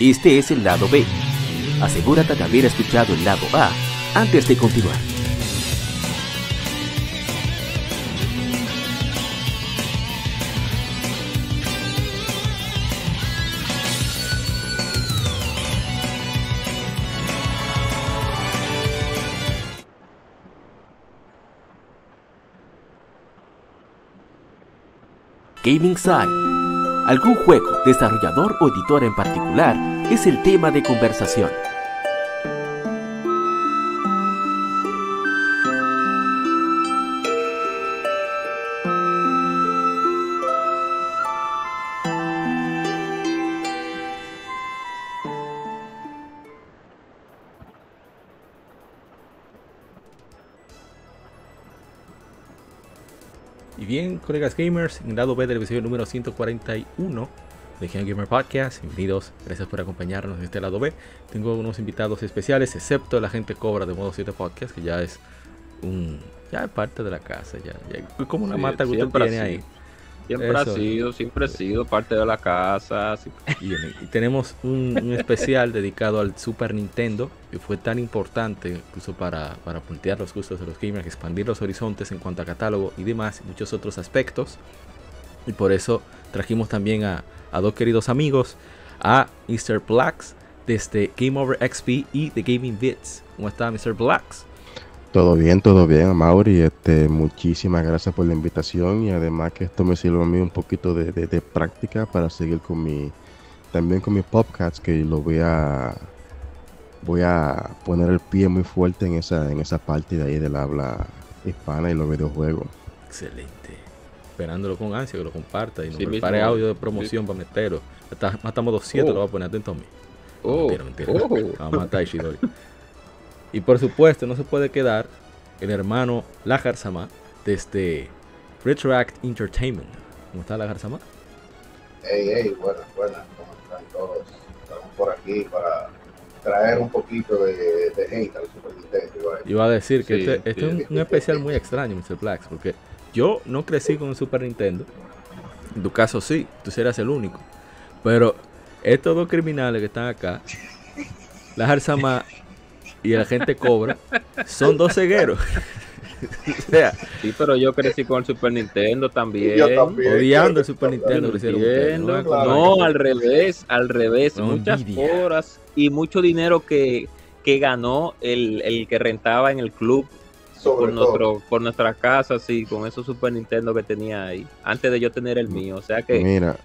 Este es el lado B. Asegúrate de haber escuchado el lado A antes de continuar. Gaming Side. Algún juego, desarrollador o editor en particular es el tema de conversación. Y bien, colegas gamers, en el lado B del episodio número 141 de Gen Gamer Podcast. Bienvenidos, gracias por acompañarnos en este lado B. Tengo unos invitados especiales, excepto la gente cobra de modo 7 podcast, que ya es un ya es parte de la casa, ya, ya como una Sí, mata que usted siempre tiene ahí. Siempre Eso. ha sido, siempre ha sido parte de la casa. Y, y tenemos un, un especial dedicado al Super Nintendo, que fue tan importante incluso para, para puntear los gustos de los gamers, expandir los horizontes en cuanto a catálogo y demás, y muchos otros aspectos. Y por eso trajimos también a, a dos queridos amigos, a Mr. Blacks desde Game Over XP y The Gaming Bits. ¿Cómo está Mr. Blacks? Todo bien, todo bien, Mauri. Este, muchísimas gracias por la invitación y además que esto me sirve a mí un poquito de, de- de práctica para seguir con mi, también con mis podcasts que lo voy a, voy a poner el pie muy fuerte en esa, en esa parte de ahí del habla hispana y los videojuegos. Excelente. Esperándolo con ansia que lo comparta y nos Sí prepare mismo. audio de promoción para meterlo. Hasta- Matamos 200, Oh. lo voy a poner atento a mí. Oh, Mentira, mentira. oh. Vamos a matar a Ishidori. Y por supuesto, no se puede quedar el hermano Lajar Sama desde Retroact Entertainment. ¿Cómo está Lajar Sama? Hey, hey, buenas, buenas, ¿cómo están todos? Estamos por aquí para traer un poquito de, de hate al Super Nintendo. Iba a decir que Sí, este, este es sí. un, un especial muy extraño, Mr. Blacks, porque yo no crecí con un Super Nintendo. En tu caso sí, tú serás el único. Pero estos dos criminales que están acá, Lajar Sama y el agente Cobra, son dos cegueros. o sea, Sí, pero yo crecí con el Super Nintendo también. Yo también. odiando el Super Nintendo. Claro. acordaba No, al revés, al revés. No, Muchas envidia. horas y mucho dinero que, que ganó el, el que rentaba en el club Sobre por, todo. nuestro, por nuestra casa, sí, con esos Super Nintendo que tenía ahí, antes de yo tener el mío. O sea que Mira,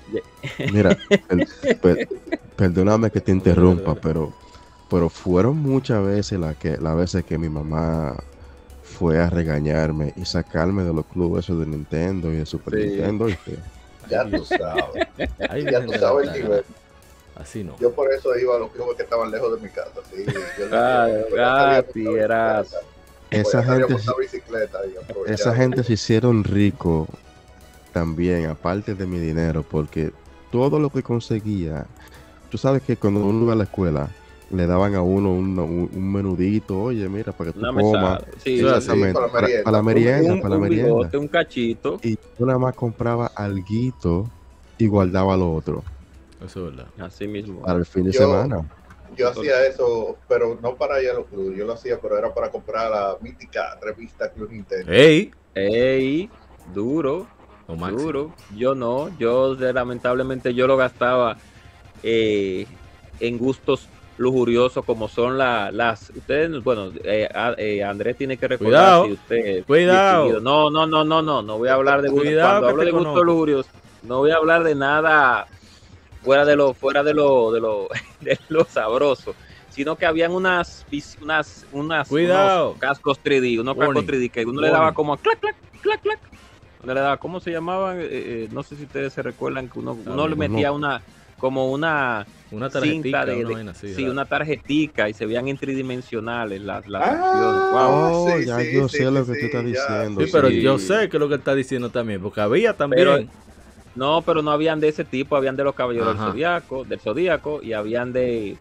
mira, per- per- perdóname que te interrumpa, pero, pero fueron muchas veces las que, las veces que mi mamá fue a regañarme y sacarme de los clubes esos de Nintendo y de Super Sí. Nintendo. ¿viste? Ya tú sabes. Ahí ya tú sabes el ventaja. nivel. Así no. Yo por eso iba a los clubes que estaban lejos de mi casa. Sí, yo Ah, yo ah, salía Esa gente, esa gente se hicieron rico también, aparte de mi dinero, porque todo lo que conseguía, tú sabes que cuando uno iba a la escuela, le daban a uno un, un- un menudito, oye, mira, para que tú comas. Sí. Exactamente, para la para, merienda. para la merienda, un, para la un merienda. bigote, un cachito. Y yo nada más compraba alguito y guardaba lo otro Eso es verdad. Así mismo. para el fin de Yo- semana. Yo hacía eso, pero no para ir a los clubes. Yo lo hacía, pero era para comprar la mítica revista Club Nintendo. ¡Ey! Ey, duro, duro. Yo no, yo lamentablemente yo lo gastaba eh, en gustos lujuriosos como son la- las ustedes bueno eh, a- eh, Andrés tiene que recordar Cuidado, si usted cuidado. no no no no no no voy a hablar de gustos Cuidado cuando hablo de gustos lujuriosos no voy a hablar de nada fuera de lo fuera de lo de lo de lo sabroso sino que habían unas unas unas Cuidado. unos cascos 3D unos cascos Warning. 3D que uno le daba Warning. como clac clac clac clac uno le daba cómo se llamaban Eh, eh, no sé si ustedes se recuerdan que uno, Ah, uno le no. metía una como una Una cinta tarjetita, de, una de- vaina así. sí, ¿verdad? una tarjetica y se veían en tridimensionales las, las Ah. Wow. Oh, sí, ya sí, yo sí, sé sí, lo que sí, tú estás ya. diciendo. Sí, pero yo sé que es lo que está diciendo también, porque había también. Pero- No, pero no habían de ese tipo, habían de los caballeros Ajá. del zodiaco, del zodíaco y habían de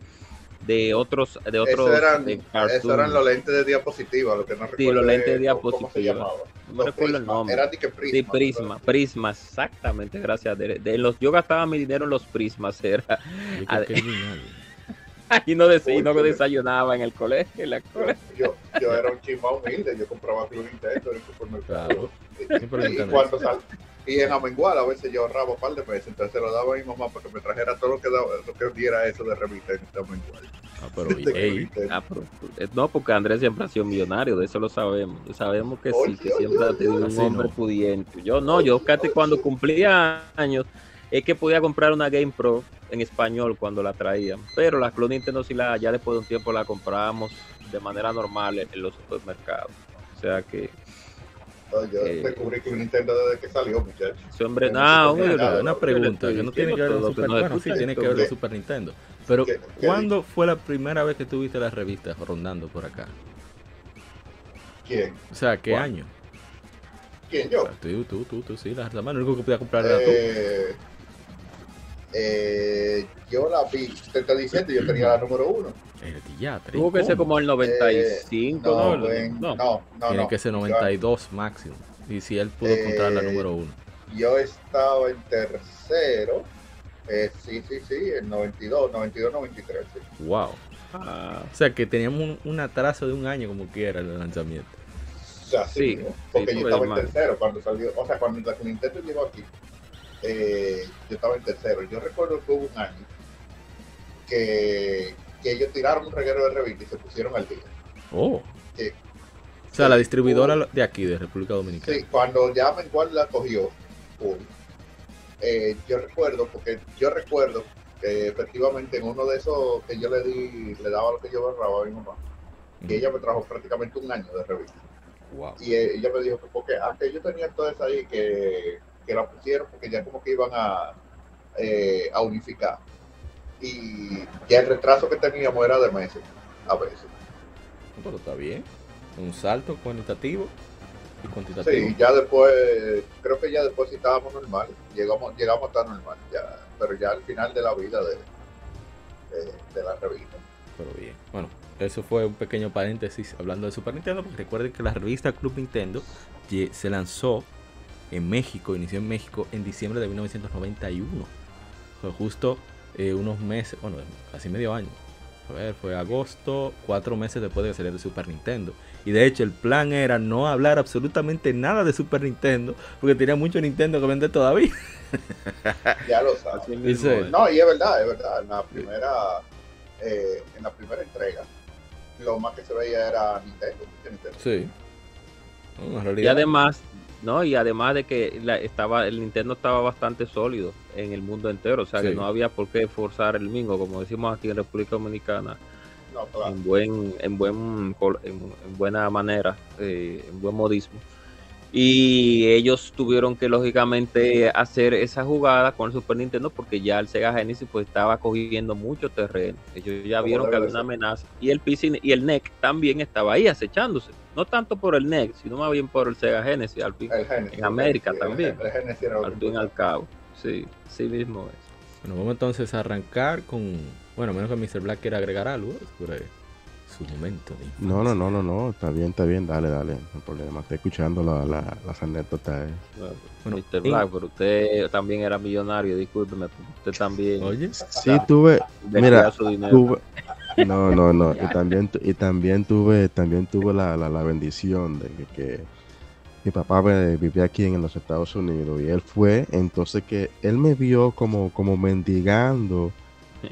de otros de otros Esos eran, de cartoon. eran los lentes de diapositiva, lo que no recuerdo. Sí, los lentes de es- ¿cómo se diapositiva. llamaba? No Los recuerdo el nombre. Era de que prisma. Sí, prisma, prisma, exactamente, gracias. De, de los, yo gastaba mi dinero en los prismas, era. Y no, des- y no desayunaba en el colegio, en la escuela. Yo, yo era un chisma humilde, yo compraba Club Nintendo en el supermercado. Claro. Y, y cuando sal, y en Amengual a veces yo ahorraba un par de pesos, entonces se lo daba a mi mamá para que me trajera todo lo que, daba, lo que diera eso de en Amengual. Ah, pero De Club ey, Nintendo. Ah, pero, eh, no, porque Andrés siempre ha sido millonario, de eso lo sabemos. Sabemos que sí, Oye, que siempre oye, ha tenido un hombre no. pudiente. Yo no, yo casi cuando cumplía años es que podía comprar una Game Pro en español cuando la traían. Pero la Club Nintendo sí la, ya después de un tiempo la comprábamos de manera normal en, los supermercados. O sea que yo Eh. descubrí Club Nintendo desde que salió, muchachos. hombre, no, hombre, nada, una pregunta que no tiene que ver con Super no Bueno, sí tiene que ver con. Super Nintendo. Pero, ¿Qué- qué ¿cuándo fue la primera vez que tuviste las revistas rondando por acá? ¿Quién? O sea, ¿qué ¿Cuál? año? ¿Quién? Yo. Tú, tú, tú, tú, sí, las hermanas. Lo único que podía comprar era tú. Eh, eh, yo la vi, te estoy diciendo, yo tenía la número uno. El diatre, Tuvo que ser como el 95, No, ¿no? en- No. no, no, Tiene no. que ser Yo- 92 máximo. Y si él pudo Eh, comprar la número uno. Yo estaba en tercero. Eh, sí, sí, sí, en 92, 92, 93. Sí. Wow. Ah, O sea, que teníamos un, un atraso de un año como quiera el lanzamiento. O sea, sí, Sí, porque sí, yo porque estaba en tercero cuando salió. O sea, cuando la Nintendo llegó aquí, eh, yo estaba en tercero. Yo recuerdo que hubo un año que, que ellos tiraron un reguero de revista y se pusieron al día. Oh. Sí. O sea, la distribuidora de aquí, de República Dominicana. Sí, cuando ya Mengual la cogió, eh, yo recuerdo, porque yo recuerdo que efectivamente en uno de esos que yo le di, le daba lo que yo ahorraba a mi mamá, que ella me trajo prácticamente un año de revista. Wow. Y eh, ella me dijo que porque antes yo tenía todas ahí que, que la pusieron porque ya como que iban a, eh, a unificar. Y ya el retraso que teníamos era de meses, a veces. Pero está bien. Un salto cuantitativo y cuantitativo. Sí, ya después, creo que ya después sí estábamos normal, llegamos, llegamos a estar normal, ya, pero ya al final de la vida de, de, de la revista. Pero bien. Bueno, eso fue un pequeño paréntesis hablando de Super Nintendo, porque recuerden que la revista Club Nintendo se lanzó en México, inició en México en diciembre de 1991. Fue justo eh, unos meses, bueno, casi medio año. A ver, fue agosto, cuatro meses después de que saliera el Super Nintendo. Y de hecho el plan era no hablar absolutamente nada de Super Nintendo, porque tenía mucho Nintendo que vender todavía. Ya lo sabes. Dice-. No, y es verdad, es verdad, en la primera, eh, en la primera entrega, lo más que se veía era Nintendo. Nintendo. Sí. No, en Y además, no, y además de que la, estaba, el Nintendo estaba bastante sólido en el mundo entero, o sea Sí. que no había por qué forzar el mingo, como decimos aquí en República Dominicana, No, claro. en buen, en buen, en buena manera, eh, en buen modismo. Y ellos tuvieron que lógicamente hacer esa jugada con el Super Nintendo porque ya el Sega Genesis pues estaba cogiendo mucho terreno. Ellos ya vieron que había una amenaza. Y el PC y el NEC también estaba ahí acechándose. No tanto por el NEC, sino más bien por el Sega Genesis al fin, El Genesis, en América el- también. El, Genesis era lo al fin y al cabo. Sí, sí mismo es. Bueno, vamos entonces a arrancar con. Bueno, menos que Mr. Black quiera agregar algo sobre su momento de. No, no, no, no, no, está bien, está bien, dale, dale, no hay problema. Estoy escuchando la, la- las anécdotas. eh. Bueno, Mr. Black, pero usted también era millonario, discúlpeme, usted también Oye, Sí, tuve, mira, su dinero. tuve, no, no, no, y también, y también tuve, también tuve la, la, la bendición de que, que mi papá vivía aquí en los Estados Unidos y él fue, entonces que él me vio como, como mendigando,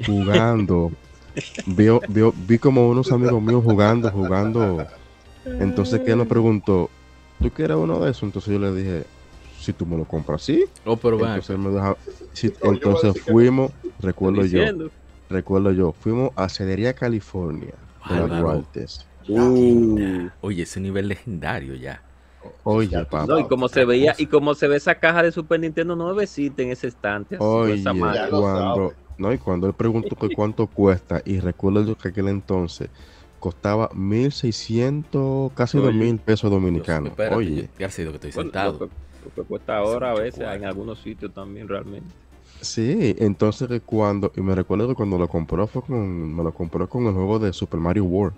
jugando, vio, vio, vi como unos amigos míos jugando, jugando, entonces que él me preguntó, ¿tú quieres uno de esos? Entonces yo le dije, si tú me lo compras, sí. oh, pero Entonces él me deja, sí, No, yo voy a entonces fuimos, recuerdo yo, recuerdo yo, fuimos a Cedería, California, de las Bárbaro. Duartes. Uh. Oye, ese nivel legendario ya. Oye, papá, No, y como se veía, cosa. y como se ve esa caja de Super Nintendo nuevecita en ese estante, así, con oye, esa cuando. No, y cuando él preguntó que cuánto cuesta, y recuerdo yo que aquel entonces costaba 1600, casi Oye. 2000 pesos Dios, dominicanos. espérate, Oye, Garcido, que estoy Bueno, sentado. lo, que, lo que cuesta ahora a veces en algunos sitios también realmente. sí, entonces que cuando, y me recuerdo que cuando lo compró fue con, me lo compró con el juego de Super Mario World.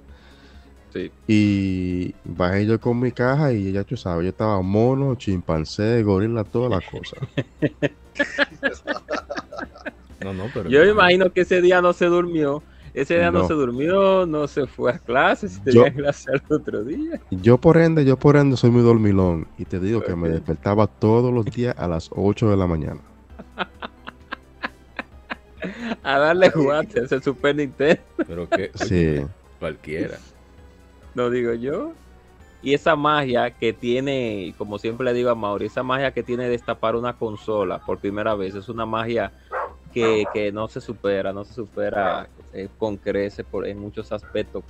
Sí. Y bajé yo con mi caja y ya tú sabes, yo estaba mono, chimpancé, gorila, todas las cosas. No, no, pero. Yo me imagino que ese día no se durmió Ese día no. No. se durmió, no se fue a clases, tenía clase al otro día. Yo por ende, yo por ende soy muy dormilón y te digo que me despertaba todos los días a las 8 de la mañana. A darle juguete a ese Super Nintendo, Pero que Sí, cualquiera. no digo yo. Y esa magia que tiene, como siempre le digo a Mauri, esa magia que tiene de destapar una consola por primera vez, es una magia que, que no se supera, no se supera eh, con creces por, en muchos aspectos.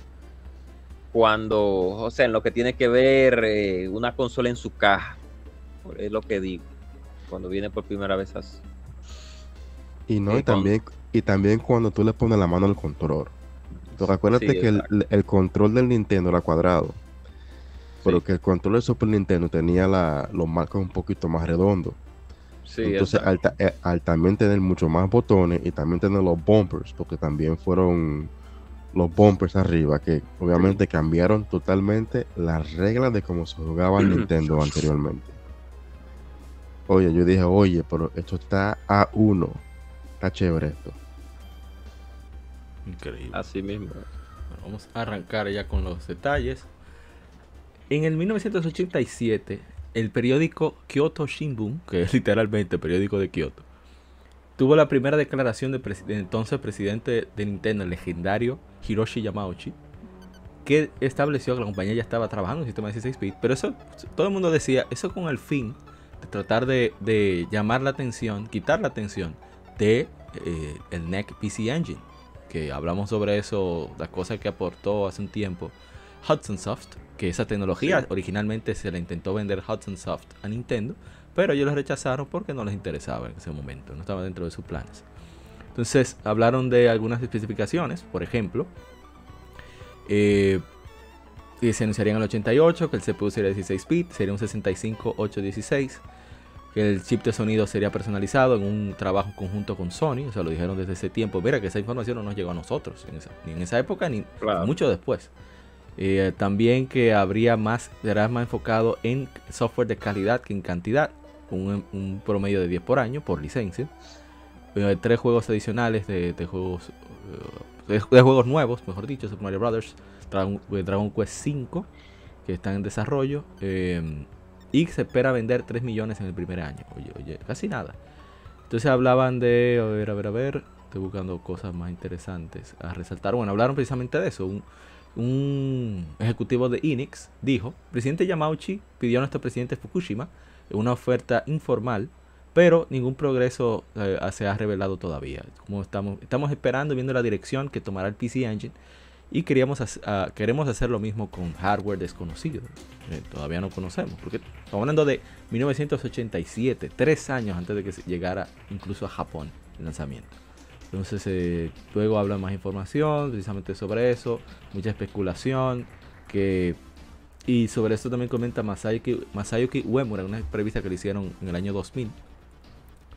Cuando, o sea, en lo que tiene que ver eh, una consola en su caja, es lo que digo, cuando viene por primera vez así. y no, y también, y también cuando tú le pones la mano al control. Porque acuérdate Sí, que el, el control del Nintendo era cuadrado, pero que el control del Super Nintendo tenía la, los marcos un poquito más redondos. Sí, Entonces, al, eh, al también tener mucho más botones y también tener los bumpers, porque también fueron los bumpers arriba, que obviamente cambiaron totalmente las reglas de cómo se jugaba el Nintendo anteriormente. Oye, yo dije, oye, pero esto está a uno. Está chévere esto. Increíble. así mismo. Bueno, vamos a arrancar ya con los detalles. En el 1987, el periódico Kyoto Shimbun, que es literalmente el periódico de Kyoto, tuvo la primera declaración del del entonces presidente de Nintendo, el legendario Hiroshi Yamauchi, que estableció que la compañía ya estaba trabajando en un sistema de 16 bits, pero eso todo el mundo decía, eso con el fin de tratar de, de llamar la atención, quitar la atención de eh, el NEC PC Engine, que hablamos sobre eso, las cosas que aportó hace un tiempo Hudson Soft, que esa tecnología Sí. originalmente se la intentó vender Hudson Soft a Nintendo, pero ellos la rechazaron porque no les interesaba en ese momento, no estaba dentro de sus planes. Entonces hablaron de algunas especificaciones, por ejemplo, eh, que se anunciaría en el 88, que el CPU sería 16 bits, sería un 65-816, que el chip de sonido sería personalizado en un trabajo conjunto con Sony, o sea, lo dijeron desde ese tiempo. Mira que esa información no nos llegó a nosotros, en esa- ni en esa época ni Claro. mucho después. Eh, también que habría más, será más enfocado en software de calidad que en cantidad, un, promedio de 10 por año por licencia. Eh, tres juegos adicionales de, juegos eh, de, juegos nuevos, mejor dicho, Super Mario Brothers, Dragon, Quest 5 que están en desarrollo y se espera vender 3 millones en el primer año. Oye, oye, casi nada. Entonces hablaban de, a ver, a ver, a ver, estoy buscando cosas más interesantes a resaltar. Bueno, hablaron precisamente de eso. Un ejecutivo de Enix dijo, presidente Yamauchi pidió a nuestro presidente Fukushima una oferta informal, pero ningún progreso eh, se ha revelado todavía. Como estamos, estamos esperando, viendo la dirección que tomará el PC Engine y queríamos ah, queremos hacer lo mismo con hardware desconocido. Eh, todavía no conocemos, porque estamos hablando de 1987, tres años antes de que llegara incluso a Japón el lanzamiento. Entonces, eh, luego habla más información precisamente sobre eso, mucha especulación. que Y sobre esto también comenta Masayuki, Masayuki Uemura, una entrevista que le hicieron en el año 2000.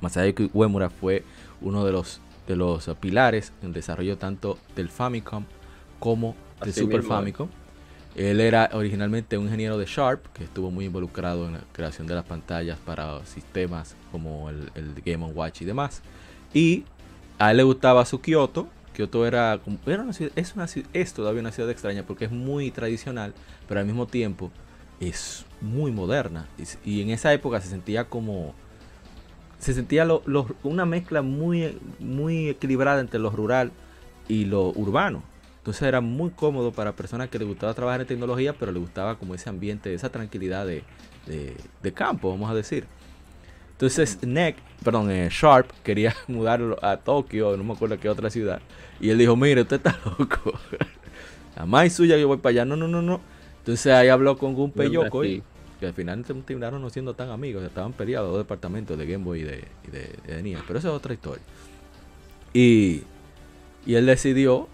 Masayuki Uemura fue uno de los, de los pilares en el desarrollo tanto del Famicom como del Así Super mismo es. Famicom. Él era originalmente un ingeniero de Sharp que estuvo muy involucrado en la creación de las pantallas para sistemas como el, el Game Watch y demás. Y a él le gustaba su Kyoto. Kyoto era, era una ciudad, es, una, es todavía una ciudad extraña porque es muy tradicional, pero al mismo tiempo es muy moderna. Y, en esa época se sentía como. Se sentía una mezcla muy, muy equilibrada entre lo rural y lo urbano. Entonces era muy cómodo para personas que les gustaba trabajar en tecnología, pero le gustaba como ese ambiente, esa tranquilidad de- de campo, vamos a decir. Entonces NEC, perdón, eh, Sharp quería mudarlo a Tokio, no me acuerdo qué otra ciudad. Y él dijo, mire, usted está loco. La más suya yo voy para allá. No, no, no, no. Entonces ahí habló con Gunpei Mierda, Yokoi, sí. que al final terminaron no siendo tan amigos, estaban peleados dos departamentos de Game Boy y de, y de, de NES, pero eso es otra historia. Y, y él decidió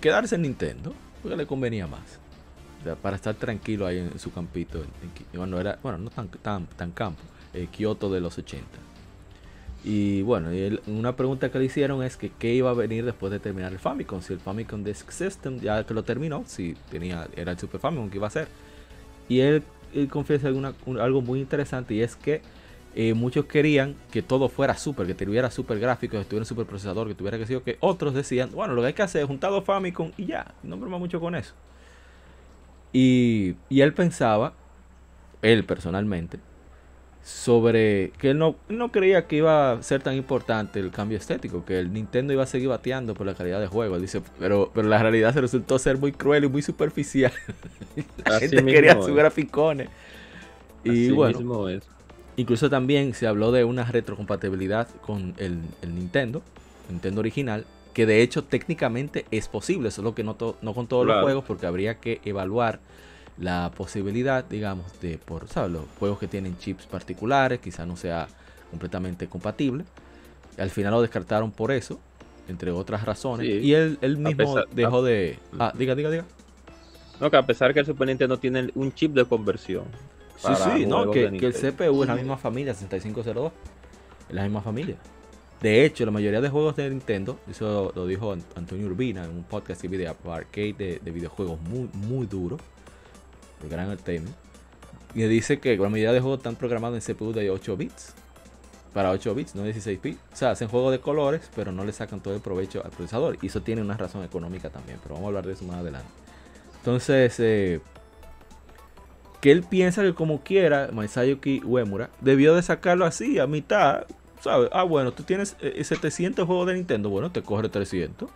quedarse en Nintendo, porque le convenía más. O sea, para estar tranquilo ahí en su campito. en- en bueno, era, bueno, no tan, tan, tan campo, eh, Kioto de los 80. Y bueno, una pregunta que le hicieron es que qué iba a venir después de terminar el Famicom. Si el Famicom Disk System ya que lo terminó, si tenía, era el Super Famicom que iba a ser. Y él, confiesa alguna- un- algo muy interesante y es que eh, muchos querían que todo fuera súper, que tuviera súper gráficos, que tuviera super procesador, que tuviera que yo, que otros decían, bueno, lo que hay que hacer es juntar dos Famicom y ya, no broma mucho con eso. Y, y él pensaba, él personalmente, sobre que él no, no creía que iba a ser tan importante el cambio estético, que el Nintendo iba a seguir bateando por la calidad de juego. dice, pero, pero la realidad se resultó ser muy cruel y muy superficial. la gente quería sus graficones. Y bueno, incluso también se habló de una retrocompatibilidad con el, el, Nintendo, Nintendo original, que de hecho técnicamente es posible, solo que no, no con todos los juegos, porque habría que evaluar la posibilidad, digamos, de por ¿sabes? los juegos que tienen chips particulares, quizá no sea completamente compatible. Al final lo descartaron por eso, entre otras razones. y él, mismo dejó de. Ah, diga, diga, diga. No, que a pesar que el Super Nintendo tiene un chip de conversión. Sí, sí, no, que, que, el CPU es la misma familia, 6502. Es la misma familia. De hecho, la mayoría de juegos de Nintendo, eso lo dijo Antonio Urbina en un podcast de arcade de, de videojuegos muy, muy duro el gran Artemis. Y dice que la mayoría de juegos están programados en CPU de 8 bits. Para 8 bits, no 16 bits. O sea, hacen juegos de colores, pero no le sacan todo el provecho al procesador. Y eso tiene una razón económica también, pero vamos a hablar de eso más adelante. Entonces, eh, que él piensa que como quiera, Masayuki Uemura debió de sacarlo así, a mitad. ¿Sabes? Ah, bueno, tú tienes 700 eh, juegos de Nintendo. Bueno, te corre 300.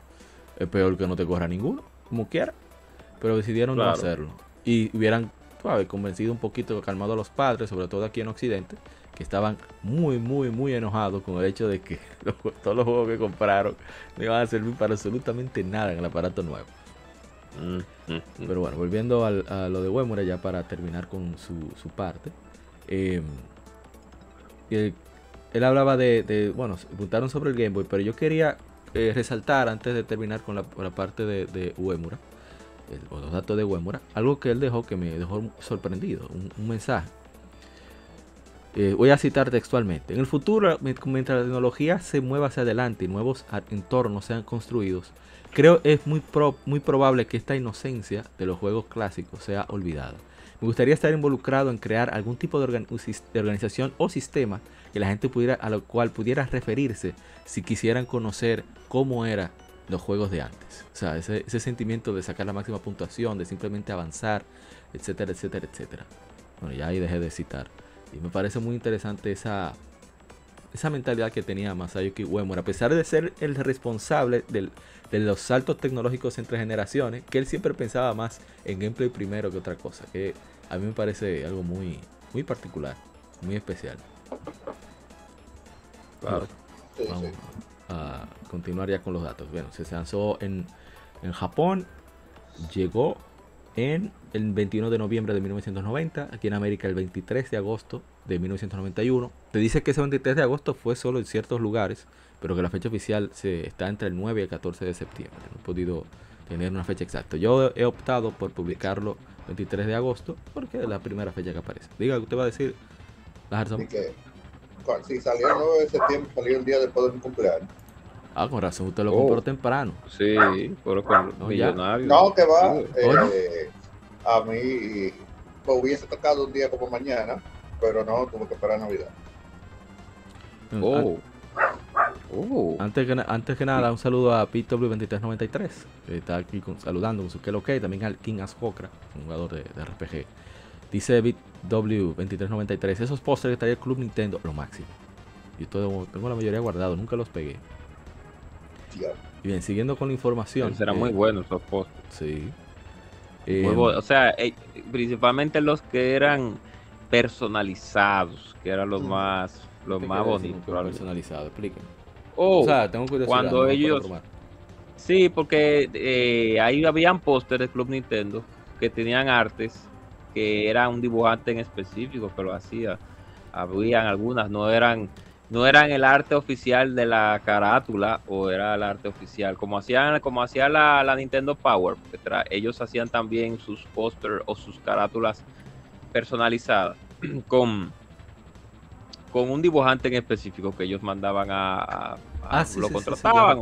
Es peor que no te corra ninguno, como quiera. Pero decidieron no hacerlo y hubieran convencido un poquito, calmado a los padres, sobre todo aquí en Occidente, que estaban muy, muy, muy enojados con el hecho de que todos los juegos que compraron no iban a servir para absolutamente nada en el aparato nuevo. Mm, mm, mm. Pero bueno, volviendo a lo de Wemura ya para terminar con su, parte. Eh, él, hablaba de, bueno, preguntaron sobre el Game Boy, pero yo quería eh, resaltar antes de terminar con la, parte de, de Uemura los datos de Wemura, algo que él dejó que me dejó sorprendido, un, mensaje. Eh, voy a citar textualmente. En el futuro, mientras la tecnología se mueva hacia adelante y nuevos entornos sean construidos, creo es muy, muy probable que esta inocencia de los juegos clásicos sea olvidada. Me gustaría estar involucrado en crear algún tipo de, de, organización o sistema que la gente pudiera, a lo cual pudiera referirse si quisieran conocer cómo era los juegos de antes. O sea, ese, sentimiento de sacar la máxima puntuación, de simplemente avanzar, etcétera, etcétera, etcétera. Bueno, ya ahí dejé de citar. Y me parece muy interesante esa, esa mentalidad que tenía Masayuki Uemura. A pesar de ser el responsable de los saltos tecnológicos entre generaciones, que él siempre pensaba más en gameplay primero que otra cosa. Que a mí me parece algo muy, muy particular, muy especial. Claro a continuar ya con los datos. Bueno, se lanzó en, en Japón, llegó en el 21 de noviembre de 1990, aquí en América el 23 de agosto de 1991. Te dice que ese 23 de agosto fue solo en ciertos lugares, pero que la fecha oficial se, está entre el 9 y el 14 de septiembre. No he podido tener una fecha exacta. Yo he optado por publicarlo 23 de agosto porque es la primera fecha que aparece. Diga, usted va a decir, si salió el 9 de septiembre, salió el día después de mi cumpleaños. Ah, con razón, usted lo compró oh. temprano. Sí, pero con no, millonario. No, que va. Eh, a mí pues, hubiese tocado un día como mañana, pero no, tuve que esperar Navidad. Oh. Oh. Antes, que, antes que nada, un saludo a PW2393, que está aquí saludando con su que lo que, también al King Ashokra, un jugador de, de RPG. Dice BitW2393, esos pósteres que traía el Club Nintendo, lo máximo. Yo todo, tengo la mayoría guardado, nunca los pegué. Y bien, siguiendo con la información. Será muy eh, bueno esos pósteres. Sí. Eh, o sea, eh, principalmente los que eran personalizados, que eran los mm. más, los más bonitos. Personalizados, explíquenme. Oh, o sea, tengo curiosidad. Cuando ellos. Sí, porque ahí habían pósteres de Club Nintendo que tenían artes que era un dibujante en específico que lo hacía. Habían algunas, no eran, no eran el arte oficial de la carátula o era el arte oficial, como hacían, como hacía la, Nintendo Power, ellos hacían también sus póster o sus carátulas personalizadas con, con un dibujante en específico que ellos mandaban a, ah, lo contrataban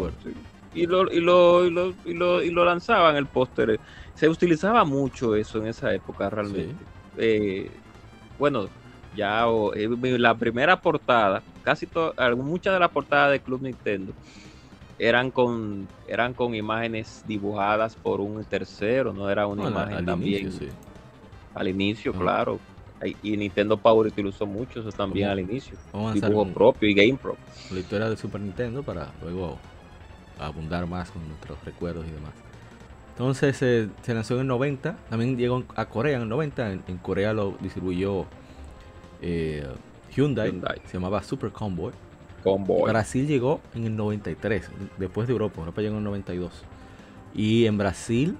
y, lo, y, lo, y, lo, y, lo, y lo lanzaban el póster se utilizaba mucho eso en esa época realmente. Eh, bueno, Ya o, eh, la primera portada, casi todas, muchas de las portadas de Club Nintendo eran con eran con imágenes dibujadas por un tercero, no era una imagen también. Al inicio, claro. Y Nintendo Power utilizó mucho eso también al inicio. Dibujo propio y Game Pro. La historia de Super Nintendo para luego abundar más con nuestros recuerdos y demás. Entonces se lanzó en el 90, también llegó a Corea en el 90, en, Corea lo distribuyó eh, Hyundai, se llamaba Super Convoy. Convoy. Brasil llegó en el 93, después de Europa, Europa llegó en el 92. Y en Brasil,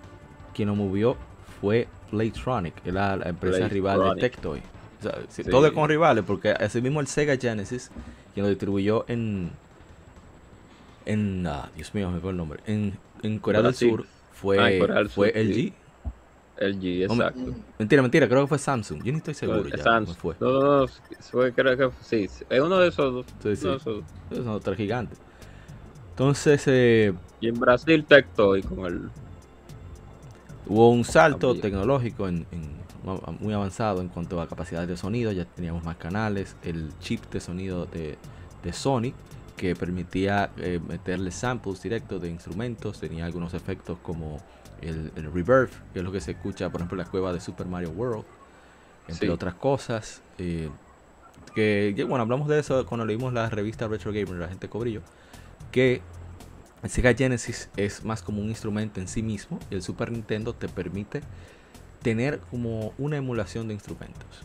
quien lo movió fue Playtronic, que era la empresa rival de Tectoy. Todo es con rivales, porque así mismo el Sega Genesis, quien lo distribuyó en. En ah, Dios mío, me fue el nombre. En, en Corea del Sur fue, ah, fue LG. LG, exacto. mentira, mentira, creo que fue Samsung. Yo ni estoy seguro. ya, Samsung. Fue. No, no, no, fue, creo que sí. Es uno de esos dos. Sí, sí. Esos. Son otros gigantes. Entonces. Eh, y en Brasil, Tectoy con el Hubo un salto tecnológico en, muy avanzado en cuanto a capacidad de sonido, ya teníamos más canales, el chip de sonido de, Sony que permitía eh, meterle samples directos de instrumentos, tenía algunos efectos como el, reverb, que es lo que se escucha por ejemplo en la cueva de Super Mario World, entre otras cosas. Eh, que bueno, hablamos de eso cuando leímos la revista Retro Gamer, la gente cobrillo, que el Sega Genesis es más como un instrumento en sí mismo y el Super Nintendo te permite tener como una emulación de instrumentos.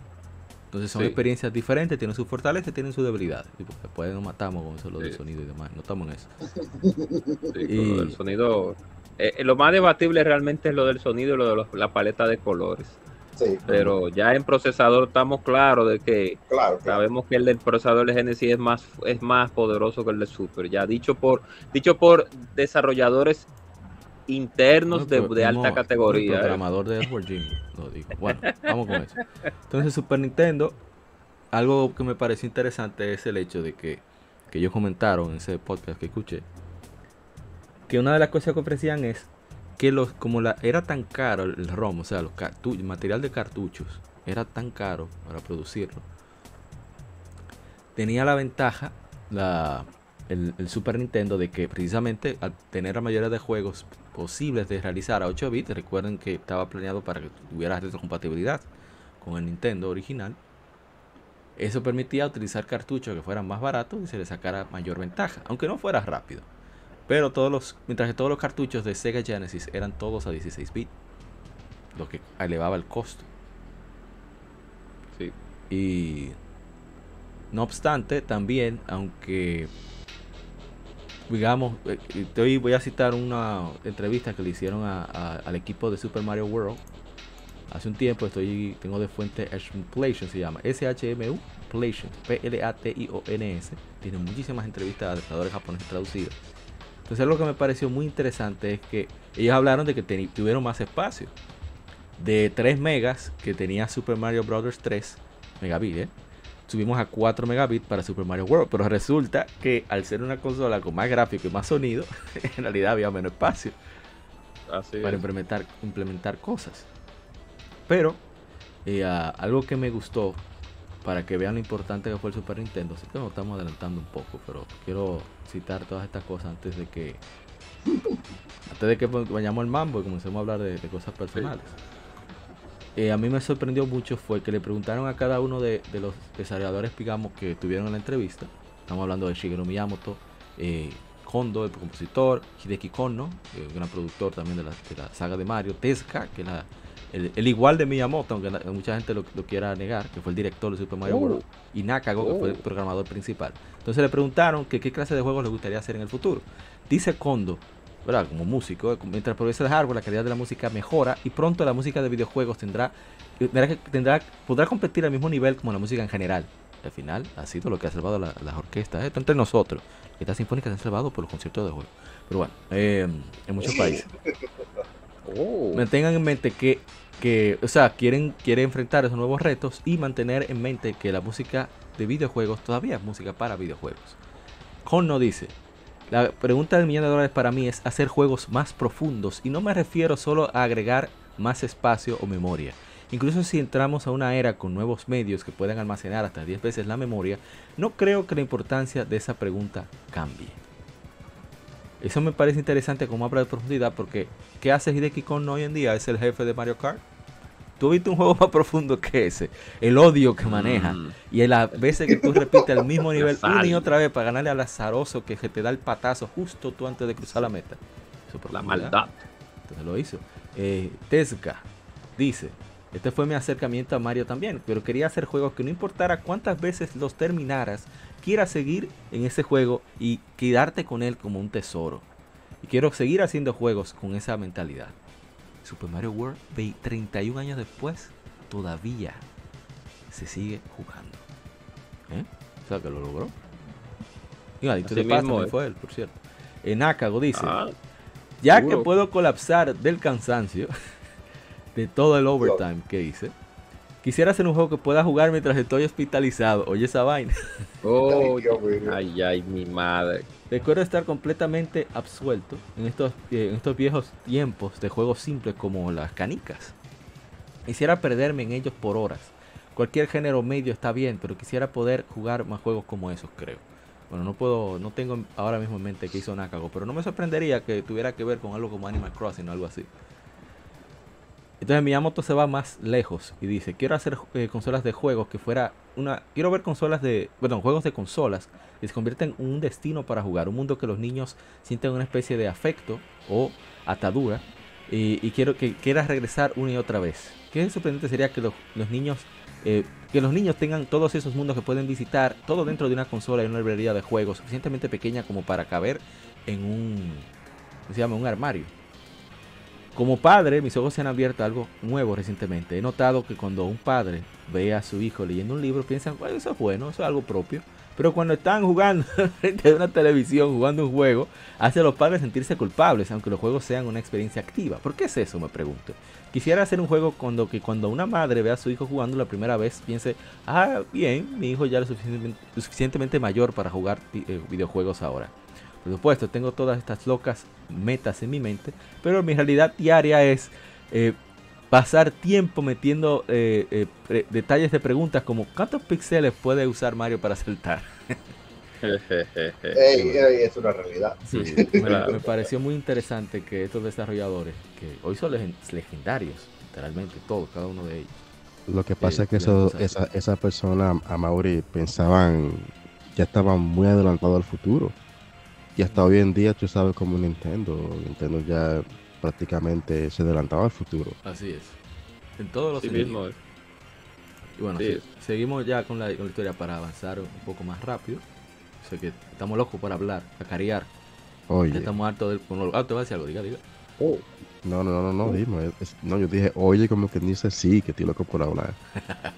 Entonces son experiencias diferentes, tienen su fortaleza y tienen su debilidad. Después nos matamos con eso, lo del sonido y demás. No estamos en eso. y... el sonido. Eh, lo más debatible realmente es lo del sonido y lo de la paleta de colores. Pero ya en procesador estamos claros de que sabemos que el del procesador de Genesis es más, es más poderoso que el de Super. Ya dicho por, dicho por desarrolladores internos de, alta categoría. El programador de Edward Jim lo dijo. Bueno, vamos con eso. Entonces Super Nintendo, algo que me parece interesante es el hecho de que, que ellos comentaron en ese podcast que escuché, que una de las cosas que ofrecían es que los, como la, era tan caro el ROM, o sea, los el material de cartuchos era tan caro para producirlo, tenía la ventaja la, el, Super Nintendo de que precisamente al tener la mayoría de juegos posibles de realizar a 8 bits, recuerden que estaba planeado para que tuviera retrocompatibilidad con el Nintendo original, eso permitía utilizar cartuchos que fueran más baratos y se le sacara mayor ventaja, aunque no fuera rápido. Pero todos los, mientras que todos los cartuchos de Sega Genesis eran todos a 16 bits, lo que elevaba el costo. Sí. Y no obstante, también, aunque digamos, eh, voy a citar una entrevista que le hicieron al equipo de Super Mario World hace un tiempo. Estoy, tengo de fuente Plation, se llama S-H-M-U Plation, P-L-A-T-I-O-N-S. Tiene muchísimas entrevistas de adaptadores japoneses traducidas. Entonces lo que me pareció muy interesante es que ellos hablaron de que tuvieron más espacio. De 3 megas que tenía Super Mario Bros. 3 megabits, ¿eh? Subimos a 4 megabits para Super Mario World. Pero resulta que al ser una consola con más gráfico y más sonido, en realidad había menos espacio para implementar, implementar cosas. Pero eh, algo que me gustó para que vean lo importante que fue el Super Nintendo. Así que nos estamos adelantando un poco, pero quiero citar todas estas cosas antes de que antes de que vayamos al mambo y comencemos a hablar de, cosas personales. Eh, a mí me sorprendió mucho fue que le preguntaron a cada uno de, los desarrolladores, digamos, que estuvieron en la entrevista. Estamos hablando de Shigeru Miyamoto, eh, Kondo, el compositor, Hideki Kono, el gran productor también de la, de la saga de Mario, Tezuka, que es la el, igual de Miyamoto, aunque mucha gente lo, quiera negar, que fue el director de Super Mario. World, y Nakago, que fue el oh. programador principal. Entonces le preguntaron que qué clase de juegos le gustaría hacer en el futuro. Dice Kondo, ¿verdad? como músico, mientras progresa el hardware, la calidad de la música mejora y pronto la música de videojuegos tendrá, tendrá, podrá competir al mismo nivel como la música en general. Al final ha sido lo que ha salvado las orquestas, esto entre nosotros. Estas sinfónicas se han salvado por los conciertos de juego. Pero bueno, eh, en muchos países. Oh. Mantengan en mente que, que, o sea, quieren, quieren enfrentar esos nuevos retos y mantener en mente que la música de videojuegos todavía es música para videojuegos. no dice, la pregunta del millón de dólares para mí es hacer juegos más profundos y no me refiero solo a agregar más espacio o memoria. Incluso si entramos a una era con nuevos medios que puedan almacenar hasta 10 veces la memoria, no creo que la importancia de esa pregunta cambie. Eso me parece interesante como habla de profundidad porque ¿qué hace Hideki Kon hoy en día? Es el jefe de Mario Kart. ¿Tú viste un juego más profundo que ese? El odio que maneja. Mm. Y las veces que tú repites el mismo nivel una y otra vez para ganarle al azaroso que te da el patazo justo tú antes de cruzar la meta. La maldad. Entonces lo hizo. Eh, dice, este fue mi acercamiento a Mario también, pero quería hacer juegos que no importara cuántas veces los terminaras, quieras seguir en ese juego y quedarte con él como un tesoro. Y quiero seguir haciendo juegos con esa mentalidad. Super Mario World, ve- 31 años después, todavía se sigue jugando. ¿Eh? O sea que lo logró. Y Adicto Así de mismo fue él, por cierto. Enácago dice, Ah, ya Seguro. que puedo colapsar del cansancio de todo el overtime que hice, quisiera hacer un juego que pueda jugar mientras estoy hospitalizado. Oye esa vaina. oh, ay, ay, mi madre. Recuerdo estar completamente absuelto en estos, eh, en estos viejos tiempos de juegos simples como las canicas. Quisiera perderme en ellos por horas. Cualquier género medio está bien, pero quisiera poder jugar más juegos como esos, creo. Bueno, no puedo, no tengo ahora mismo en mente que hizo Nakago, pero no me sorprendería que tuviera que ver con algo como Animal Crossing o algo así. Entonces Miyamoto se va más lejos y dice, quiero hacer eh, consolas de juegos que fuera una... Quiero ver consolas de... Bueno, juegos de consolas que se convierten en un destino para jugar. Un mundo que los niños sienten una especie de afecto o atadura. Y, y quiero que quieras regresar una y otra vez. Qué sorprendente sería que los, niños... eh, que los niños tengan todos esos mundos que pueden visitar, todo dentro de una consola y una librería de juegos suficientemente pequeña como para caber en un... ¿cómo se llama? Un armario. Como padre, mis ojos se han abierto a algo nuevo recientemente. He notado que cuando un padre ve a su hijo leyendo un libro, piensan, bueno, eso es bueno, eso es algo propio. Pero cuando están jugando frente a una televisión, jugando un juego, hace a los padres sentirse culpables, aunque los juegos sean una experiencia activa. ¿Por qué es eso? Me pregunto. Quisiera hacer un juego cuando, que cuando una madre ve a su hijo jugando la primera vez, piense, ah, bien, mi hijo ya es suficientemente, suficientemente mayor para jugar eh, videojuegos ahora. Por supuesto, tengo todas estas locas metas en mi mente, pero mi realidad diaria es eh, pasar tiempo metiendo eh, eh, pre- detalles de preguntas como ¿cuántos píxeles puede usar Mario para saltar? Ey, ey, es una realidad. Sí, me, claro. me pareció muy interesante que estos desarrolladores, que hoy son legen- legendarios, literalmente todos, cada uno de ellos. Lo que pasa Eh, es que eso, esa, esa persona, a Mauri, pensaban, ya estaban muy adelantados al futuro. Y hasta hoy en día, tú sabes como Nintendo, Nintendo ya prácticamente se adelantaba al futuro. Así es. En todos los mismo. es. Y bueno, Sí. sí, seguimos ya con la, con la historia para avanzar un poco más rápido. Sé que estamos locos por hablar, cacarear. Ya Oye, estamos hartos del... con lo- Ah, te voy a decir algo, diga, diga. no, no, no, no, dime. es- no, yo dije, oye, como que dice sí, que estoy loco por hablar.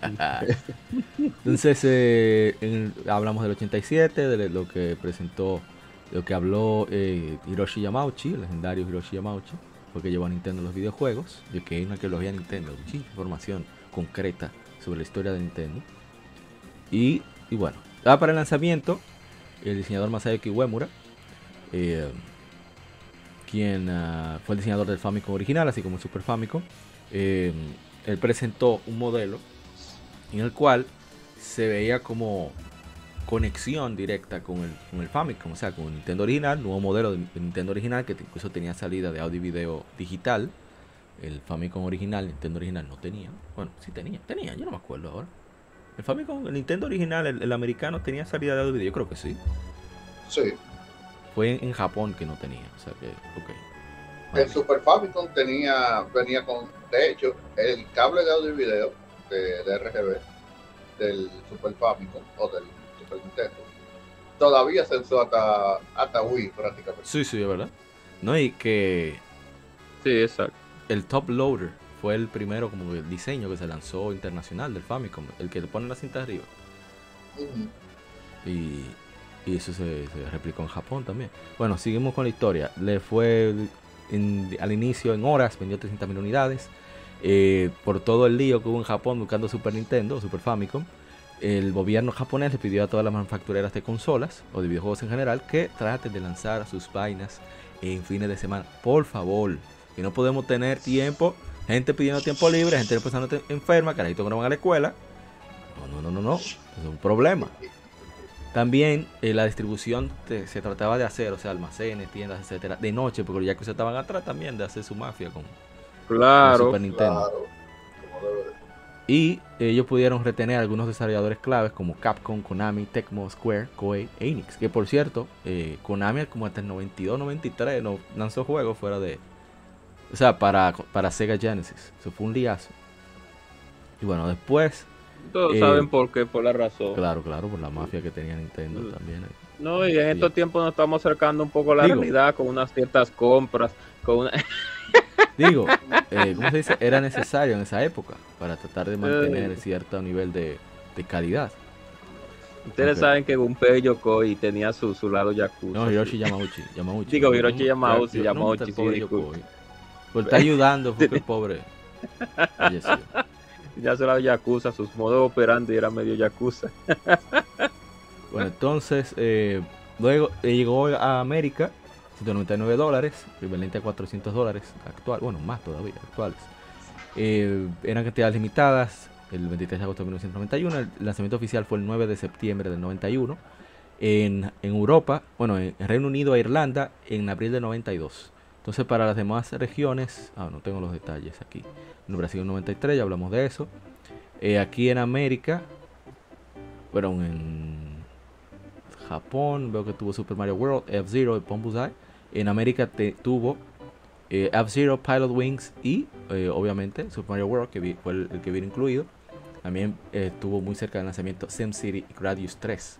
Entonces, eh, en- hablamos del 87, de lo que presentó, lo que habló eh, Hiroshi Yamauchi, el legendario Hiroshi Yamauchi, porque llevó a Nintendo en los videojuegos, y que hay una arqueología de Nintendo, mucha información concreta sobre la historia de Nintendo. Y, bueno, ya para el lanzamiento, el diseñador Masayuki Uemura, eh, quien ah, fue el diseñador del Famicom original, así como el Super Famicom, eh, él presentó un modelo en el cual se veía como conexión directa con el, con el Famicom, o sea, con el Nintendo original, nuevo modelo de, Nintendo original que incluso tenía salida de audio y video digital. El Famicom original, Nintendo original no tenía. Bueno, sí tenía, tenía, yo no me acuerdo ahora. El Famicom, el Nintendo original, el, el americano tenía salida de audio y video, yo creo que sí. Sí. Fue en, en Japón que no tenía, o sea que, ok. El. Super Famicom tenía, venía con, de hecho, el cable de audio y video de, de RGB del Super Famicom o del Nintendo. Todavía se usó hasta, hasta Wii prácticamente. Sí, sí, es verdad. No, y que Sí, exacto. el Top Loader fue el primero como el diseño que se lanzó internacional del Famicom, el que le pone la cinta arriba. Y, y eso se, se replicó en Japón también. Bueno, seguimos con la historia. Le fue en- al inicio en horas, vendió 300.000 unidades. Eh, por todo el lío que hubo en Japón buscando Super Nintendo, Super Famicom, el gobierno japonés le pidió a todas las manufactureras de consolas o de videojuegos en general que traten de lanzar sus vainas en fines de semana. Por favor, que no podemos tener tiempo gente pidiendo tiempo libre, gente empezando enferma, carajito que no van a la escuela. No, no, no, no, no. Es un problema. También eh, la distribución se trataba de hacer, o sea, almacenes, tiendas, etcétera, de noche, porque ya que se estaban atrás también de hacer su mafia con, claro, Super Nintendo. Y ellos pudieron retener algunos desarrolladores claves como Capcom, Konami, Tecmo, Square, Koei e Enix. Que por cierto, eh, Konami como hasta el 92-93 no lanzó juegos fuera de... O sea, para, para Sega Genesis. Eso fue un liazo. Y bueno, después... Todos eh, saben por qué, por la razón. Claro, claro, por la mafia que tenía Nintendo mm. también. No, y en estos tiempos nos estamos acercando un poco a la realidad con unas ciertas compras, con una... Digo, eh, ¿cómo se dice? Era necesario en esa época para tratar de mantener cierto nivel de, calidad. Ustedes saben que Gunpei Yokoi tenía su, su lado Yakuza. No, Hiroshi Yamauchi. Yamauchi. Digo, Hiroshi Yamauchi, Yamauchi, sí, Por estar ayudando, porque el pobre Ya su lado Yakuza, sus modos operando y era medio Yakuza. bueno, entonces, eh, luego eh, llegó a América 199 dólares, equivalente a 400 dólares actual, bueno, más todavía, actuales. Eh, eran cantidades limitadas, el 23 de agosto de 1991, el lanzamiento oficial fue el 9 de septiembre del 91, en, Europa, bueno, en Reino Unido e Irlanda, en abril del 92. Entonces para las demás regiones, ah, no tengo los detalles aquí, en Brasil 93, ya hablamos de eso. Eh, aquí en América, bueno, en Japón, veo que tuvo Super Mario World, F-Zero y Pombuzai. En América te, tuvo eh, F-Zero, Pilot Wings y eh, obviamente Super Mario World, que fue el, que viene incluido. También estuvo muy cerca del lanzamiento SimCity y Gradius 3.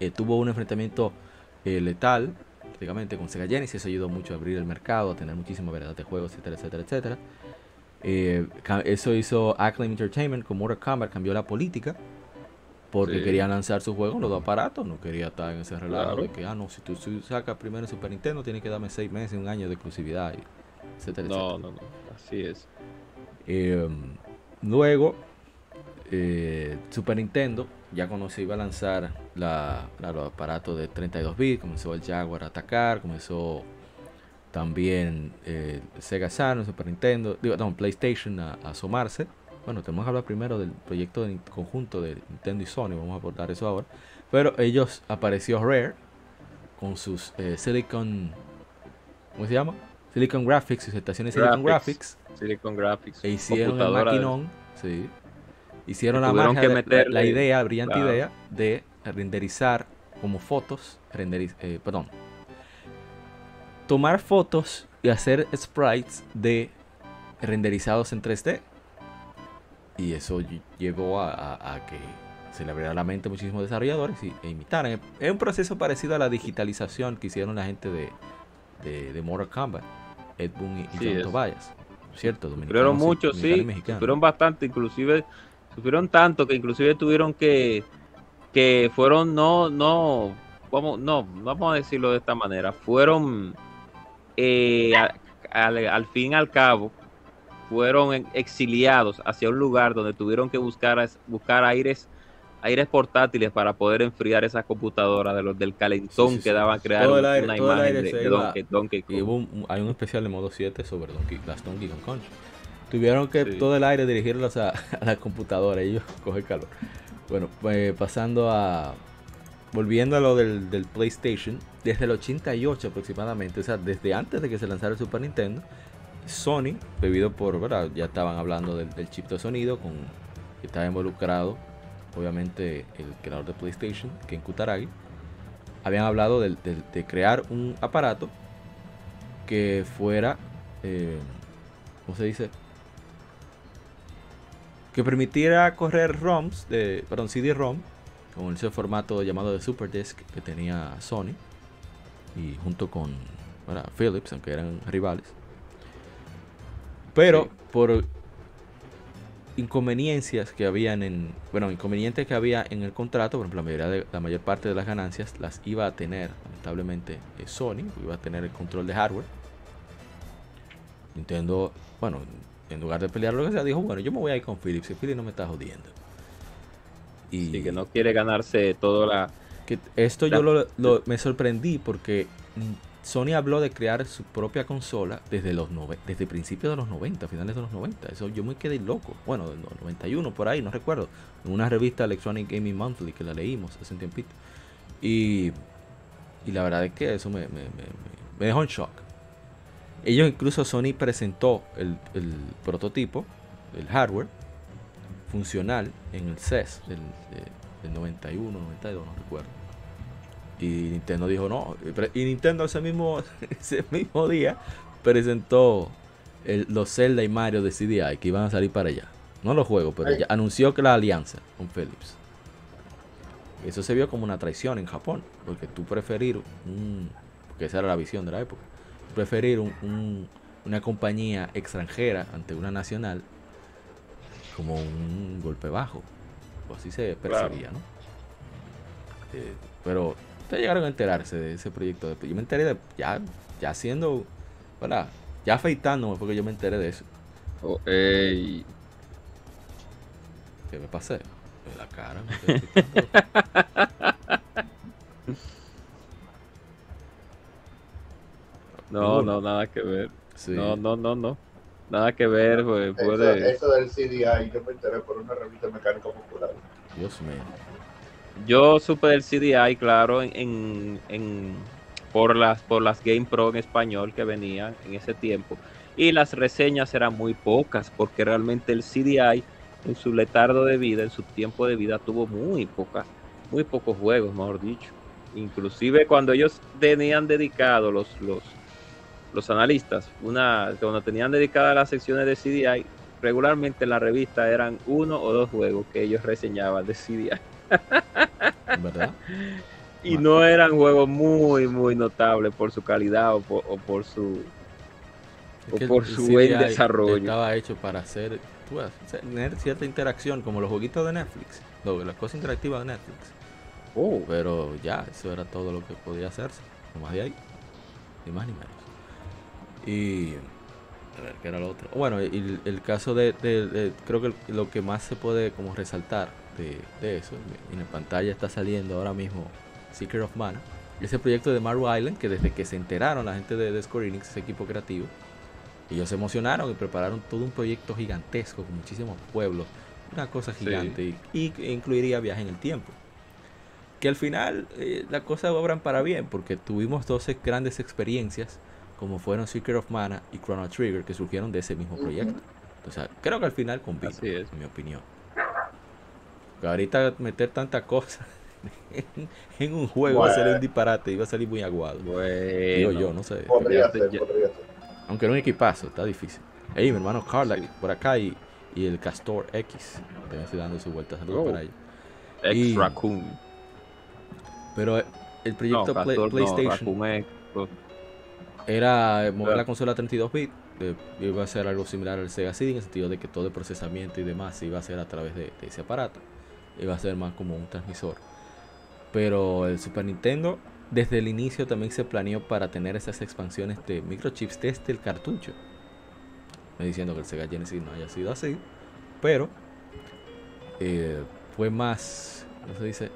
Eh, tuvo un enfrentamiento letal, prácticamente con Sega Genesis. Eso ayudó mucho a abrir el mercado, a tener muchísima variedad de juegos, etcétera, etcétera, etcétera. eso hizo Acclaim Entertainment con Mortal Kombat, cambió la política porque quería lanzar su juego en los dos aparatos, no quería estar en ese relato de que, ah, no, si tú, sacas primero Super Nintendo, tienes que darme seis meses, un año de exclusividad, etcétera, no, No, no, así es. Em, luego, eh, Super Nintendo, ya cuando se iba a lanzar la, los aparatos de 32 bits, comenzó el Jaguar a atacar, comenzó también eh, Sega Saturn, Super Nintendo, digo, no, PlayStation a asomarse bueno, tenemos que hablar primero del proyecto de conjunto de Nintendo y Sony, vamos a abordar eso ahora. Pero ellos apareció Rare con sus eh, Silicon, ¿cómo se llama? Silicon Graphics, sus estaciones Silicon Graphics. Silicon Graphics. E hicieron el maquinón, sí. Hicieron la, magia, la, idea, brillante idea de renderizar como fotos, eh, perdón, tomar fotos y hacer sprites de renderizados en 3D y eso llevó a, que se le abriera la mente a muchísimos desarrolladores y, e imitaran. Es un proceso parecido a la digitalización que hicieron la gente de, de, Mortal Kombat, Ed Boon y, sí, John Tobias. ¿Cierto? Sufrieron mucho, sí. Sufrieron bastante, inclusive. Sufrieron tanto que inclusive tuvieron que. que fueron no. no vamos, no, vamos a decirlo de esta manera. Fueron. Eh, al, al fin y al cabo, fueron exiliados hacia un lugar donde tuvieron que buscar, buscar aires aires portátiles para poder enfriar esas computadoras de los del calentón que daban crear una imagen de, Donkey, Kong. hay un especial de modo 7 sobre Donkey, las Donkey Kong Tuvieron que todo el aire dirigirlos a, la computadora, ellos cogen calor. Bueno, pues pasando a. Volviendo a lo del, del, PlayStation, desde el 88 aproximadamente, o sea, desde antes de que se lanzara el Super Nintendo, Sony, debido por. Ya estaban hablando del, chip de sonido, con, estaba involucrado, obviamente, el creador de PlayStation, Ken Kutaragi. Habían hablado de, crear un aparato que fuera, eh, ¿cómo se dice? Que permitiera correr ROMs, de, perdón, CD-ROM, con ese formato llamado de Super Disc que tenía Sony, y junto con Philips, aunque eran rivales pero por inconveniencias que habían en, bueno, inconvenientes que había en el contrato, por ejemplo, la mayoría de, la mayor parte de las ganancias las iba a tener, lamentablemente, eh, Sony, iba a tener el control de hardware. Nintendo, bueno, en lugar de pelear lo que sea, dijo, bueno, yo me voy a ir con Philips, y Philips no me está jodiendo. Y que no quiere ganarse toda la... Que esto yo lo, me sorprendí porque Sony habló de crear su propia consola desde los nove- desde principios de los 90, finales de los 90. Eso yo me quedé loco. Bueno, en los 91 por ahí, no recuerdo. En una revista Electronic Gaming Monthly que la leímos hace un tiempito. Y, y la verdad es que eso me, dejó en shock. Ellos incluso Sony presentó el, el prototipo, el hardware funcional en el CES del, de- del 91, 92, no recuerdo. Y Nintendo dijo no. Y Nintendo ese mismo, ese mismo día presentó el- los Zelda y Mario de CDI que iban a salir para allá. No los juegos, pero ya anunció que la alianza con Philips. Eso se vio como una traición en Japón, porque tú preferir un, porque esa era la visión de la época, preferir un- un- una compañía extranjera ante una nacional como un golpe bajo, o así se percibía, ¿no? Eh, pero ustedes llegaron a enterarse de ese proyecto. de- Yo me enteré de ya, ya haciendo, ¿verdad? Ya afeitándome porque yo me enteré de eso. Oh, ey. Que me pasé. En la cara. me estoy. No, no, nada que ver. Sí. No, no, no, no. Nada que ver, pues, Eso, puede. eso del CDI, yo me enteré por una revista mecánica popular. Dios mío. Yo supe del CDI, claro, en, en, por las por las Game Pro en español que venían en ese tiempo. Y las reseñas eran muy pocas, porque realmente el CDI en su letardo de vida, en su tiempo de vida, tuvo muy pocas, muy pocos juegos, mejor dicho. Inclusive cuando ellos tenían dedicado los, los, los analistas, una, cuando tenían dedicadas las secciones de CDI, regularmente en la revista eran uno o dos juegos que ellos reseñaban de CDI. ¿Verdad? Y no eran juegos muy, muy notables por su calidad o por, o por su... O que por su buen desarrollo. Estaba hecho para hacer, tener cierta interacción, como los jueguitos de Netflix, las cosas interactivas de Netflix. Oh, Pero ya, eso era todo lo que podía hacerse. No más de ahí. Ni más ni menos. Y. A ver, ¿qué era lo otro? Bueno, y el, el caso de, de- de- Creo que lo que más se puede como resaltar de, de eso, en la pantalla está saliendo ahora mismo Secret of Mana. Ese proyecto de Mario Island, que desde que se enteraron la gente de, de Square Enix, ese equipo creativo, ellos se emocionaron y prepararon todo un proyecto gigantesco con muchísimos pueblos. Una cosa Sí. gigante y, y incluiría viaje en el tiempo que al final eh, las cosas obran para bien, porque tuvimos dos grandes experiencias, como fueron Secret of Mana y Chrono Trigger, que surgieron de ese mismo proyecto. O sea, creo que al final convino, Así es. en mi opinión. Ahorita meter tanta cosa en, en un juego va a ser Bueno. un disparate y va a salir muy aguado. Digo bueno. yo, no sé. Podría ser, ya- podría ser. Aunque era un equipazo, está difícil. Ey, mi hermano Carla Sí. por acá y, y el Castor X. También estoy dando su vuelta. Oh. para ellos. Ex y- Raccoon. Pero eh, el No, proyecto Play- Castor no, PlayStation. Pues, era mover la consola a 32 bits. eh, iba a ser algo similar al Sega CD en el sentido de que todo el procesamiento y demás se iba a hacer a través de, de ese aparato. Iba a ser más como un transmisor. Pero el Super Nintendo, desde el inicio también se planeó para tener esas expansiones de microchips desde el cartucho. No diciendo que el Sega Genesis no haya sido así, pero eh, fue más, ¿cómo se dice?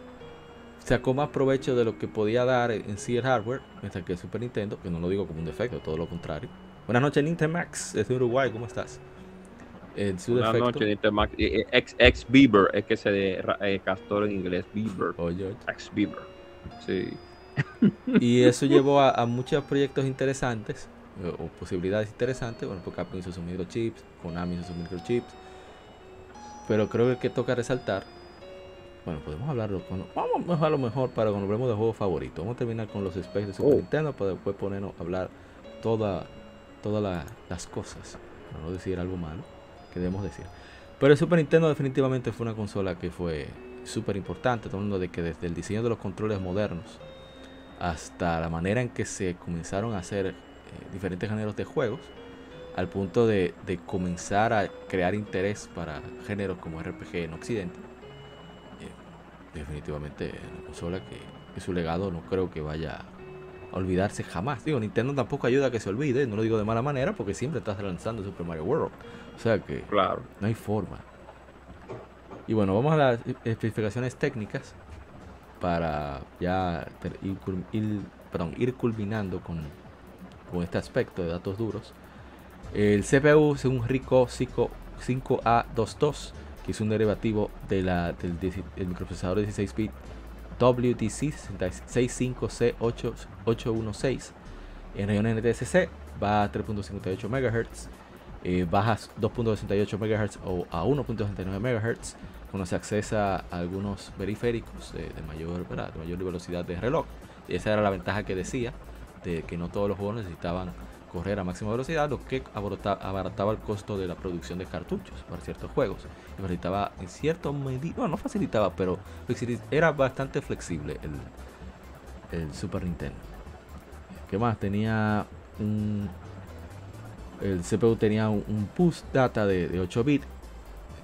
Sacó más provecho de lo que podía dar en sí el hardware, mientras que el Super Nintendo, que no lo digo como un defecto, todo lo contrario. Buenas noches, Nintemax, desde Uruguay, ¿cómo estás? Buenas defecto, noches, Nintemax. Eh, eh, Ex, ex Beaver, es que se de eh, Castor en inglés, oye, oye. Ex Beaver. Sí. Y eso llevó a, a muchos proyectos interesantes, eh, o posibilidades interesantes. Bueno, porque Capcom hizo sus microchips, Konami hizo sus microchips. Pero creo que el que toca resaltar, bueno, podemos hablarlo con. Vamos a lo mejor para cuando hablemos de juegos favoritos. Vamos a terminar con los specs de Super Oh. Nintendo para después ponernos a hablar toda, todas la- las cosas. Para no decir algo malo debemos decir. Pero el Super Nintendo definitivamente fue una consola que fue súper importante. Hablando de que desde el diseño de los controles modernos hasta la manera en que se comenzaron a hacer eh, diferentes géneros de juegos, al punto de, de comenzar a crear interés para géneros como RPG en Occidente. Eh, definitivamente una consola que, que su legado no creo que vaya a olvidarse jamás. Digo, Nintendo tampoco ayuda a que se olvide, no lo digo de mala manera porque siempre estás lanzando Super Mario World. O sea que Claro. no hay forma. Y bueno, vamos a las especificaciones técnicas para ya ir, perdón, ir culminando con, con este aspecto de datos duros. El CPU es un Rico 5A22, que es un derivativo de la, del, del microprocesador 16-bit WTC 65C816 en región NTSC va a 3.58 MHz, eh, bajas 2.68 MHz o a 1.69 MHz cuando se accesa a algunos periféricos de, mayor, de mayor velocidad de reloj. Y esa era la ventaja que decía, de que no todos los juegos necesitaban correr a máxima velocidad, lo que abarataba el costo de la producción de cartuchos para ciertos juegos. Y facilitaba en cierto medida, no, facilitaba, pero era bastante flexible el, el Super Nintendo. ¿Qué más? Tenía un. El CPU tenía un, bus data de, 8 bits.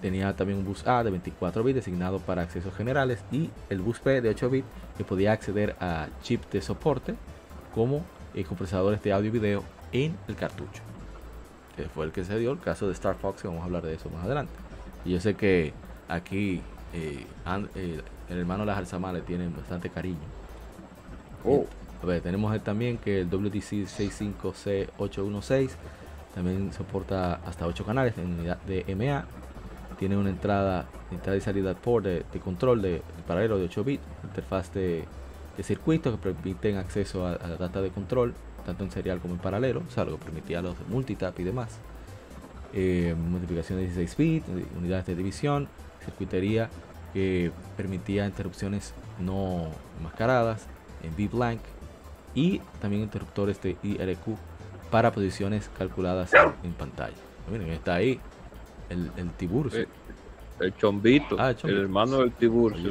Tenía también un bus A de 24 bits designado para accesos generales. Y el bus P de 8 bits que podía acceder a chip de soporte como eh, compresadores de audio y video en el cartucho. Que fue el que se dio el caso de Star Fox, vamos a hablar de eso más adelante. Y yo sé que aquí eh, eh, el hermano Las le tienen bastante cariño. Oh. A ver, tenemos también que el WTC 65C816 también soporta hasta 8 canales en unidad de MA. Tiene una entrada, entrada y salida port de, control de, paralelo de 8 bits, interfaz de, circuitos que permiten acceso a, la data de control, tanto en serial como en paralelo, o sea, lo que permitía los multitap y demás. Eh, multiplicación de 16 bits, unidades de división, circuitería que permitía interrupciones no mascaradas en B-Blank y también interruptores de IRQ para posiciones calculadas en, pantalla. Miren, está ahí el, el Tiburcio. Eh, el, chombito, ah, el, hermano del Tiburcio,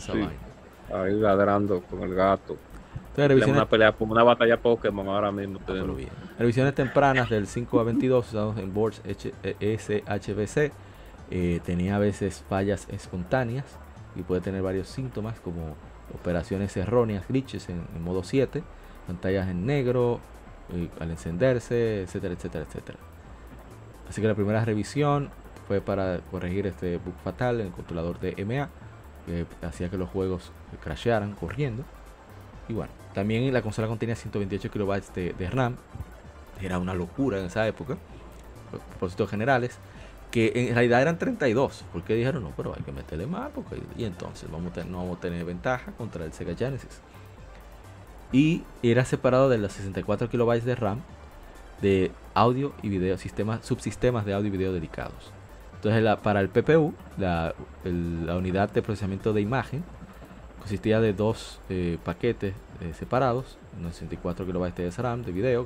Ahí ladrando con el gato. Entonces, una pelea una batalla Pokémon ahora mismo. Ah, revisiones tempranas del 5 a 22 usados en boards SHBC. Eh, tenía a veces fallas espontáneas y puede tener varios síntomas como operaciones erróneas, glitches en, en modo 7 pantallas en negro al encenderse, etcétera, etcétera, etcétera. Así que la primera revisión fue para corregir este bug fatal en el controlador de MA, que hacía que los juegos crashearan corriendo. Y bueno, también la consola contenía 128 kilobytes de, RAM, era una locura en esa época, por propósitos generales, que en realidad eran 32, porque dijeron, no, pero hay que meterle más, porque, y entonces vamos no vamos a tener ventaja contra el Sega Genesis y era separado de los 64 kilobytes de RAM de audio y video, sistemas, subsistemas de audio y video dedicados. Entonces, para el PPU, la, unidad de procesamiento de imagen consistía de dos eh, paquetes eh, separados, 64 kilobytes de RAM de video,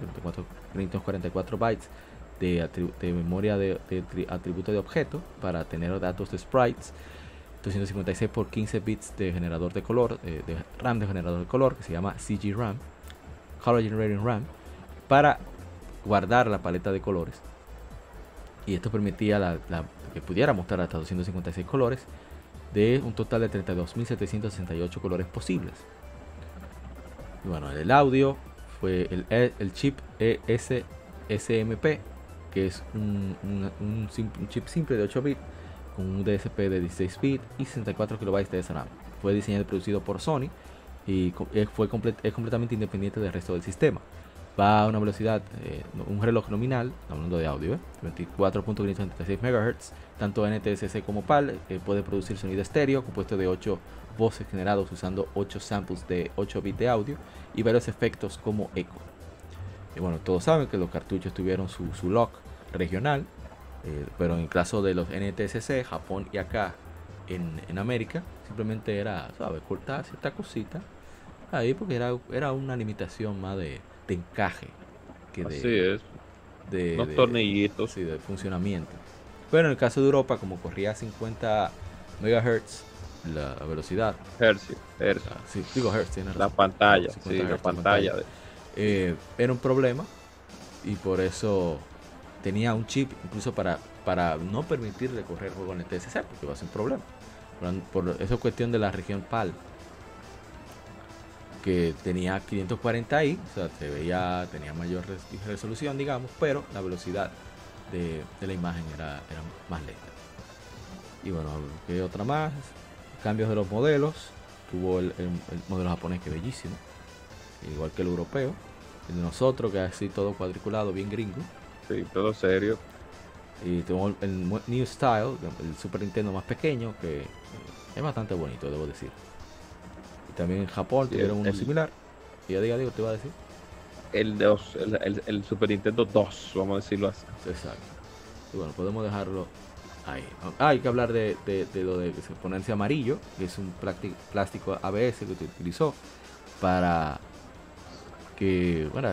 544 bytes de, memoria de atributo de objeto para tener datos de sprites 256 por 15 bits de generador de color, eh, de RAM de generador de color, que se llama CG RAM, Color Generating RAM, para guardar la paleta de colores. Y esto permitía que pudiera mostrar hasta 256 colores de un total de 32.768 colores posibles. Y bueno, el audio fue el, el chip ES SMP, que es un chip simple de 8 bits con un DSP de 16 bits y 64 KB de RAM. Fue diseñado y producido por Sony y eh, fue es completamente independiente del resto del sistema. Va a una velocidad, eh, un reloj nominal, hablando de audio, 24.536 eh, MHz, tanto NTSC como PAL, puede producir sonido estéreo compuesto de 8 voces generados usando 8 samples de 8 bits de audio y varios efectos como eco. Y bueno, todos saben que los cartuchos tuvieron su, su lock regional, eh, pero en el caso de los NTSC, Japón y acá en, América, simplemente era, ¿sabes? Cortar cierta cosita ahí porque era, era una limitación más de, encaje que de, Así es. de, tornillitos. Sí, de funcionamiento. Pero en el caso de Europa, como corría a 50 MHz la velocidad. Hertz, hertz. Ah, sí, digo Hertz, La pantalla, sí, la pantalla. Eh, era un problema y por eso tenía un chip incluso para, para no permitirle correr juego en el TSC, porque va a ser un problema. Por, eso es cuestión de la región PAL, que tenía 540i, o se veía, tenía mayor resolución, digamos, pero la velocidad de, la imagen era, más lenta. Y bueno, que otra más, cambios de los modelos, tuvo el, modelo japonés que bellísimo, igual que el europeo. El de nosotros, que es así todo cuadriculado, bien gringo. Sí, todo serio. Y tengo el New Style, el Super Nintendo más pequeño, que es bastante bonito, debo decir. Y también en Japón tuvieron uno similar. Y ya diga, digo, te iba a decir. El, dos, el, el, Super Nintendo 2, vamos a decirlo así. Exacto. Y bueno, podemos dejarlo ahí. Ah, hay que hablar de, de, lo de ponerse amarillo, que es un plástico ABS que se utilizó para que, bueno,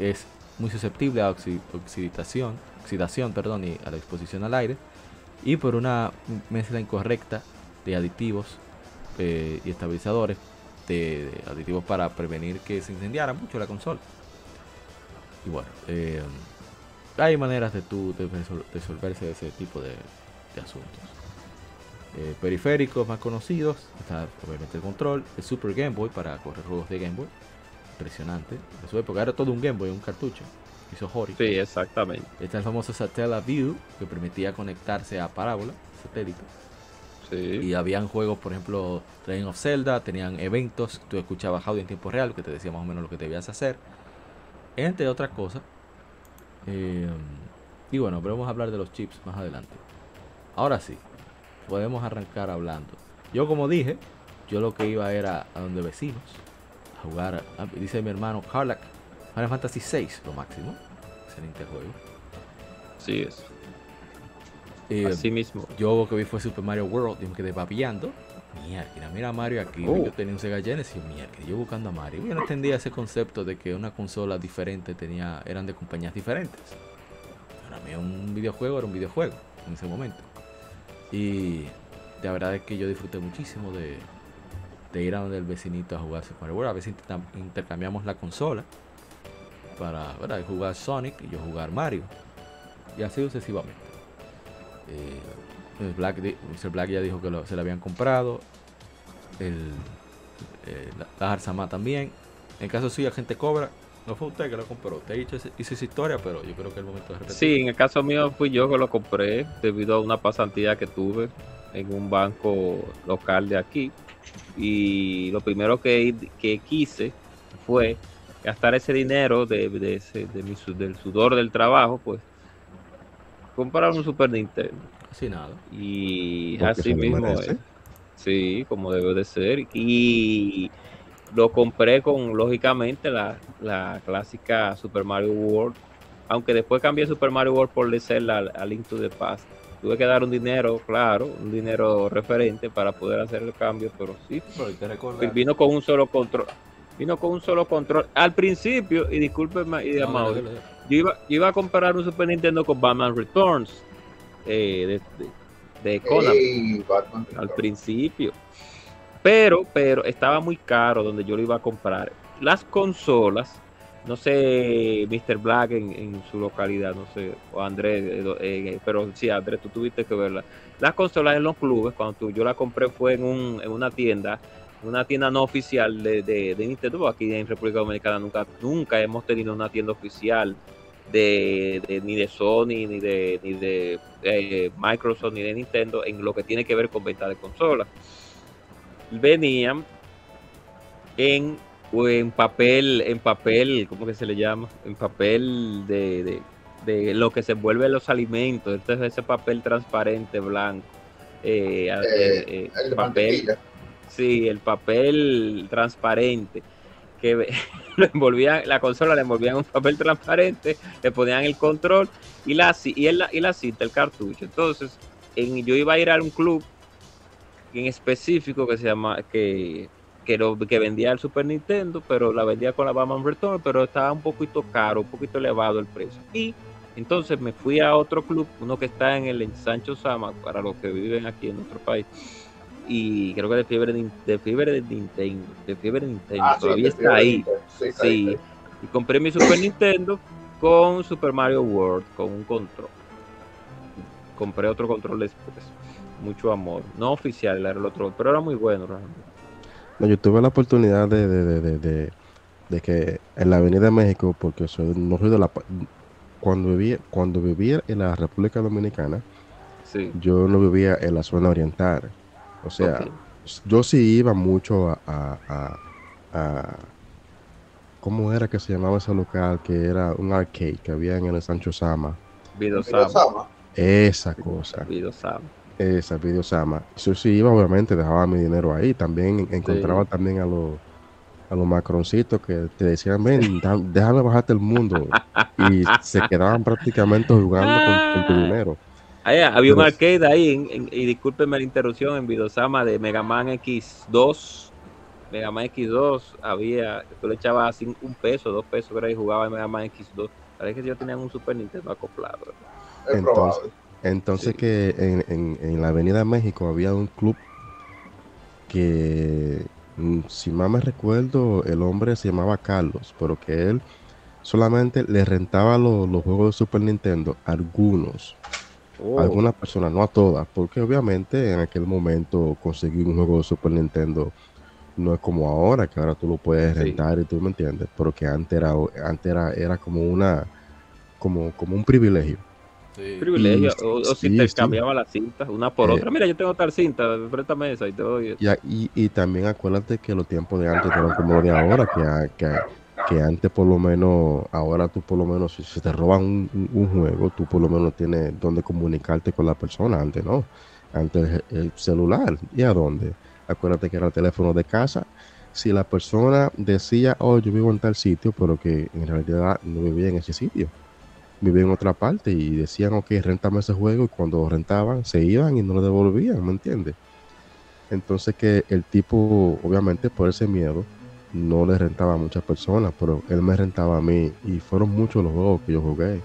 es muy susceptible a oxidación, oxidación perdón, y a la exposición al aire. Y por una mezcla incorrecta de aditivos eh, y estabilizadores, de, aditivos para prevenir que se incendiara mucho la consola. Y bueno, eh, hay maneras de, tu, resolverse ese tipo de, asuntos. Eh, periféricos más conocidos, está obviamente el control, el Super Game Boy para correr juegos de Game Boy. Impresionante. En su época era todo un Game Boy, un cartucho. Hizo Hori. Sí, exactamente. Está el famoso Satellaview que permitía conectarse a parábola, satélite y habían juegos, por ejemplo, Train of Zelda, tenían eventos, tú escuchabas audio en tiempo real que te decía más o menos lo que debías hacer, entre otras cosas. Eh, y bueno, pero vamos a hablar de los chips más adelante. Ahora sí, podemos arrancar hablando. Yo como dije, yo lo que iba era a donde vecinos, a jugar, dice mi hermano Carlac, Final Fantasy VI, lo máximo. Excelente juego. Sí es. Eh, Así mismo. Yo que vi fue Super Mario World y me quedé papiando. Mierda, mira a Mario aquí. Oh. Yo tenía un Sega Genesis. Mierda, yo buscando a Mario. Yo no entendía ese concepto de que una consola diferente tenía, eran de compañías diferentes. Para mí un videojuego era un videojuego en ese momento. Y la verdad es que yo disfruté muchísimo de, de ir a donde el vecinito a jugar Super Mario World. A veces intercambiamos la consola para jugar Sonic y yo jugar Mario. Y así sucesivamente. Eh, Black, Mr. Black ya dijo que se lo habían comprado. El, eh, la, también. En caso suyo, gente cobra. No fue usted que lo compró. Usted hizo, hizo, esa historia, pero yo creo que el momento de repetir. Sí, en el caso mío fui yo que lo compré debido a una pasantía que tuve en un banco local de aquí. Y lo primero que, que quise fue gastar ese dinero de, de, de mi, del sudor del trabajo, pues comprar un Super Nintendo. Así nada. Y así mismo es. Sí, como debe de ser. Y lo compré con, lógicamente, la, la clásica Super Mario World. Aunque después cambié Super Mario World por ser la, a Link to the Past. Tuve que dar un dinero, claro, un dinero referente para poder hacer el cambio, pero sí. Pero vino con un solo control. Vino con un solo control. Al principio, y discúlpeme, y de yo iba, iba a comparar un Super Nintendo con Batman Returns eh, de, de, Konami al principio. Pero, pero estaba muy caro donde yo lo iba a comprar. Las consolas, no sé, Mr. Black en, su localidad, no sé, o Andrés, eh, eh, pero sí, Andrés, tú tuviste que verla. Las consolas en los clubes, cuando yo la compré fue en, un, en una tienda una tienda no oficial de, Nintendo, aquí en República Dominicana nunca, nunca hemos tenido una tienda oficial de, ni de Sony, ni de, ni de eh, Microsoft, ni de Nintendo en lo que tiene que ver con venta de consolas. Venían en, en papel, en papel, ¿cómo que se le llama? En papel de, de, lo que se envuelve los alimentos, entonces ese papel transparente blanco. Eh, eh, el papel Sí, el papel transparente que lo envolvían, la consola le envolvían un papel transparente, le ponían el control y la, y, el, y la cinta, el cartucho. Entonces, en, yo iba a ir a un club en específico que se llama, que, que, lo, que vendía el Super Nintendo, pero la vendía con la Batman Return, pero estaba un poquito caro, un poquito elevado el precio. Y entonces me fui a otro club, uno que está en el Sancho Sama, para los que viven aquí en nuestro país y creo que de fiebre de, fiebre de Nintendo, de fiebre de Nintendo, ah, todavía está ahí. Sí, Y compré mi Super Nintendo con Super Mario World, con un control. Compré otro control después. Mucho amor. No oficial, era el otro, pero era muy bueno realmente. Yo tuve la oportunidad de, de, de, que en la Avenida México, porque soy, no soy de la cuando vivía, cuando vivía en la República Dominicana, sí. yo no vivía en la zona oriental. O sea, yo sí iba mucho a, ¿cómo era que se llamaba ese local? Que era un arcade que había en el Sancho Sama. Vidosama. Sama. Esa cosa. Vidosama. Esa Videosama. Yo sí iba, obviamente, dejaba mi dinero ahí. También en- encontraba también a los a los macroncitos que te decían, ven, déjame bajarte el mundo. Y se quedaban prácticamente jugando con, con tu dinero. Ahí, había un Pero- arcade ahí, en- en- y discúlpenme la interrupción, en Vidosama de Mega Man X2. Mega Man X2 había, tú le echabas así un peso, dos pesos, creo, y jugaba en Mega Man X2. Parece que ellos tenían un Super Nintendo acoplado. Es Entonces. Entonces Sí. que en, en- en la Avenida México había un club que, mm, si mal me recuerdo, el hombre se llamaba Carlos, pero que él solamente le rentaba lo- los juegos de Super Nintendo a algunos, Oh, a algunas personas, no a todas, porque obviamente en aquel momento conseguir un juego de Super Nintendo no es como ahora, que ahora tú lo puedes Sí. rentar y tú me entiendes, pero que antes era, antes era, era como una, como, como un privilegio. Sí. privilegio. y- o, o si sí, te sí. cambiaba las cintas una por Eh, otra. Mira, yo tengo tal cinta, préstame esa y te doy. Y, a- y, y también acuérdate que los tiempos de antes eran como de ahora, que, que, que antes por lo menos, ahora tú por lo menos, si, si te roban un, un- un juego, tú por lo menos tienes donde comunicarte con la persona, antes no, antes el, el celular, ¿y a dónde? Acuérdate que era el teléfono de casa, si la persona decía, oh, yo vivo en tal sitio, pero que en realidad no vivía en ese sitio, vivía en otra parte y decían, ok, rentame ese juego y cuando rentaban se iban y no lo devolvían, ¿me entiendes? Entonces que el tipo, obviamente por ese miedo, no le rentaba a muchas personas, pero él me rentaba a mí y fueron muchos los juegos que yo jugué.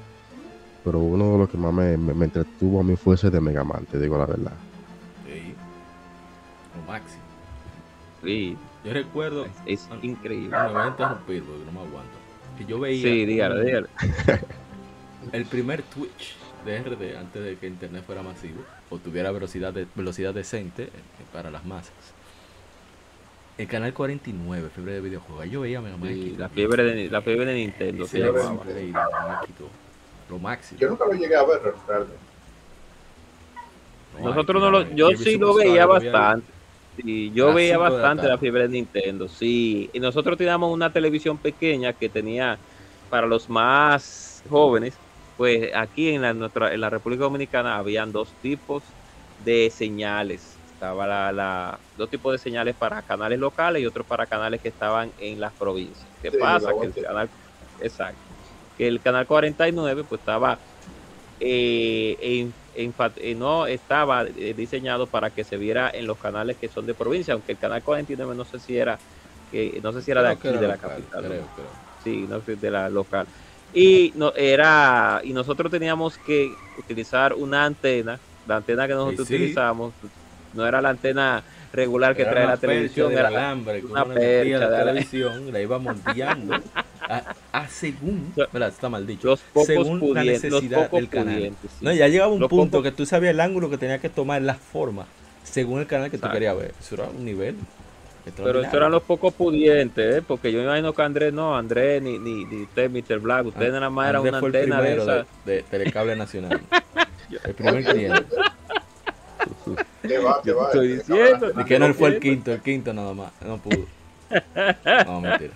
Pero uno de los que más me, me- me entretuvo a mí fue ese de Mega Man, te digo la verdad. Sí. Lo máximo. Sí, Yo recuerdo es increíble. No, me voy a interrumpir porque no me aguanto. Que yo veía. Sí, dígalo, dígalo. El primer Twitch de RD antes de que internet fuera masivo o tuviera velocidad, de- velocidad decente eh, para las masas. El canal 49, fiebre de videojuegos. Ahí yo veía Mega Man Sí, X2. la fiebre de, la fiebre de Nintendo. Ese se era llamaba. increíble, Mega Man X2. Lo máximo. Yo nunca lo llegué a ver realmente. No, Nosotros no lo, yo sí lo veía bastante. Sí, yo veía la bastante la, tarde. fiebre de Nintendo, sí. Y nosotros teníamos una televisión pequeña que tenía para los más jóvenes, pues aquí en la, nuestra, en la República Dominicana habían dos tipos de señales. Estaba la, la- dos tipos de señales para canales locales y otros para canales que estaban en las provincias. ¿Qué Sí, pasa? Que el canal, exacto. Que el canal 49 pues estaba eh, en- eh, no estaba eh, diseñado para que se viera en los canales que son de provincia, aunque el canal 49 no sé si era que no sé si era de Creo aquí era de la local, capital, Creo, ¿no? creo. sí, no sé, de la local. Y no era y nosotros teníamos que utilizar una antena, la antena que nosotros Sí, sí. utilizamos no era la antena regular que Era trae una la televisión, era alambre una uno le metía a percha de la televisión, la iba moldeando a, a según, ¿verdad? Está mal dicho. los pocos según la pudientes, los necesidad pocos del canal. pudientes, sí. No, ya llegaba un Los punto pocos- que tú sabías el ángulo que tenía que tomar la forma según el canal que tú Exacto. querías ver. Eso era un nivel. Pero estos eran los pocos pudientes, ¿eh? porque yo me imagino que Andrés no, Andrés ni, ni, ni usted, Mr. Black, usted nada más era una fue el antena de esa. de, de Telecable Nacional. el primer cliente. ¿Qué va, va? estoy diciendo. Y que no él fue el quinto, el quinto nada más. No pudo. No, mentira.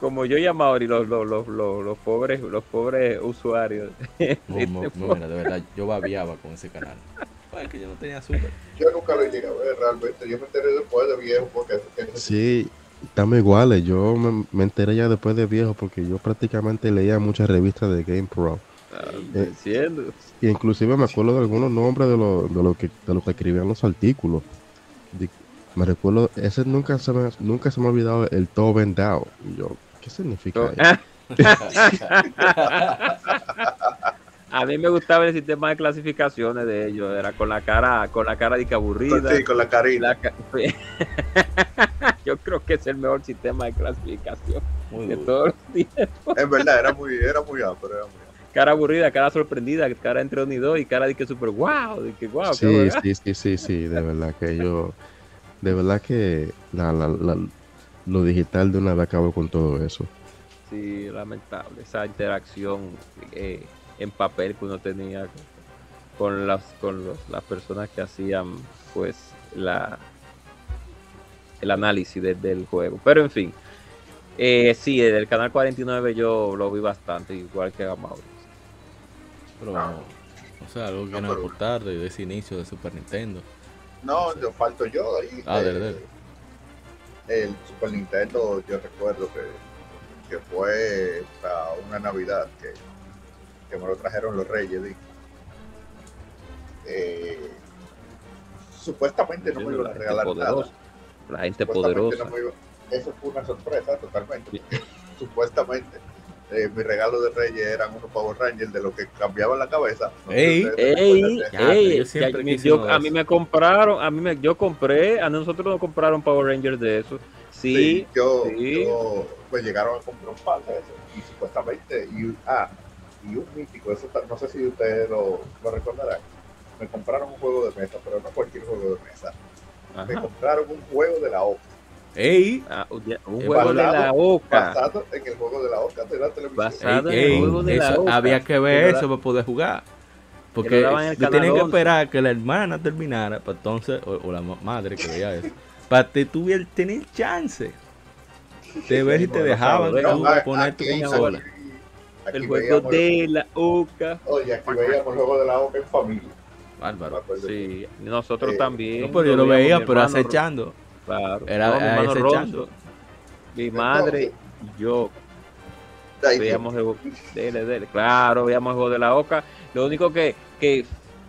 Como yo y a Mauri, los, los, los, los, los pobres, los pobres usuarios. No, no, no, mira, de verdad, yo babiaba con ese canal. Pues que yo no tenía super. Yo nunca lo llegué a ver realmente. Yo me enteré después de viejo porque que- Sí, estamos iguales. Yo me, me enteré ya después de viejo porque yo prácticamente leía muchas revistas de Game Pro. Ah, Eh, diciendo. Inclusive me acuerdo de algunos nombres de lo, de lo que de lo que escribían los artículos. De- me recuerdo, ese nunca se me, nunca se me ha olvidado el Tobin Dow. Y yo, ¿qué significa eso? A mí me gustaba el sistema de clasificaciones de ellos, era con la cara, con la cara de que aburrida. Sí, con la carita. la ca- Yo creo que es el mejor sistema de clasificación Muy de duro. todos los tiempos. En verdad, era muy, era muy amplio, era muy amplio. Cara aburrida, cara sorprendida, cara entre uno y dos y cara de que super wow, de que wow, Sí, sí, sí, sí, sí, de verdad que yo, de verdad que la, la, la- lo digital de una vez acabó con todo eso. Sí, lamentable. Esa interacción eh, en papel que uno tenía con las con los- las personas que hacían pues la el análisis de- del juego. Pero en fin, Eh, sí, del canal 49 yo lo vi bastante, igual que a Mauro. Pero, o sea, algo que No, no pero- aportar de, de ese inicio de Super Nintendo. No, yo falto yo ahí. Ah, eh, de. El Super Nintendo, yo recuerdo que, que fue para una Navidad que, que me lo trajeron los Reyes. Eh, supuestamente no me iban a regalar nada. La gente Supuestamente poderosa. no me iba- Eso fue una sorpresa totalmente. Supuestamente. eh, mi regalo de Reyes eran unos Power Rangers de los que cambiaban la cabeza. No sé Ey, Ey, Ya, yo yo- a mí me compraron, a mí me, yo compré, a nosotros nos compraron Power Rangers de eso. Sí, Sí, yo, sí. yo pues llegaron a comprar un par de esos y supuestamente y, ah, y un mítico, eso ta- no sé si ustedes lo, lo recordarán. Me compraron un juego de mesa, pero no cualquier juego de mesa. Me compraron un juego de la OCA, ¡Ey! Ah, un Eh, juego de la Oca. basado en el juego de la OCA de la televisión. Basado- Ey, en el ey, juego de la Oca, había que ver eso para poder jugar. que Porque lo daban en el tú tenías que Canal 11. esperar que la hermana terminara, para entonces, o, o la ma- madre que veía eso, para que tuviera tener chance de ver si te dejaban tú ah, poner tu consola. Aquí- El juego de la Oca. Oye, aquí veíamos el juego de la OCA en familia. Bárbaro. Sí, nosotros Eh, también. No, pero yo lo veía, pero acechando. Claro. Era- No, mi. Ronzo, mi madre y yo veíamos el juego- dele, dele. Claro, veíamos el juego de la Oca. Lo único que, que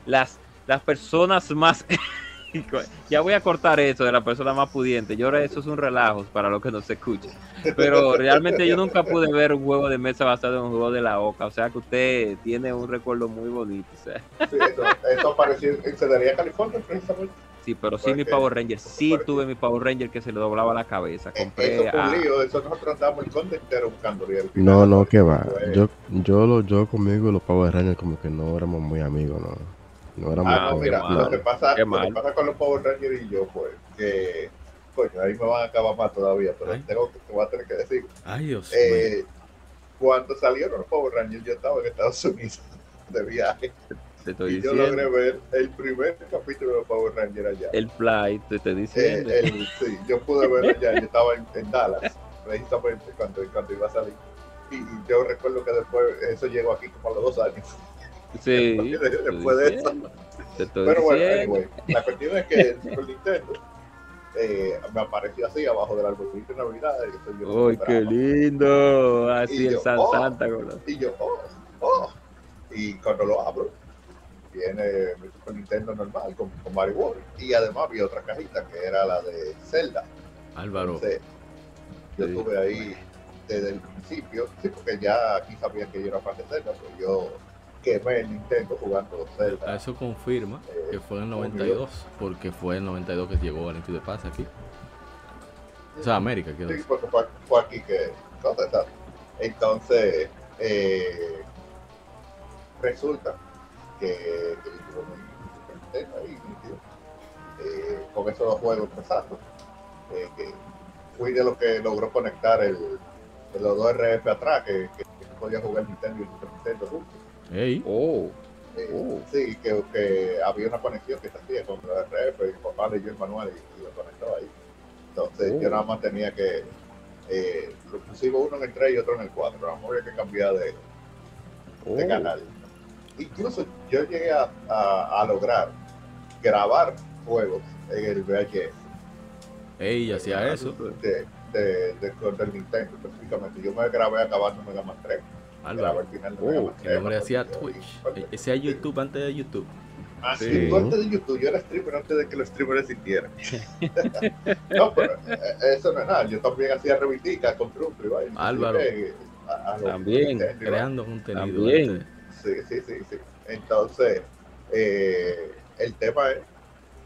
las, las personas más. ya voy a cortar eso de la persona más pudiente. Yo ahora eso es un relajo para los que no se escuchan. Pero realmente yo nunca pude ver un juego de mesa basado en un juego de la Oca. O sea que usted tiene un recuerdo muy bonito. o sea. sí, eso, eso apareció en Cedería, California, precisamente. Sí, pero sí mi Power Ranger. Sí tuve mi Power Ranger que se le doblaba la cabeza. Compré Eso fue a- un lío, eso nosotros andamos el conde entero buscándolo. No, no, que va. Yo, yo, lo, yo conmigo y los Power Rangers como que no éramos muy amigos, ¿no? No éramos Ah, no, mira, qué lo mal, que, pasa, qué lo que mal. pasa con los Power Rangers y yo fue que, coño, ahí me van a acabar más todavía, pero Ay. tengo que, te voy a tener que decir. Ay, Dios mío. Eh, cuando salieron los Power Rangers, yo estaba en Estados Unidos de viaje Te estoy y yo diciendo. logré ver el primer capítulo de los Power Rangers allá. El fly, te estoy Eh, el- sí, yo pude verlo allá, yo estaba en, en Dallas, precisamente cuando, cuando iba a salir. Y, y yo recuerdo que después eso llegó aquí como a los dos años. Sí. después de eso. Pero bueno, anyway, la cuestión es que el Super Nintendo eh, me apareció así abajo del arbolito de Navidad. y yo ¡Ay, qué lindo! Así Y el yo, San oh. Santa. con Y yo, oh, oh. Y cuando lo abro, viene mi Super Nintendo normal con, con Mario World. Y además había otra cajita que era la de Zelda. Álvaro. Entonces, yo Sí. estuve ahí desde el principio, sí, porque ya aquí sabía que yo era fan de Zelda, pero yo quemé el Nintendo jugando Zelda. Eso confirma Eh, que fue en el obvio. 92, porque fue en el 92 que llegó Valentín de Paz aquí. O sea, América, quiero Sí, decir. porque fue, fue aquí que. Entonces, eh, resulta que, que ahí, eh, con esos dos juegos empezando. eh, que fui de los que logró conectar el, de los dos RF atrás, que, que, podía jugar el Nintendo y el Super Nintendo juntos. Ey, Oh, Eh, Oh. Sí, que, que había una conexión que se hacía con los RF, y mi papá leyó el manual y, y lo conectó ahí. Entonces Oh. yo nada más tenía que, eh, lo pusimos uno en el 3 y otro en el 4, nada más había que cambiar de, de oh. canal. Incluso yo llegué a, a, a lograr grabar juegos en el VHS ey, hacía eso. de, de, de- con el Nintendo específicamente. Yo me grabé acabando Mega Man 3. Álvaro. Oh, 3, hombre me hacía Twitch. E- Ese era YouTube antes de YouTube. Ah, sí, Sí. tú antes de YouTube, yo era streamer antes de que los streamers existieran. no, pero eh, eso no es nada. Yo también hacía revisticas con y vaina. Álvaro. Inclusive, a- a También. Creando contenido. También. Sí, sí, sí, sí. Entonces, eh, el tema es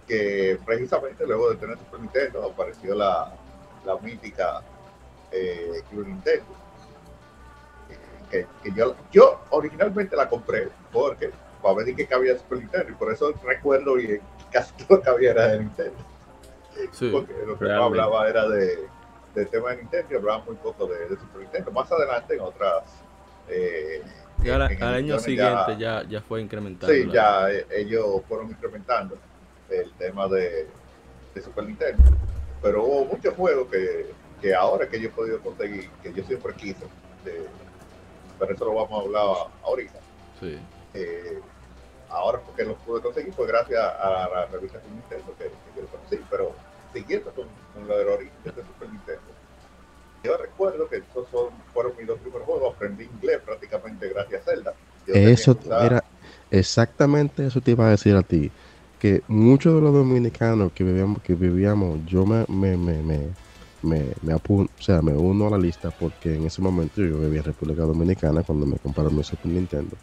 que precisamente luego de tener Super Nintendo apareció la, la mítica eh, Club Nintendo. Que, que yo, yo originalmente la compré porque para ver que cabía Super Nintendo y por eso recuerdo bien casi todo lo que había era de Nintendo. Sí. Porque lo que yo hablaba era de, del tema de Nintendo y hablaba muy poco de, de Super Nintendo. Más adelante en otras... Eh, Y ahora, en al año ya- siguiente ya, ya fue incrementando. Sí, ya eh, ellos fueron incrementando el tema de, de Super Nintendo. Pero hubo muchos juegos que que ahora que yo he podido conseguir, que yo siempre quise, de, pero eso lo vamos a hablar ahorita. Sí. Eh, ahora porque lo pude conseguir fue gracias a la revista de Nintendo que, que yo lo conseguí, pero siguiendo con, con lo del origen de Super Nintendo. Yo recuerdo que estos son, fueron mis dos primeros juegos, aprendí inglés prácticamente gracias a Zelda. Yo Eso usar- era exactamente eso te iba a decir a ti. Que muchos de los dominicanos que vivíamos, que vivíamos yo me, me, me, me, me, me apun- o sea, me uno a la lista porque en ese momento yo vivía en República Dominicana cuando me compraron mi Super Nintendo.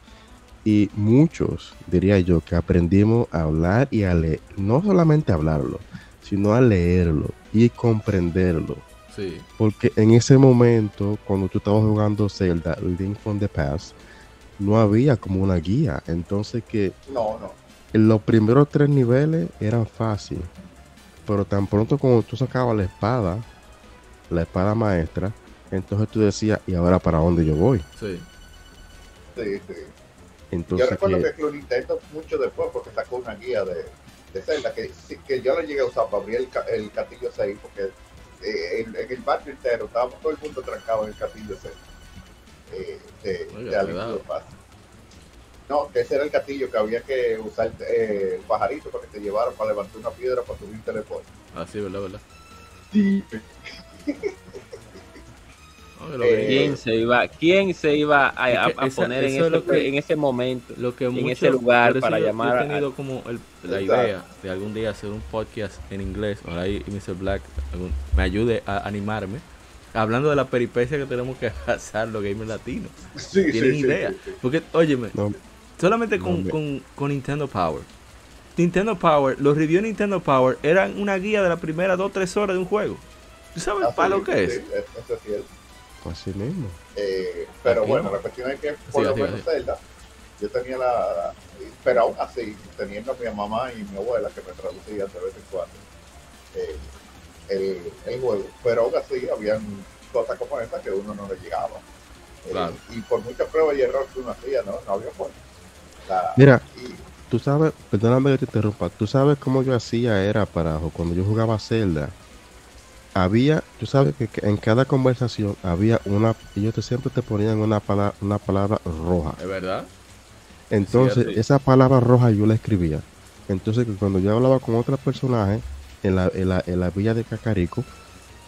Y muchos, diría yo, que aprendimos a hablar y a leer, no solamente a hablarlo, sino a leerlo y comprenderlo. Sí. Porque en ese momento, cuando tú estabas jugando Zelda, Link from the Past, no había como una guía. Entonces que No, no. en los primeros tres niveles eran fáciles. Pero tan pronto como tú sacabas la espada, la espada maestra, entonces tú decías, ¿y ahora para dónde yo voy? Sí. Sí, sí. Entonces yo recuerdo que- que Nintendo mucho después porque sacó una guía de, de Zelda que, sí, que yo la llegué a usar para abrir el, el castillo 6 porque eh, en, en el barrio entero estábamos todo el mundo trancado en el castillo 6 eh, de, Oiga, de. No, que ese era el castillo que había que usar eh, el pajarito para que te llevaran para levantar una piedra para subir un teléfono. Así, ¿verdad? ¿verdad? Que lo, Eh, ¿Quién se iba, quién se iba a, Es a- que a esa- poner en eso es ese, lo que- en ese momento? lo que en mucho- ese lugar para yo- llamar Yo he tenido como el- la Exacto. idea de algún día hacer un podcast en inglés. Y y Mr. Black algún- me ayude a animarme. Hablando de la peripecia que tenemos que pasar los gamers latinos. Sí, ¿Tienen sí, idea? sí, sí. Porque, óyeme, no, solamente No, con, me- con, con Nintendo Power. Nintendo Power, los reviews de Nintendo Power eran una guía de las primeras 2-3 horas de un juego. ¿Tú sabes Así, para lo que es? es cierto. así mismo. Eh, pero Aquí bueno, no. la cuestión es que por Sí, lo menos. Zelda, yo tenía la, pero aún así, teniendo a mi mamá y mi abuela que me traducían de vez en cuando eh, el, el juego, pero aún así habían cosas como esta que uno no le llegaba. Eh, Claro. y por muchas pruebas y errores que uno hacía, no, no había forma. La- Mira, y, tú sabes, perdóname que te interrumpa, tú sabes cómo yo hacía era para cuando yo jugaba Zelda. Había, tú sabes que, que en cada conversación había una, ellos te, siempre te ponían una palabra, una palabra roja. ¿Es verdad? Entonces, esa palabra roja yo la escribía. Entonces, cuando yo hablaba con otro personaje en la, en la, en la villa de Cacarico,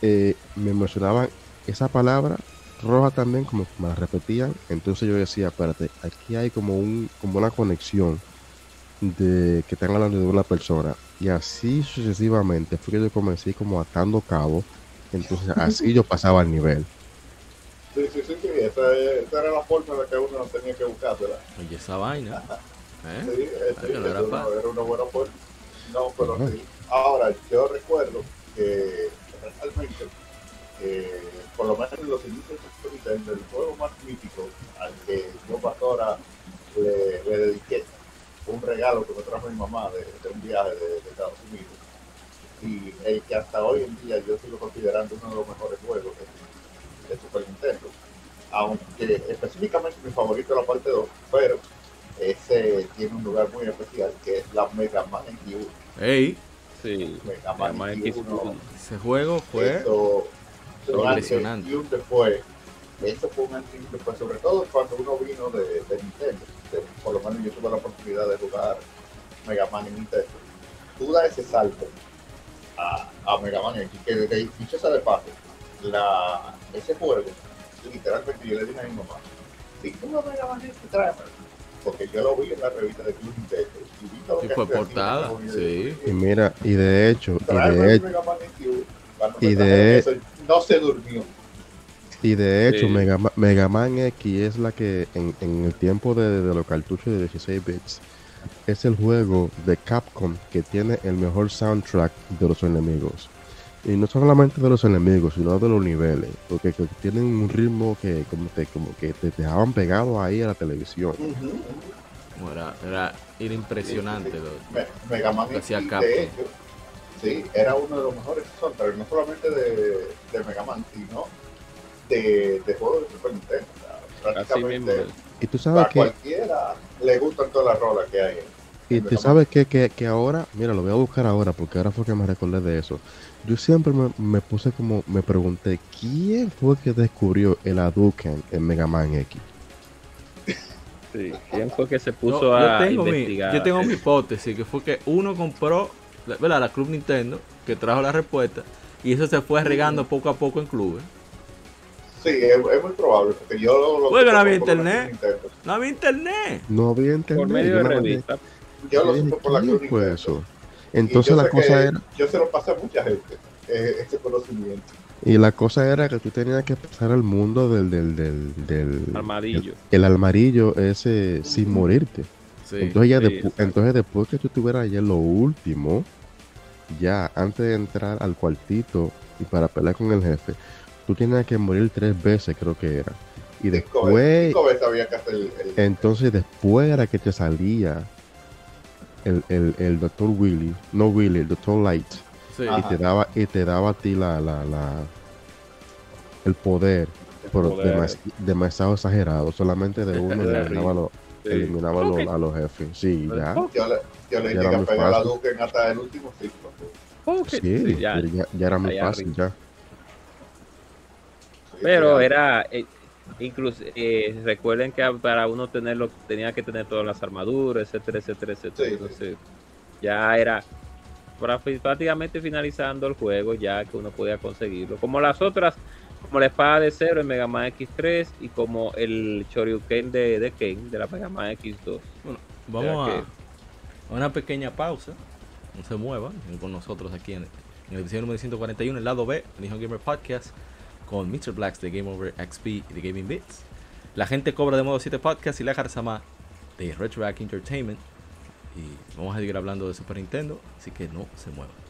eh, me mencionaban esa palabra roja también, como me la repetían. Entonces yo decía, espérate, aquí hay como un como una conexión de que están hablando de una persona. Y así sucesivamente fue que yo comencé como atando cabos. Entonces así yo pasaba al nivel. sí, sí, sí, sí, esa, esa era la forma de que uno no tenía que buscar, ¿verdad? Oye, esa vaina. ¿eh? Sí, Ay, sí, que no era fácil. era una buena forma. No, pero sí. Ahora, yo recuerdo que realmente, eh, por lo menos en los inicios de Super Nintendo, el juego más mítico al que yo Pastora le, le dediqué un regalo que me trajo mi mamá de, de un viaje de, de Estados Unidos. Y el que hasta hoy en día yo sigo considerando uno de los mejores juegos de, de Super Nintendo. Aunque específicamente mi favorito es la parte 2, pero ese tiene un lugar muy especial que es la Mega Man X1. Ey, Sí. Mega Man Mega Man X1. X1. ese juego fue. Antes impresionante. y un después. Eso fue un antes y un después, sobre todo cuando uno vino de, de Nintendo. De- por lo menos yo tuve la oportunidad de jugar Mega Man en Nintendo. Tú das ese salto a, a Mega Man X, que de dicho sea de paso, la, ese juego, literalmente yo le dije a mi mamá, si tú no Mega Man X, tráemelo. Porque yo lo vi en la revista de Club Nintendo. Y vi todo Y que fue portada, así, y sí. Y mira, y de hecho, y de el hecho, Mega Man X1. Cuando y de- no se durmió. Y de hecho, Sí. Mega, Ma- Mega Man X es la que en, en el tiempo de, de los cartuchos de 16 bits es el juego de Capcom que tiene el mejor soundtrack de los enemigos. Y no solamente de los enemigos, sino de los niveles, porque que tienen un ritmo que como, te, como que te dejaban pegado ahí a la televisión. Como Era, era, era impresionante. lo- Me- Mega Man X, Capcom. de hecho, sí, era uno de los mejores soundtracks, no solamente de, de Mega Man, sino de, de juegos de Super Nintendo. Así mismo. prácticamente Y tú sabes a que cualquiera le gustan todas las rolas que hay. Y tú sabes que, que, que ahora, mira, lo voy a buscar ahora porque ahora fue que me recordé de eso. Yo siempre me, me puse como, me pregunté, ¿quién fue que descubrió el Hadouken en Mega Man X? Sí, ¿Quién fue que se Yo, puso yo a tengo mi, investigar? yo tengo mi hipótesis, que fue que uno compró, la- ¿verdad? La Club Nintendo, que trajo la respuesta, y eso se fue regando poco a poco en clubes. Sí, es, es muy probable, porque yo lo, lo Bueno, no había internet. No había internet. No había entendido. Por medio de revista. Yo lo dije, supe por la ¿quién Club fue Nintendo. eso? Entonces la cosa era, Yo se lo pasé a mucha gente, eh, este conocimiento. y la cosa era que tú tenías que pasar al mundo del, del, del, del Armadillo. el amarillo ese sin morirte. Sí. entonces, ya sí, despu- exacto. entonces después que tú tuvieras ya lo último, ya antes de entrar al cuartito y para pelear con el jefe, tú tenías que morir tres veces, creo que era. Y Cinco veces, después, cinco veces había que hacer el, el- entonces después era que te salía el, el, el doctor Willy, no Willy, el doctor Light, Sí. y Ajá. te daba, y te daba a ti la, la, la el poder, El pero poder. demas- demasiado exagerado, solamente de uno eliminaba, lo- Sí. eliminaba lo- a los jefes. Sí, ya. yo le, yo le Ya llegué a pegar a la fácil. Duken hasta el último ciclo. Ok. Sí, Sí, ya. ya, ya era muy allá fácil arriba. ya. Pero era, eh, incluso, eh, recuerden que para uno tenerlo, tenía que tener todas las armaduras, etcétera, etcétera, etcétera. Sí, sí. Entonces, ya era prácticamente finalizando el juego, ya que uno podía conseguirlo. Como las otras, como la espada de cero en Mega Man X3 y como el Shoryuken de, de Ken de la Mega Man X2. Vamos Ya a, a una pequeña pausa. No se muevan con nosotros aquí en, en el episodio número 141, el lado B, el Hijo Gamer Podcast, con Mr. Blacks de Game Over XP y de Gaming Bits. La gente cobra de modo 7 Podcast y la Jarzama de Retroact Entertainment. Y vamos a seguir hablando de Super Nintendo, así que no se muevan.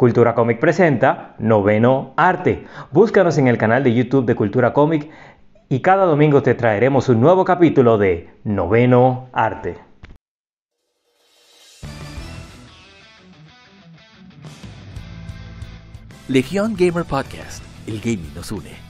Cultura Cómic presenta Noveno Arte. Búscanos en el canal de YouTube de Cultura Cómic y cada domingo te traeremos un nuevo capítulo de Noveno Arte. Legión Gamer Podcast, el gaming nos une.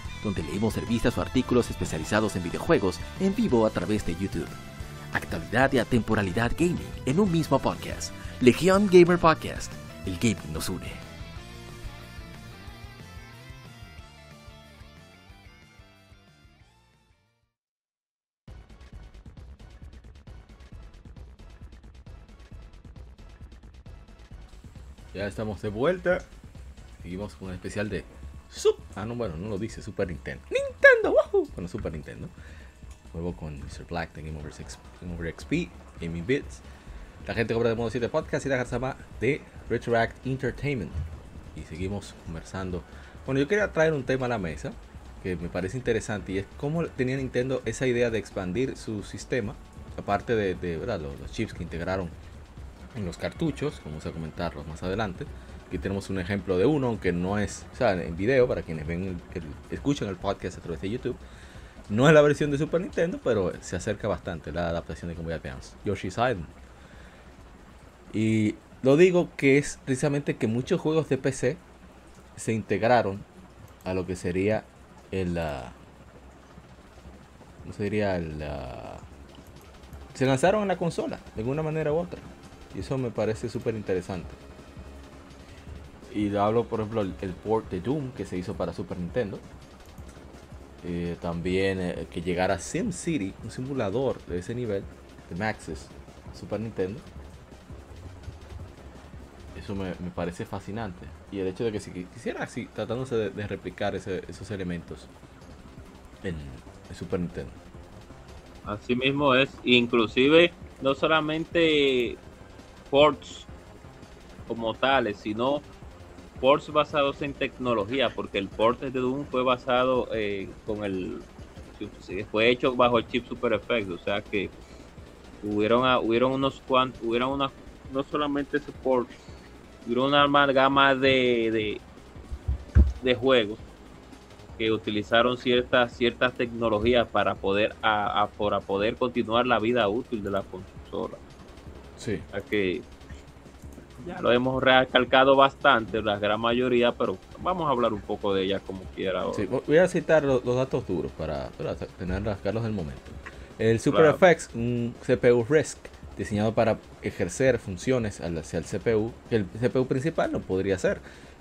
donde leemos revistas o artículos especializados en videojuegos en vivo a través de YouTube. Actualidad y atemporalidad gaming en un mismo podcast. Legion Gamer Podcast. El gaming nos une. Ya estamos de vuelta. Seguimos con un especial de Sup. Ah, no, bueno, no lo dice Super Nintendo. Nintendo, woohoo. Bueno, Super Nintendo. Juego con Mr. Black de Game Over, Game Over XP, Gaming Bits. La gente cobra de modo 7 podcast y la Garzama de Retroact Entertainment. Y seguimos conversando. Bueno, yo quería traer un tema a la mesa que me parece interesante y es cómo tenía Nintendo esa idea de expandir su sistema, aparte de, de, ¿verdad? Los, los chips que integraron en los cartuchos, como vamos a comentarlos más adelante. Aquí tenemos un ejemplo de uno, aunque no es, o sea, en video, para quienes ven el- escuchan el podcast a través de YouTube. No es la versión de Super Nintendo, pero se acerca bastante la adaptación de Game Boy. Yoshi's Island. Y lo digo que es precisamente que muchos juegos de PC se integraron a lo que sería el... ah, ¿Cómo se diría? El, ah, se lanzaron en la consola, de alguna manera u otra. Y eso me parece súper interesante. Y hablo, por ejemplo, el, port de Doom que se hizo para Super Nintendo. Eh, también eh, que llegara SimCity, un simulador de ese nivel, de Maxis, Super Nintendo. Eso me, me parece fascinante. Y el hecho de que si quisiera así, tratándose de, de replicar ese- esos elementos en, en Super Nintendo. Así mismo es, inclusive no solamente ports como tales, sino ports basados en tecnología, porque el port de Doom fue basado eh, con el fue hecho bajo el chip Super Effects, o sea que hubieron a- hubieron unos cuantos, hubieron una no solamente ese port, hubieron una amalgama de, de de juegos que utilizaron ciertas ciertas tecnologías para poder a, a- para poder continuar la vida útil de la consola. Sí. O sea que ya lo hemos recalcado bastante, la gran mayoría, pero vamos a hablar un poco de ella como quiera. ahora. Sí, voy a citar lo- los, datos duros para, para tener las carlos del momento. El Super Claro. FX, un CPU RISC diseñado para ejercer funciones hacia el CPU, que el CPU principal no podría hacer.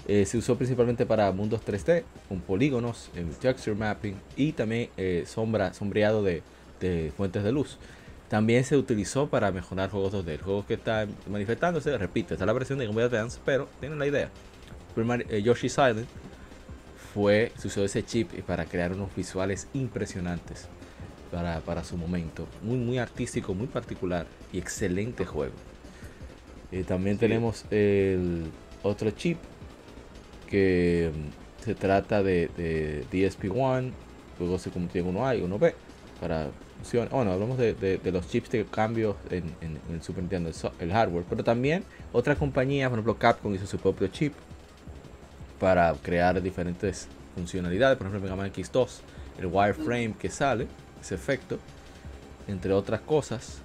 Eh, se usó principalmente para mundos 3D, con polígonos, en texture mapping y también eh, sombra, sombreado de, de fuentes de luz. También se utilizó para mejorar juegos 2D. El juego que está manifestándose, repito, está la versión de Game Boy Advance, pero tienen la idea. Primer, eh, Yoshi's Island fue, se usó ese chip para crear unos visuales impresionantes para, para su momento. Muy, muy artístico, muy particular y excelente juego. Eh, también Sí. tenemos el otro chip que mm, se trata de, de DSP-1, luego se convirtió en uno A y uno B para Bueno, hablamos de, de- de los chips de cambio en, en- en el Super Nintendo, el so- el hardware, pero también otras compañías, por ejemplo Capcom hizo su propio chip para crear diferentes funcionalidades, por ejemplo Mega Man X2, el wireframe que sale, ese efecto, entre otras cosas.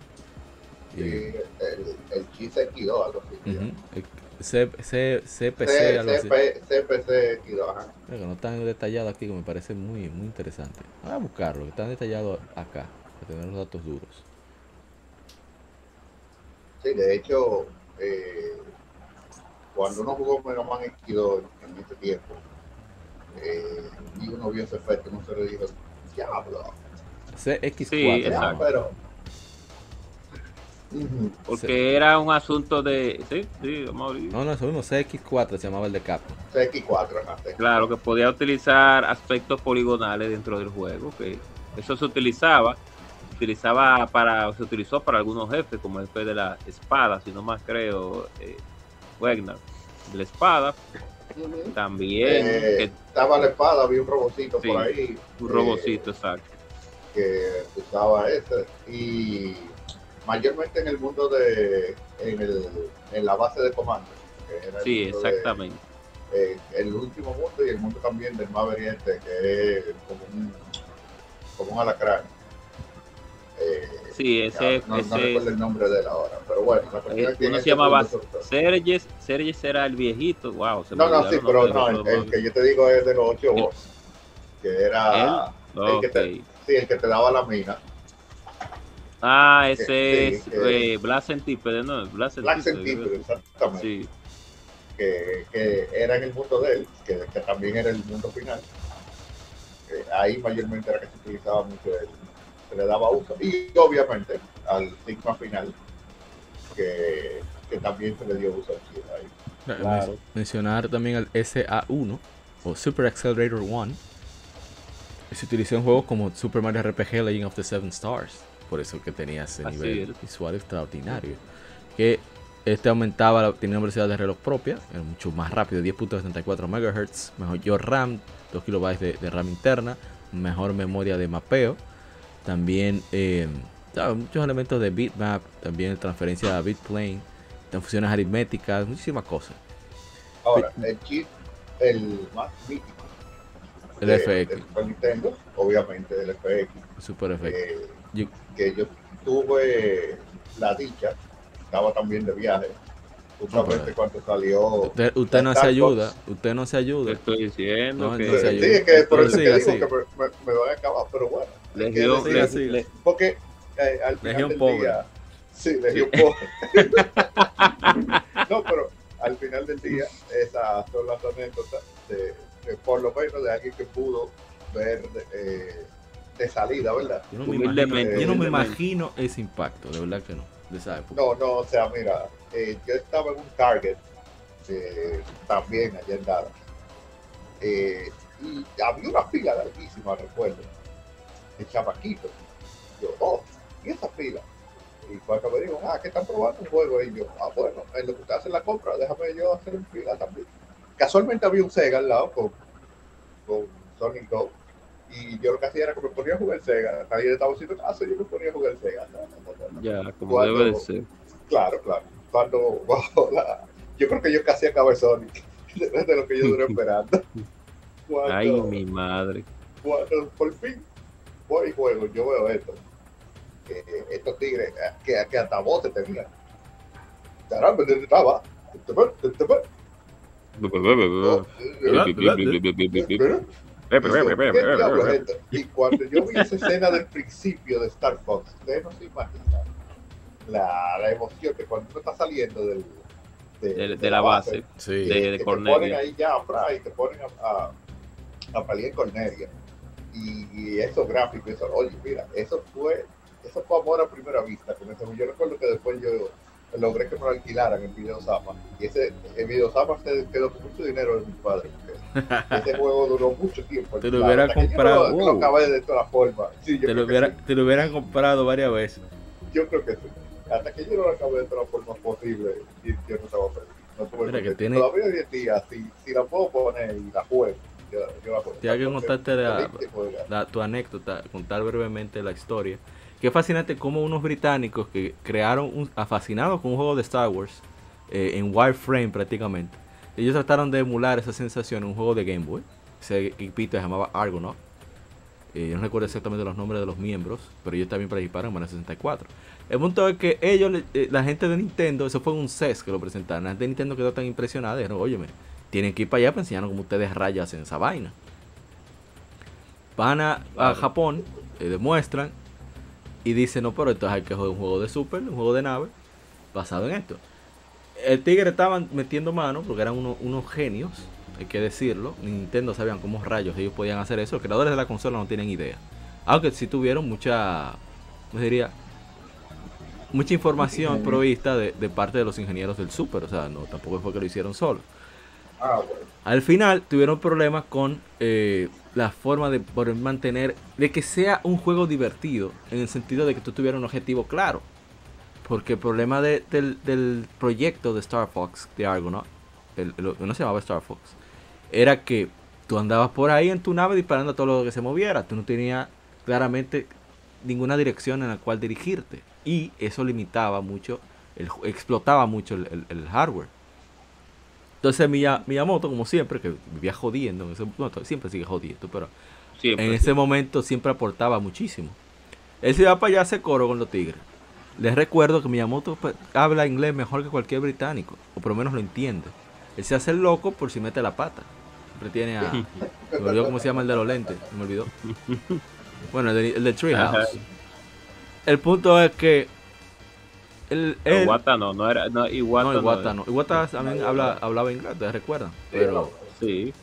Sí, Eh, el, el chip X2, algo así. ujú, el C- C- CPC, C- algo así. CP, CPC X2, ajá. Mira que no están detallados aquí, que me parece muy, muy interesante. Voy a buscarlo, que están detallados acá, para tener los datos duros. Sí, de hecho, eh, cuando uno jugó Mega Man X2 en ese tiempo, eh, y uno vio ese efecto, uno se le dijo, diablo. CX4. Sí, Ya, pero. Porque era un asunto de. Sí, sí, vamos a abrir. No, no, eso mismo, CX4 se llamaba el de Capcom. CX4, ajá. Claro, que podía utilizar aspectos poligonales dentro del juego, que eso se utilizaba, utilizaba para, se utilizó para algunos jefes, como el jefe de la espada, si no más creo, eh, Wagner, de la espada, también, Eh, que- estaba la espada, había un robocito Sí, por ahí. un eh, robocito, exacto. que usaba ese. Y mayormente en el mundo de. en, el, en la base de comando. Sí, de- exactamente. eh, el último mundo y el mundo también del Maverick este, que es como un, como un alacrán. Eh, Sí, ese, no, no ese recuerdo el nombre de él ahora, pero bueno, la cuestión eh, es que uno ese se llamaba Serges, Serges era el viejito, wow. se No, no, sí, pero no, el, el que yo te digo es de los ocho El- boss, que era el que te, sí, el que te daba la mina, Ah, ese Sí, es que- eh, Blas Centípede, ¿no? Blas Centípede, exactamente, Sí, que, que era en el mundo de él, que, que también era el mundo final. Eh, ahí mayormente era que se utilizaba mucho él, le daba uso, y obviamente al Sigma final, que, que también se le dio uso aquí. Ahí. Claro. Men- Mencionar también el SA1 o Super Accelerator 1. Se utilizó en juegos como Super Mario RPG Legend of the Seven Stars. Por eso que tenía ese Así nivel es. visual extraordinario. Que este aumentaba, la- tenía una velocidad de reloj propia, era mucho más rápido, 10.74 MHz, mejor RAM, 2 KB de, de RAM interna, mejor memoria de mapeo, también eh, ¿sabes? muchos elementos de bitmap, también transferencia a bitplane, funciones aritméticas, muchísimas cosas. Ahora, el chip, el más mítico. El de- FX. del Super Nintendo, obviamente el FX, Super efecto. eh, Yo- que yo tuve la dicha, estaba también de viaje, justamente cuando salió. Usted, usted no se ayuda, usted no se te ayuda. estoy diciendo No, que Sí, ayuda. es que por Pero eso que digo que me, me- me van a acabar, pero bueno. Legión, siga, le- siga. Porque eh, al final Legión del pobre. día. Sí, Legión pobre. no, pero al final del día, esas son las anécdotas de, de por lo menos de alguien que pudo ver eh, de salida, ¿verdad? Yo no, me imagino, yo no me humildemente. imagino ese impacto, de verdad que no, de esa época. No, no, o sea, mira, eh, yo estaba en un Target eh, también allá en Dallas. Eh, y había una fila larguísima, recuerdo, de chamaquitos. Yo, oh, ¿y esa fila? Y cuando me dijo, ah, que están probando un juego, y yo, ah, bueno, en lo que usted hace la compra, déjame yo hacer en fila también. Casualmente había un Sega al lado con, con Sonic Go. Y yo lo que hacía era que me ponía a jugar Sega. Nadie estaba haciendo caso, yo me ponía a jugar Sega. No, no, no, no. ya, como Cuando- debe de ser. Claro, claro. Cuando bajo la. Yo creo que yo casi acabé Sonic. De lo que yo duré esperando. Cuando, Ay, mi madre. cuando por fin voy y juego, yo veo esto. Que estos tigres eh, que, que hasta bote tenían. Caramba, ¿dónde estaba? Y cuando yo vi esa escena del principio de Star Fox, ustedes no se imaginan la, la emoción que cuando uno está saliendo del, De, de la base, Sí. de, de te ponen Cornelia. ahí ya fra, y te ponen a, a, a pelear en Cornelia. Y, y esos gráficos, eso, oye, mira, eso fue, eso fue amor a primera vista. Con eso. Yo recuerdo que después yo logré que me lo alquilaran en Video Sama. Y ese el Video Sama se quedó con mucho dinero de mi padre. Ese juego duró mucho tiempo. Te lo hubiera yo comprado, no lo de todas formas. Sí, Te lo, hubiera, sí. te lo hubieran comprado varias veces. Yo creo que sí. Hasta que yo no lo acabé de todas formas posibles, yo no estaba feliz. No tuve que tiene- Todavía hoy en día, si, si la puedo poner y la juego, yo, yo juego. Tengo que contarte la- la- tu anécdota, contar brevemente la historia. Qué fascinante cómo unos británicos que crearon, un, a- fascinados con un juego de Star Wars, eh, en wireframe prácticamente, ellos trataron de emular esa sensación en un juego de Game Boy. Ese equipito se llamaba Argonaut. Eh, yo no recuerdo exactamente los nombres de los miembros, pero ellos también participaron en Mario 64. El punto es que ellos, eh, la gente de Nintendo, eso fue un CES que lo presentaron. La gente de Nintendo quedó tan impresionada. Dijeron, óyeme, tienen que ir para allá para enseñarnos cómo ustedes rayas en esa vaina. Van a, a. Japón, eh, demuestran y dicen, no, pero entonces hay que jugar un juego de Super, un juego de nave, basado en esto. El Tigre estaban metiendo mano porque eran uno- unos genios, hay que decirlo. Nintendo sabían cómo rayos ellos podían hacer eso. Los creadores de la consola no tienen idea. Aunque sí tuvieron mucha, ¿cómo diría? Mucha información provista de, de parte de los ingenieros del Super. O sea, no, tampoco fue que lo hicieron solo. Ah. Al final tuvieron problemas con eh, la forma de poder mantener, de que sea un juego divertido, en el sentido de que tú tuvieras un objetivo claro. Porque el problema de- del, proyecto de Star Fox, de Argonaut, el, el- no se llamaba Star Fox, era que tú andabas por ahí en tu nave disparando a todo lo que se moviera. Tú no tenías claramente ninguna dirección en la cual dirigirte. Y eso limitaba mucho, el, explotaba mucho el hardware. Entonces Miya- Miyamoto, como siempre, que vivía jodiendo, en ese, no, siempre sigue jodiendo, pero Siempre. en ese momento siempre aportaba muchísimo. Él se va para allá a hacer coro con los tigres. Les recuerdo que Miyamoto pues, habla inglés mejor que cualquier británico, o por lo menos lo entiende. Él se hace el loco por si mete la pata. Siempre tiene a. Me olvidó cómo se llama el de los lentes. Me olvidó. Bueno, el de, el de Treehouse. El punto es que. El, Iwata no, no era. No, Iwata, no, Iwata no. Iwata también habla, hablaba inglés, ¿te recuerdan? Pero, Sí.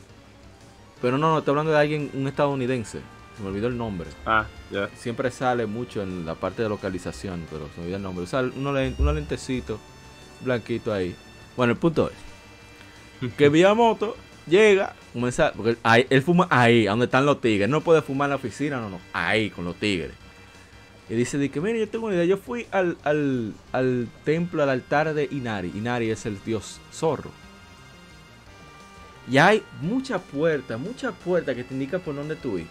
pero no, no, estoy hablando de alguien, un estadounidense. Se me olvidó el nombre. Ah, ya. Siempre sale mucho en la parte de localización, pero se me olvidó el nombre. Usa unos, len- unos lentecitos blanquitos ahí. Bueno, el punto es que Miyamoto llega, comienza, porque ahí- él fuma ahí, donde están los tigres. No puede fumar en la oficina, no, no, ahí con los tigres. Y dice, de que, mire, yo tengo una idea. Yo fui al, al, al templo, al altar de Inari. Inari es el dios zorro. Y hay muchas puertas, muchas puertas que te indican por dónde tú ir.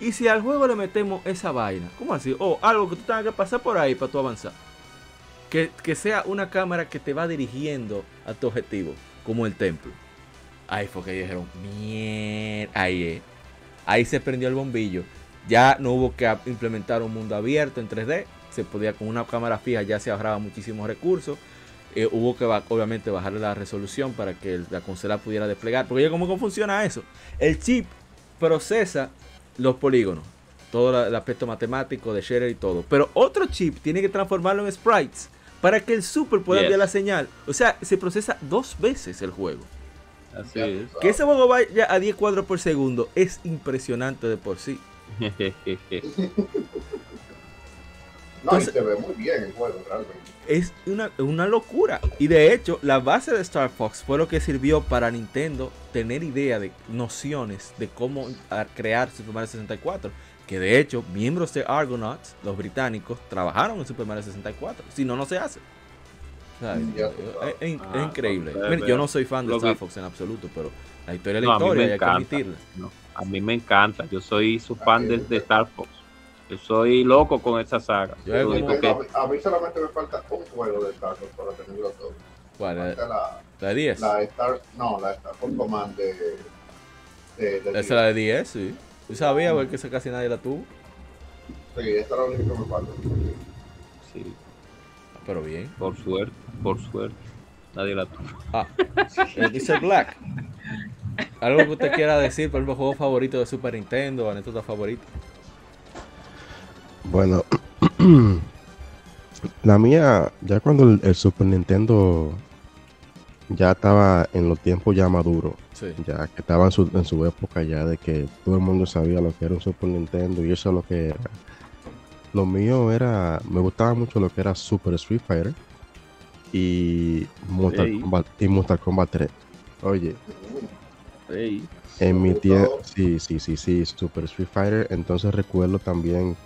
Y si al juego le metemos esa vaina, ¿cómo así? O algo que tú tengas que pasar por ahí para tú avanzar. Que, que sea una cámara que te va dirigiendo a tu objetivo, como el templo. Ahí fue que dijeron, mierda, ahí es. Ahí se prendió el bombillo. Ya no hubo que implementar un mundo abierto en 3D. Se podía con una cámara fija, ya se ahorraba muchísimos recursos. Eh, hubo que obviamente bajarle la resolución para que la consola pudiera desplegar. Porque ya cómo funciona eso. El chip procesa los polígonos. Todo el aspecto matemático de shader y todo. Pero otro chip tiene que transformarlo en sprites para que el super pueda Yes. enviar la señal. O sea, se procesa dos veces el juego. Así es. Que ese juego vaya a 10 cuadros por segundo es impresionante de por sí. No, Entonces- y se ve muy bien el juego, realmente. Es una, una locura. Y de hecho, la base de Star Fox fue lo que sirvió para Nintendo tener idea de nociones de cómo crear Super Mario 64. Que de hecho, miembros de Argonauts, los británicos, trabajaron en Super Mario 64. Si no, no se hace. O sea, Ya es, Ah, increíble. Mira, yo no soy fan de lo Star que- Fox en absoluto, pero la historia es la No, historia hay que admitirla. No, a mí me encanta. Yo soy su fan de, de Star Fox. Yo soy loco con esa saga. Yo que- a, mí, a mí solamente me falta un juego de Star Wars para tenerlo todo. ¿Cuál? Falta la, La de 10. la Star, no, la Star Wars Command de, de, de Esa es la de 10, sí. Yo sabía, porque esa casi nadie la tuvo. Sí, esta es la única que me falta. sí, Ah, Pero bien. por suerte, por suerte. Nadie la tuvo. Ah, eh, dice Black. Algo que usted quiera decir, por ejemplo, juego favorito de Super Nintendo, anécdota favorita. Bueno, la mía, ya cuando el, el Super Nintendo ya estaba en los tiempos ya maduros, Sí. ya que estaba en su, en su época ya de que todo el mundo sabía lo que era un Super Nintendo y eso es lo que era. Lo mío era, me gustaba mucho lo que era Super Street Fighter y Mortal. Kombat, y Mortal Kombat 3. Oye, Ey, en mi tiempo, sí, sí, sí, sí, Super Street Fighter. Entonces recuerdo también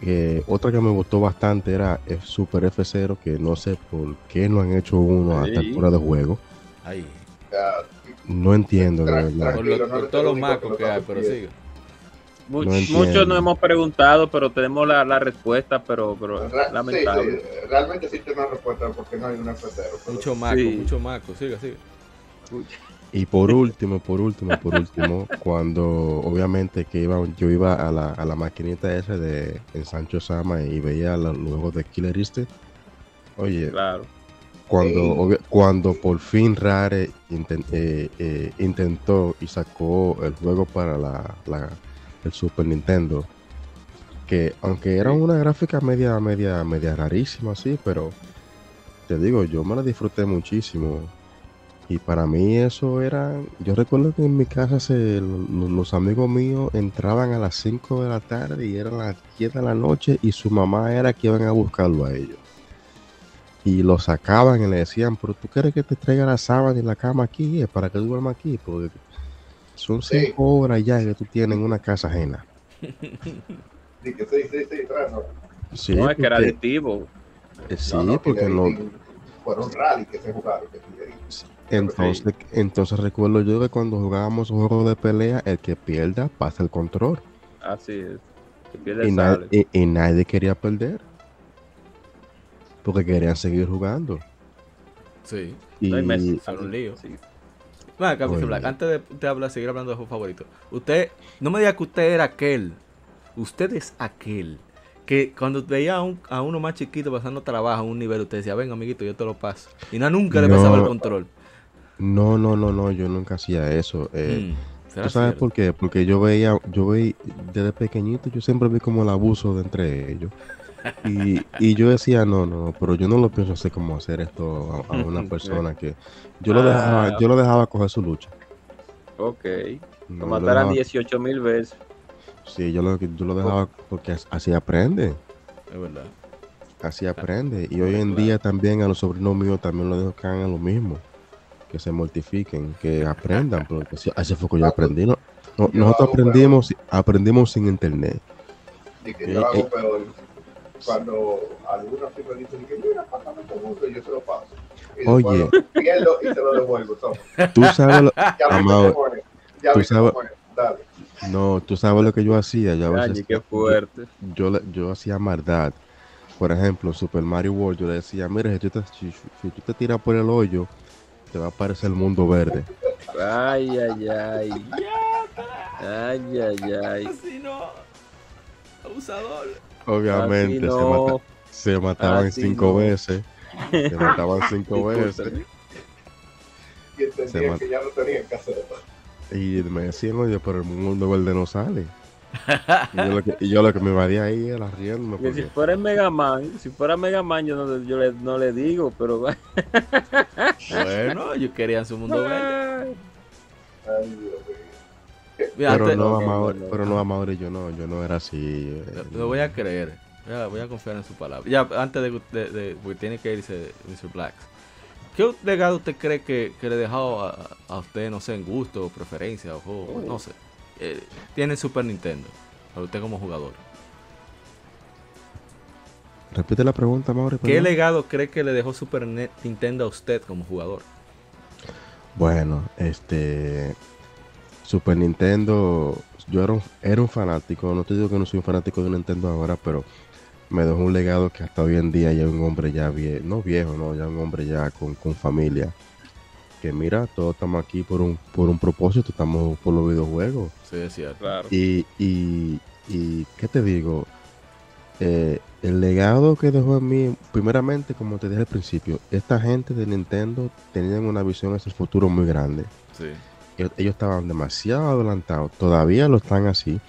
que otra que me gustó bastante era F- Super F0, que no sé por qué no han hecho uno a esta altura de juego. Ahí. Ya, No entiendo, de verdad. Por, lo- por todos los macos que hay, pero sigue. much- No muchos entiendo. no hemos preguntado, pero tenemos la, la respuesta, pero, pero Ra- lamentable. Sí, sí, realmente sí tiene una respuesta porque no hay un F0. pero- Mucho maco, Sí. mucho maco. Sigue, sigue. Y por último, por último, por último, cuando obviamente que iba, yo iba a la, a la maquinita esa de en Sancho Sama y veía los juegos de Killer Instinct. Oye, Claro. cuando, Sí. obvia- cuando por fin Rare eh, eh, intentó y sacó el juego para la, la- el Super Nintendo, que aunque era una gráfica media, media, media rarísima, sí, pero te digo, yo me la disfruté muchísimo. Y para mí eso era, yo recuerdo que en mi casa se, lo- los amigos míos entraban a las 5 de la tarde y eran las 10 de la noche y su mamá era que iban a buscarlo a ellos y lo sacaban y le decían, pero tú quieres que te traiga la sábana y la cama aquí, es para que duerma aquí, porque son Sí. cinco horas ya que tú tienes en una casa ajena. Sí, que sí, sí, sí, claro. Sí, no, es que era adictivo. eh, sí, No, no, porque no, Fueron rally que se jugaron. que Entonces, entonces recuerdo yo que cuando jugábamos juegos de pelea, el que pierda pasa el control Así es. Que y, na- sale. y- y nadie quería perder, porque querían seguir jugando. Sí. Y No hay Messi. Son un lío. Sí. Bueno. Black, antes de, de hablar, seguir hablando de juegos favoritos. Usted, no me diga que usted era aquel usted es aquel que cuando veía a, un- a uno más chiquito pasando trabajo en un nivel, usted decía, venga, amiguito, yo te lo paso. Y no, nunca le No. pasaba el control. No, no, no, no, yo nunca hacía eso. Eh, Mm, ¿será ¿Tú sabes por qué? Porque yo veía, yo veía, desde pequeñito yo siempre vi como el abuso de entre ellos. Y, y yo decía, no, no, no, pero yo no lo pienso hacer como hacer esto a, a una persona que yo lo Ah. dejaba, yo lo dejaba coger su lucha. Ok. No, Lo mataran dejaba- 18 mil veces. Sí, yo lo, yo lo dejaba porque as- así aprende, Es verdad. así aprende. Y hoy en día también a los sobrinos míos también lo dejo que hagan lo mismo, que se mortifiquen, que aprendan, porque así, así fue que yo aprendí. ¿no? No- Yo nosotros hago, pero- aprendimos, aprendimos sin internet. Y que Eh, yo eh. hago peor. Cuando algunos me dicen que mira, pásame tu gusto y yo se lo paso. Y después Oye. lo pierdo y se lo devuelvo. toma. Tú sabes lo, Ya Amado, es. Ya tú sabes- es. Dale. no, tú sabes lo que yo hacía. Yo a Ay, veces, qué fuerte. yo, le- yo hacía maldad. Por ejemplo, Super Mario World, yo le decía, mira, si tú, te, si, si tú te tiras por el hoyo, te va a aparecer el mundo verde. Ay, ay, ay. Ay, ay, ay. Así no. Abusador. Obviamente, Así se, no. mata- se mataban Así cinco no. veces. Se mataban cinco veces. Y entendía Se mata. que ya no tenían que hacerlo. Y me decían, oye, pero el mundo verde no sale. Y yo lo que, y yo lo que me evadía ahí era riéndome. Que si Porque, fuera Mega Man, si fuera Mega Man, yo no, yo le, no le digo, pero. Bueno, ellos querían su mundo verde. Ay, Dios mío. Mira, pero, antes- no, no, Amaury, no, no. pero no, Amaury, yo no, yo no era así. eh, Lo, lo voy a creer. Ya, voy a confiar en su palabra. Ya, antes de, que- de, de- porque tiene que irse Mr. Blacks. ¿Qué legado usted cree que, que le ha dejado a, a usted, no sé, en gusto, o preferencia, o juego, no sé? Eh, tiene Super Nintendo, para usted como jugador. Repite la pregunta, Amaury. ¿Qué legado cree que le dejó Super Nintendo a usted como jugador? Bueno, este Super Nintendo, yo era un, era un fanático, no te digo que no soy un fanático de Nintendo ahora, pero me dejó un legado que hasta hoy en día ya un hombre ya viejo, no viejo, no, ya un hombre ya con, con familia. Que mira, todos estamos aquí por un, por un propósito, estamos por los videojuegos. Sí, es cierto. Claro. Y, y, y ¿qué te digo? Eh, el legado que dejó en mí, primeramente, como te dije al principio, esta gente de Nintendo tenían una visión hacia el futuro muy grande. Sí. Ellos, ellos estaban demasiado adelantados, todavía lo están así,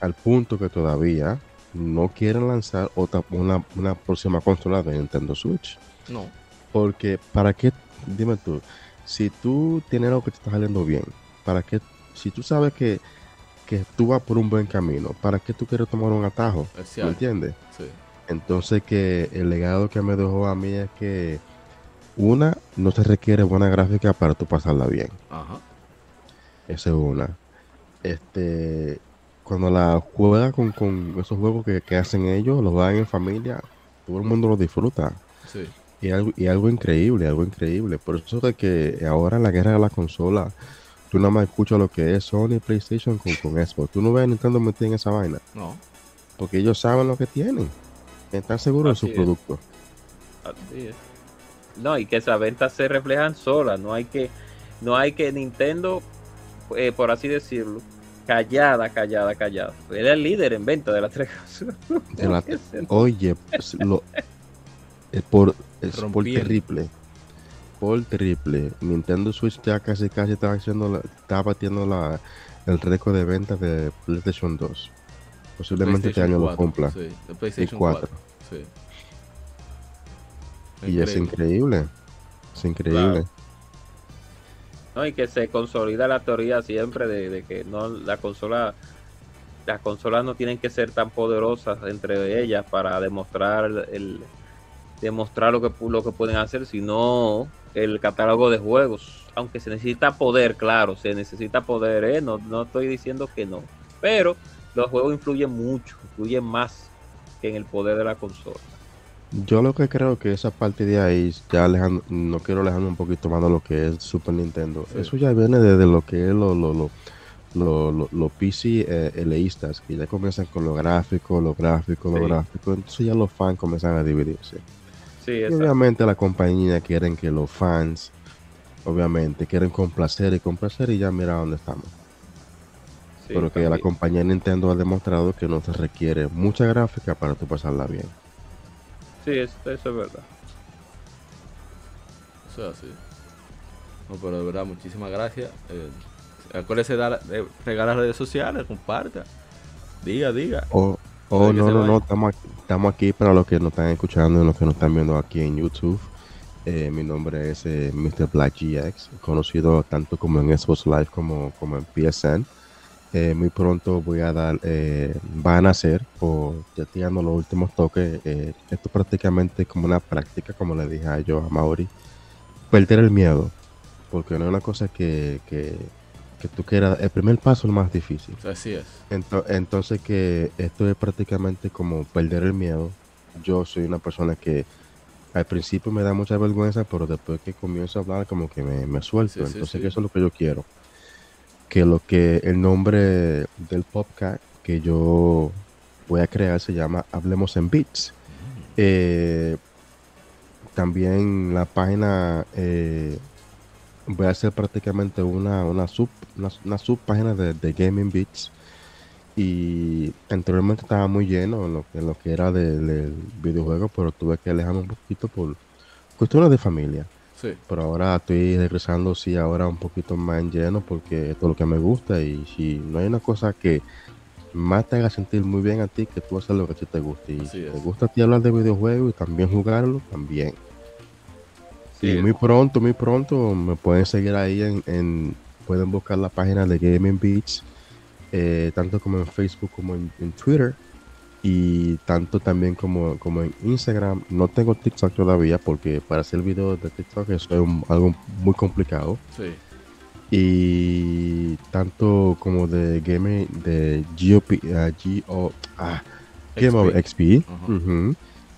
al punto que todavía no quieren lanzar otra, una, una próxima consola de Nintendo Switch. No. Porque, ¿para qué? Dime tú, si tú tienes algo que te está saliendo bien, ¿para qué? Si tú sabes que, que tú vas por un buen camino, ¿para qué tú quieres tomar un atajo? ¿Me entiendes? Sí. Entonces que el legado que me dejó a mí es que una, no se requiere buena gráfica para tú pasarla bien. Ajá. Esa es una. Este, cuando la juega con, con esos juegos que, que hacen ellos, los dan en familia, todo el mundo los disfruta. Sí. Y algo, y algo increíble, algo increíble. Por eso de que ahora en la guerra de la consola, tú nada más escuchas lo que es Sony PlayStation con, con Xbox. Tú no ves a Nintendo metido en esa vaina. No. Porque ellos saben lo que tienen. Están seguros Así de es. su producto. Así es. No, y que esas ventas se reflejan solas. No hay que, no hay que Nintendo, eh, por así decirlo, callada, callada, callada. Era el líder en venta de las tres consolas. La- Oye, pues, lo, es por, es por triple. Por triple. Nintendo Switch ya casi casi está haciendo la- está batiendo la, el récord de ventas de PlayStation 2. Posiblemente este año lo 4, cumpla. Sí, de PlayStation Y 4. cuatro. Sí. Y es increíble. Es increíble. Claro. No, y que se consolida la teoría siempre de, de que no la consola las consolas no tienen que ser tan poderosas entre ellas para demostrar el demostrar lo que lo que pueden hacer, sino el catálogo de juegos. Aunque se necesita poder, claro, se necesita poder, ¿eh? no, no estoy diciendo que no. Pero los juegos influyen mucho, influyen más que en el poder de la consola. Yo lo que creo que esa parte de ahí, ya alejando, no quiero alejarme un poquito más de lo que es Super Nintendo. Sí. Eso ya viene desde lo que es lo, lo, lo, lo, lo- lo PC eh, eleístas, que ya comienzan con lo gráfico, lo gráfico, lo Sí. gráfico. Entonces ya los fans comienzan a dividirse. Sí, Y exacto. obviamente la compañía quieren que los fans, obviamente, quieren complacer y complacer y ya mira dónde estamos. Sí, pero que la compañía Nintendo ha demostrado que no se requiere mucha gráfica para tú pasarla bien. Sí, eso, eso es verdad. Eso es así. No, pero de verdad, muchísimas gracias. Eh, acuérdese de, dar- de regalar redes sociales, comparta. Diga, diga. Oh no, no, no, estamos aquí, estamos aquí para los que nos están escuchando y los que nos están viendo aquí en YouTube. Eh, mi nombre es eh, Mr. Black GX, conocido tanto como en Xbox Live como, como en PSN. Eh, muy pronto voy a dar, eh, va a nacer, por ya estoy dando los últimos toques. esto prácticamente es como una práctica, como le dije a yo a Mauri. Perder el miedo, porque no es una cosa que, que, que tú quieras. El primer paso es lo más difícil. Así es. Ento- Entonces que esto es prácticamente como perder el miedo. Yo soy una persona que al principio me da mucha vergüenza, pero después que comienzo a hablar como que me, me suelto. Sí, Entonces sí. que eso es lo que yo quiero. Que lo que el nombre del podcast que yo voy a crear se llama Hablemos en Beats. Eh, también la página eh, voy a hacer prácticamente una, una sub una, una subpágina de, de Gaming Beats. Y anteriormente estaba muy lleno en lo, en lo que era de- del videojuego pero tuve que alejarme un poquito por cuestiones de familia. Sí. pero ahora estoy regresando sí ahora un poquito más en lleno porque esto es lo que me gusta. Y si no hay una cosa que más te haga sentir muy bien a ti que tú haces lo que a ti te gusta y si te gusta a ti hablar de videojuegos y también jugarlo también y muy pronto, muy pronto me pueden seguir ahí en, en- pueden buscar la página de Gaming Beats, eh, tanto como en Facebook como en, en Twitter y tanto también como, como en Instagram. No tengo TikTok todavía porque para hacer videos de TikTok eso es un- algo muy complicado. Sí. Y tanto como de Game de GOP, ah, GO, ah, Game Over XP. Ujú,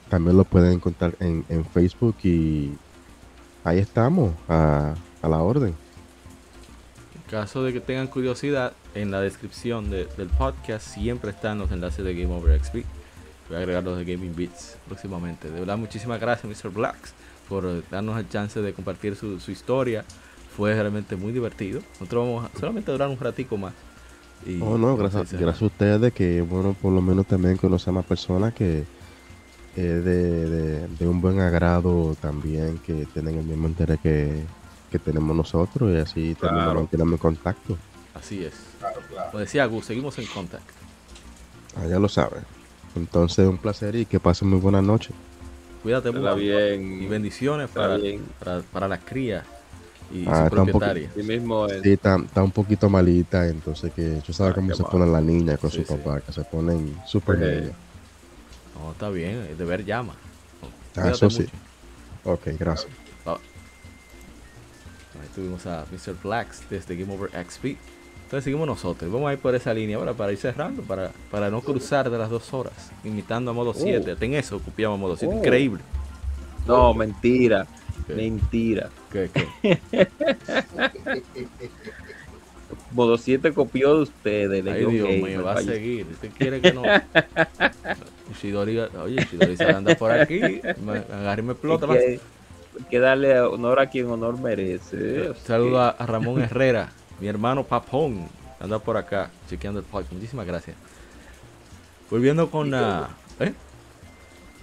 También lo pueden encontrar en, en Facebook y ahí estamos, a, a la orden. En caso de que tengan curiosidad, en la descripción de- del podcast siempre están los enlaces de Game Over XP. Voy a agregar los de Gaming Beats próximamente. De verdad, muchísimas gracias, Mr. Blacks, por darnos el chance de compartir su, su historia. Fue realmente muy divertido. Nosotros vamos a solamente durar un ratico más. Y- Oh, no, gracias, gracias a ustedes que, bueno, por lo menos también conocer más personas que de, de- de un buen agrado también, que tienen el mismo interés que, que tenemos nosotros y así también Claro. nos mantenemos en contacto. Así es. Claro, claro. Como decía Gus, seguimos en contacto. Ah, ya lo saben. Entonces, un placer y que pasen muy buenas noches. Cuídate mucho. bien. Y bendiciones para, bien. para, para la cría y Ah, su está un poco- propietaria. Sí mismo es. Sí, está, está un poquito malita, entonces que yo sabes Ah, cómo se mal. ponen las niñas con Sí, su sí. papá, que se ponen súper Sí. No, está bien, el deber llama. Ah, eso sí. mucho. Ok, gracias. Ahí tuvimos a Mr. Blacks desde Game Over XP. Entonces seguimos nosotros. Vamos a ir por esa línea ahora para ir cerrando, para, para no cruzar de las dos horas, imitando a modo 7. En eso copiamos a modo 7. Oh. Increíble. No, mentira. ¿Qué? Mentira. ¿Qué, qué? Modo 7 copió de ustedes. de Ay, Dios mío, va a seguir. ¿Usted quiere que no? Shidori, oye, Shidori se anda por aquí. Me, agarra y me explota. Hay que, hay que darle honor a quien honor merece. Un Saludo a, a Ramón Herrera, mi hermano Papón, anda por acá chequeando el podcast. Muchísimas gracias. Volviendo con la. ¿eh?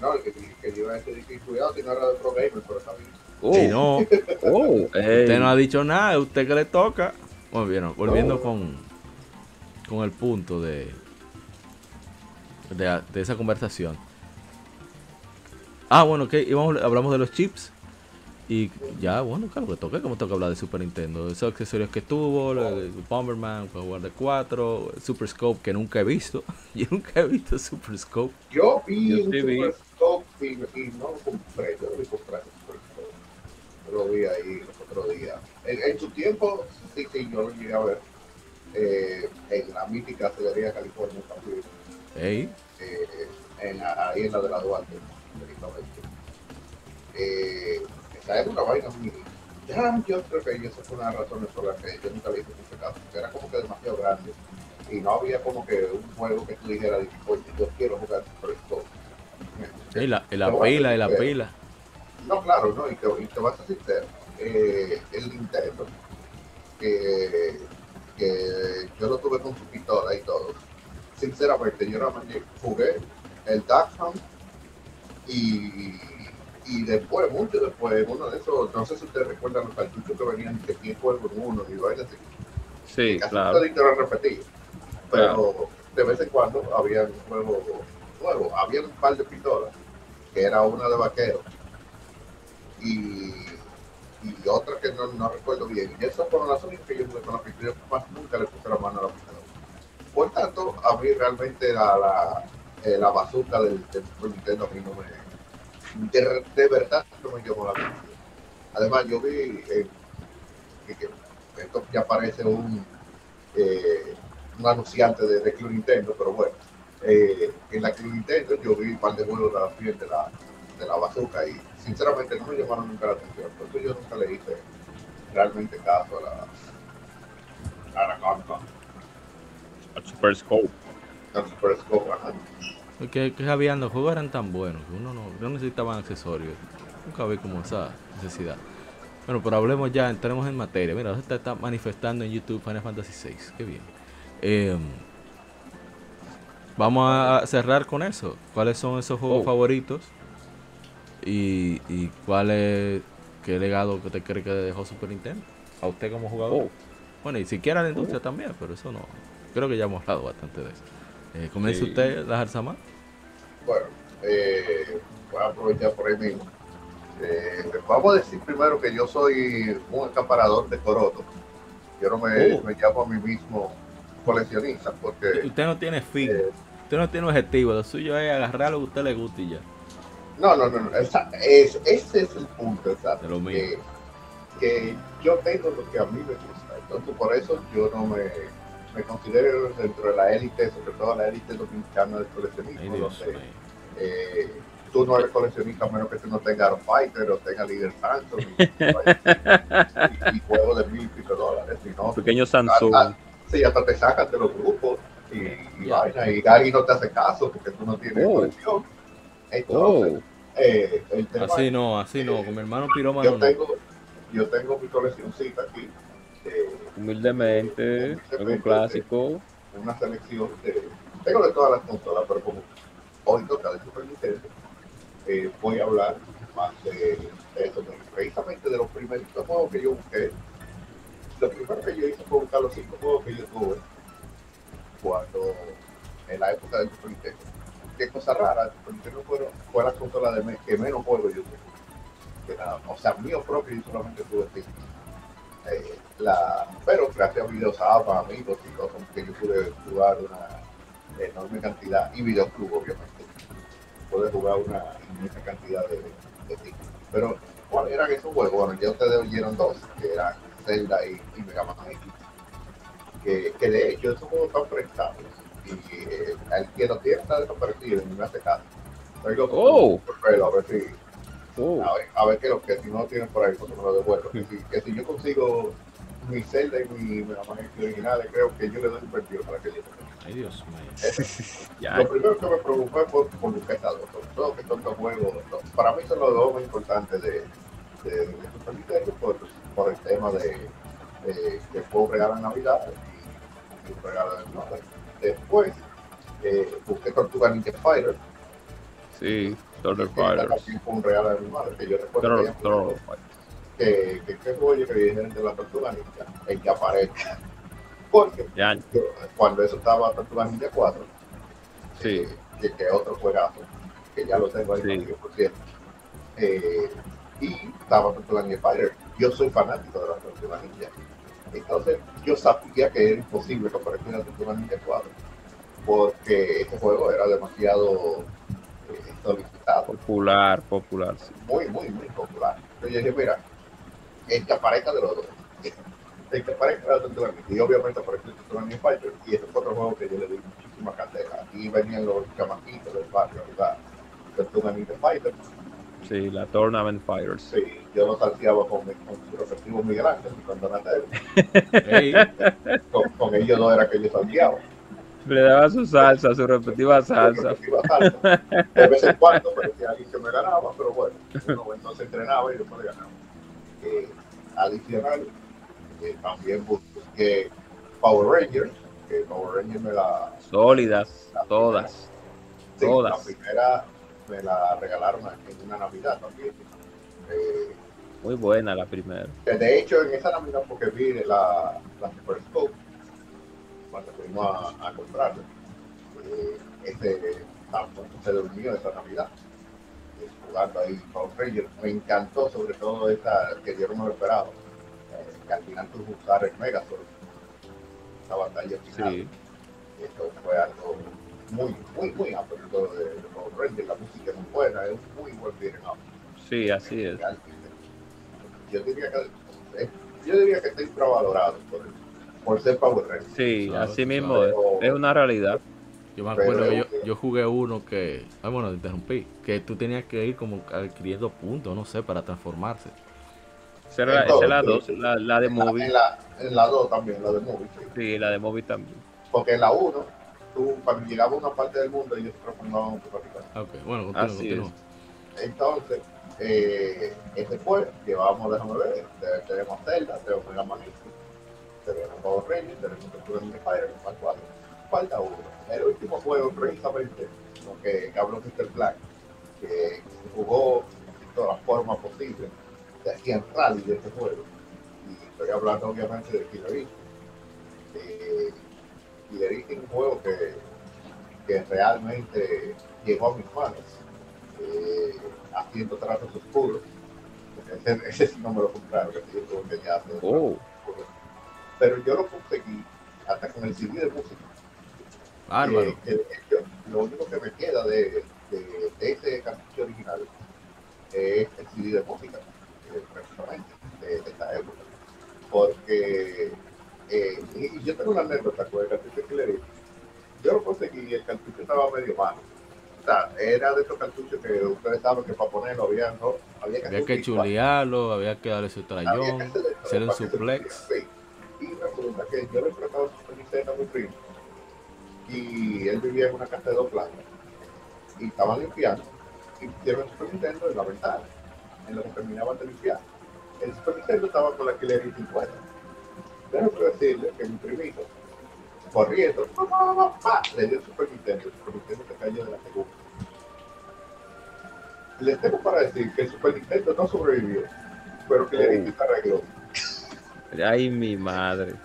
No, el que, que yo iba a decir que cuidado si no era de Pro Gamer, pero está bien. Oh, Si no, oh, usted no ha dicho nada, es usted que le toca. Bueno, bien, volviendo Oh. con, con el punto de, de, de esa conversación. Ah, bueno, que íbamos, hablamos de los chips. Y ya, bueno, claro, que toca, como toca hablar de Super Nintendo. Esos accesorios que tuvo, lo de Bomberman, jugar de 4, Super Scope que nunca he visto. Yo nunca he visto Super Scope. Yo vi Yo un sí vi. Super Scope y, y no lo compré, yo lo vi comprar un Super Scope. Yo lo vi ahí los otros días. En, en su tiempo, sí, sí, yo lo llegué a ver. Eh, en la mítica Celería California también. Ey, eh, en, ahí en la de la Duarte. Eh, esa era una vaina muy. Ya, yo creo que esa fue una de las razones por las que yo nunca le hice mucho caso, porque era como que demasiado grande y no había como que un juego que tú dijeras, oye, yo quiero jugar Super Scope. ey, la, y la pila, y la pila. No, claro, no, y te, y te vas a sincero. Eh, el Nintendo, que, que yo lo tuve con su pistola y todo. Sinceramente, yo realmente jugué el Hunt y, y después, mucho después, uno de esos, no sé si ustedes recuerdan los cartuchos que venían de 10 juegos en uno y vainas así. Sí, Casi claro. todo eran repetidos. Pero de vez en cuando había un juego nuevo. Había un par de pistolas, que era una de vaquero y, y otra que no, no recuerdo bien. Y esas fueron las únicas que yo jugué con la pistola. Más nunca le puse la mano a la pistola. Por tanto, a mí realmente la, la, eh, la bazooka del, del Nintendo a mí no me. De, verdad no me llamó la atención. Además, yo vi eh, que, que esto ya parece un, eh, un anunciante de, de Club Nintendo, pero bueno, eh, en la Club Nintendo yo vi un par de juegos de la piel de la, la bazooka y sinceramente no me llamaron nunca la atención, por eso yo nunca le hice realmente caso a la, a la Capcom, al Super Scope. al Super Scope, ajá. Que, que habían los juegos eran tan buenos que uno no, no necesitaban accesorios. Nunca vi como esa necesidad. Bueno, pero hablemos ya, entremos en materia. Mira, se está manifestando en YouTube Final Fantasy VI. Qué bien. Eh, vamos a cerrar con eso. ¿Cuáles son esos juegos Oh. favoritos? Y, y cuál es, qué legado que te cree que dejó Super Nintendo? A usted como jugador. Oh. Bueno, y siquiera la industria también, pero eso no. Creo que ya hemos hablado bastante de eso. Eh, comience Sí. usted, la Jarzama. Bueno, eh, voy a aprovechar por ahí mismo. Eh, vamos a decir primero que yo soy un acaparador de corotos. Yo no me, Oh. me llamo a mí mismo coleccionista porque Usted no tiene fin, eh, usted no tiene objetivo. Lo suyo es agarrar lo que a usted le guste y ya. no, no, no, no, esa- es, ese es el punto, exacto. De lo mío. que, que yo tengo lo que a mí me gusta. Entonces, por eso yo no me, me considero dentro de la élite, sobre todo la élite dominicana del coleccionismo. Donde, eh, tú no eres coleccionista a menos que tú no tengas Fighter o tengas Leader Santos y, y, y juegos de mil y pico dólares. sino- Pequeño Samsung. Ah, sí, hasta te sacan de los grupos y, y vaina, y alguien no te hace caso porque tú no tienes Oh. colección. Entonces, Oh, eh, el tema Así no, así no. Con mi hermano pirómano yo no. tengo, yo tengo mi coleccioncita aquí, humildemente, algo clásico. una selección de, tengo de todas las consolas, pero como hoy toca de Super Nintendo, eh, voy a hablar más de eso, precisamente de los primeros juegos que yo busqué. Lo primero que yo hice fue buscar los cinco juegos que yo tuve cuando en la época del Super Nintendo. Qué cosa rara, el Super Nintendo fue, fue la consola de que menos juegos yo tuve. Que nada, o sea, mío propio yo solamente tuve cinco. Eh, la, pero gracias a videosaba, amigos y cosas que yo pude jugar una enorme cantidad y videoclub obviamente pude jugar una inmensa cantidad de, de títulos pero ¿cuáles eran esos juegos? bueno ya ustedes oyeron dos que eran Zelda y, y Mega Man X que, que de hecho esos juegos están prestados y eh, el que lo tiene está desaparecido no me hace caso Oh. por pelo, a ver si Oh, a ver, a ver que, lo, que si no lo tienen por ahí, pues me lo devuelvo. Que si, que si yo consigo mi Zelda y mi Mega originales, creo que yo le doy un partido para que yo. Ay, Dios mío. Lo primero que me preocupé fue por buscar estas dos, sobre todo que dos juegos. Para mí son los dos más importantes de, de, de Super Nintendo por, por el tema de, de que fue un regalo en Navidad y, y un regalo de Navidad. Después eh, busqué Tortuga Ninja Fighter, Sí, Turtle Fighters. también fue un regalo de mi madre, que yo recuerdo que Turtle, Turtle que, que, yo que vienen de la Tortuga Ninja, el que aparezca. Porque Ya, cuando eso estaba Tortuga Ninja 4, sí. que, que otro juegazo, que ya lo tengo ahí Sí. por cierto. Eh, y estaba Tortuga Ninja Fighter. Yo soy fanático de la Tortuga Ninja. Entonces, yo sabía que era imposible que apareciera Tortuga Ninja 4, porque este juego era demasiado eh, solicitado Popular, popular, sí. muy, muy, muy popular. Entonces yo dije, mira, el que aparezca de los dos. El que aparezca de los dos. Y obviamente apareció el Tortuga Fighter. Y ese fue otro juego que yo le di muchísima candela. Aquí venían los chamaquitos del barrio Tortuga Ninja Fighter. Sí, la Tournament Fighters. Sí, yo los salseaba con, mi- con sus respectivos migrantes y con Donatello. Ey, Con, con ellos dos era que yo salseaba. Le daba su salsa, su respectiva salsa. De vez en cuando parecía alguien que me ganaba, pero bueno, uno entonces entrenaba y después le ganaba. Eh, adicional, eh, también busqué Power Rangers, que Power Rangers me la... Sólidas, la todas. Sí, todas. La primera me la regalaron en una Navidad también. Eh, Muy buena la primera. de hecho, en esa Navidad, porque vi la, la Super Scope, cuando fuimos a, a comprarla, eh, tanto se durmió esa Navidad. eh, Jugando ahí Power Rangers. Me encantó, sobre todo esa que yo no me esperaba. eh, que al final usar el Megazord. Esa batalla final. Sí. Esto fue algo muy, muy, muy amplio de, de Rangers. La música es muy buena, es un muy buen beat'em up. Sí, así es. Yo diría que, yo diría que está infravalorado por, por ser Power Rangers. Sí, así mismo es. Es una realidad. Yo me acuerdo que yo, yo jugué uno que. Ah, bueno, te interrumpí. Que tú tenías que ir como adquiriendo puntos, no sé, para transformarse. Esa era la, esa es la la, la de En móvil. en la, en la 2 también, la de Movie. sí. Sí, la de móvil también. Porque en la 1, tú cuando llegaba a una parte del mundo, ellos transformaban en tu capitán. Ah, Ok, bueno, continúa, Así continúa. Entonces, eh, ese fue, llevábamos, déjame ver, te- tenemos Zelda, tenemos Mega Man X, tenemos Power Rangers, tenemos Tortuga Ninja Spider, Mal 4. Falta uno. El último juego, precisamente, lo que habló Mr. Black, que jugó de todas las formas posibles, que hacían rally de este juego. Y estoy hablando obviamente de Killer Instinct. Eh, Killer Instinct es un juego que, que realmente llegó a mis manos eh, haciendo tratos oscuros. Ese, ese sí no me lo compraron, que yo tuve que ya hacer Oh, Pero yo lo conseguí hasta con el CD de música. Bárbaro. Eh, hecho, lo único que me queda de, de, de ese cartucho original es el CD de música, eh, precisamente, de, de esta época. Porque eh, y yo tengo una anécdota con el cartucho que le di. Yo lo conseguí y el cartucho estaba medio malo. O sea, era de esos cartuchos que ustedes saben que para ponerlo había, ¿no? había que, Había que chulearlo, había que darle su trayón, hacer un suplex. pudiera, sí. Y resulta que yo su Super Nintendo a mi primo. Y él vivía en una casa de dos plantas. Y estaban limpiando. Y pusieron el Super Nintendo en la ventana. En lo que terminaban de limpiar. El Super estaba con la Killer Instinct 50. Déjame decirle que mi primito, corriendo, le dio el Super Nintendo. El Super Nintendo se cayó de la segunda. Les tengo para decir que el Super no sobrevivió, pero que Oh. le Instinct se arregló. Ay, mi madre.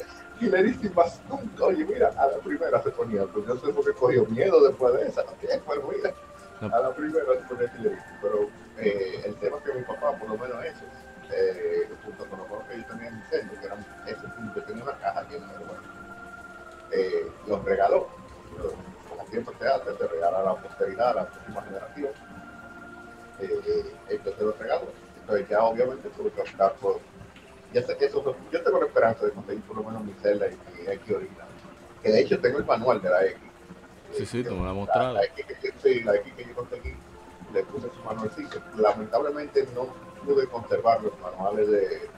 Y le diste más nunca, oye, mira, a la primera se ponía, pues yo sé por qué cogió miedo después de esa, mira, a la primera se ponía Instinct. pero eh, el tema que mi papá, por lo menos eso, eh, junto con los juegos que yo tenía en Nintendo, que eran esos, yo tenía una caja llena de juegos, eh, los regaló, como siempre se hace, se regala a la posteridad, a la próxima generación, eh, entonces los regaló, entonces ya obviamente tuve que optar por ya sé que eso, yo tengo la esperanza de conseguir por lo menos mi Zelda y mi X original. Que de hecho tengo el manual de la X. Sí, sí, tú me lo has mostrado. la X que, sí, la X que yo conseguí, le puse su manualcito. Lamentablemente no pude conservar los manuales de,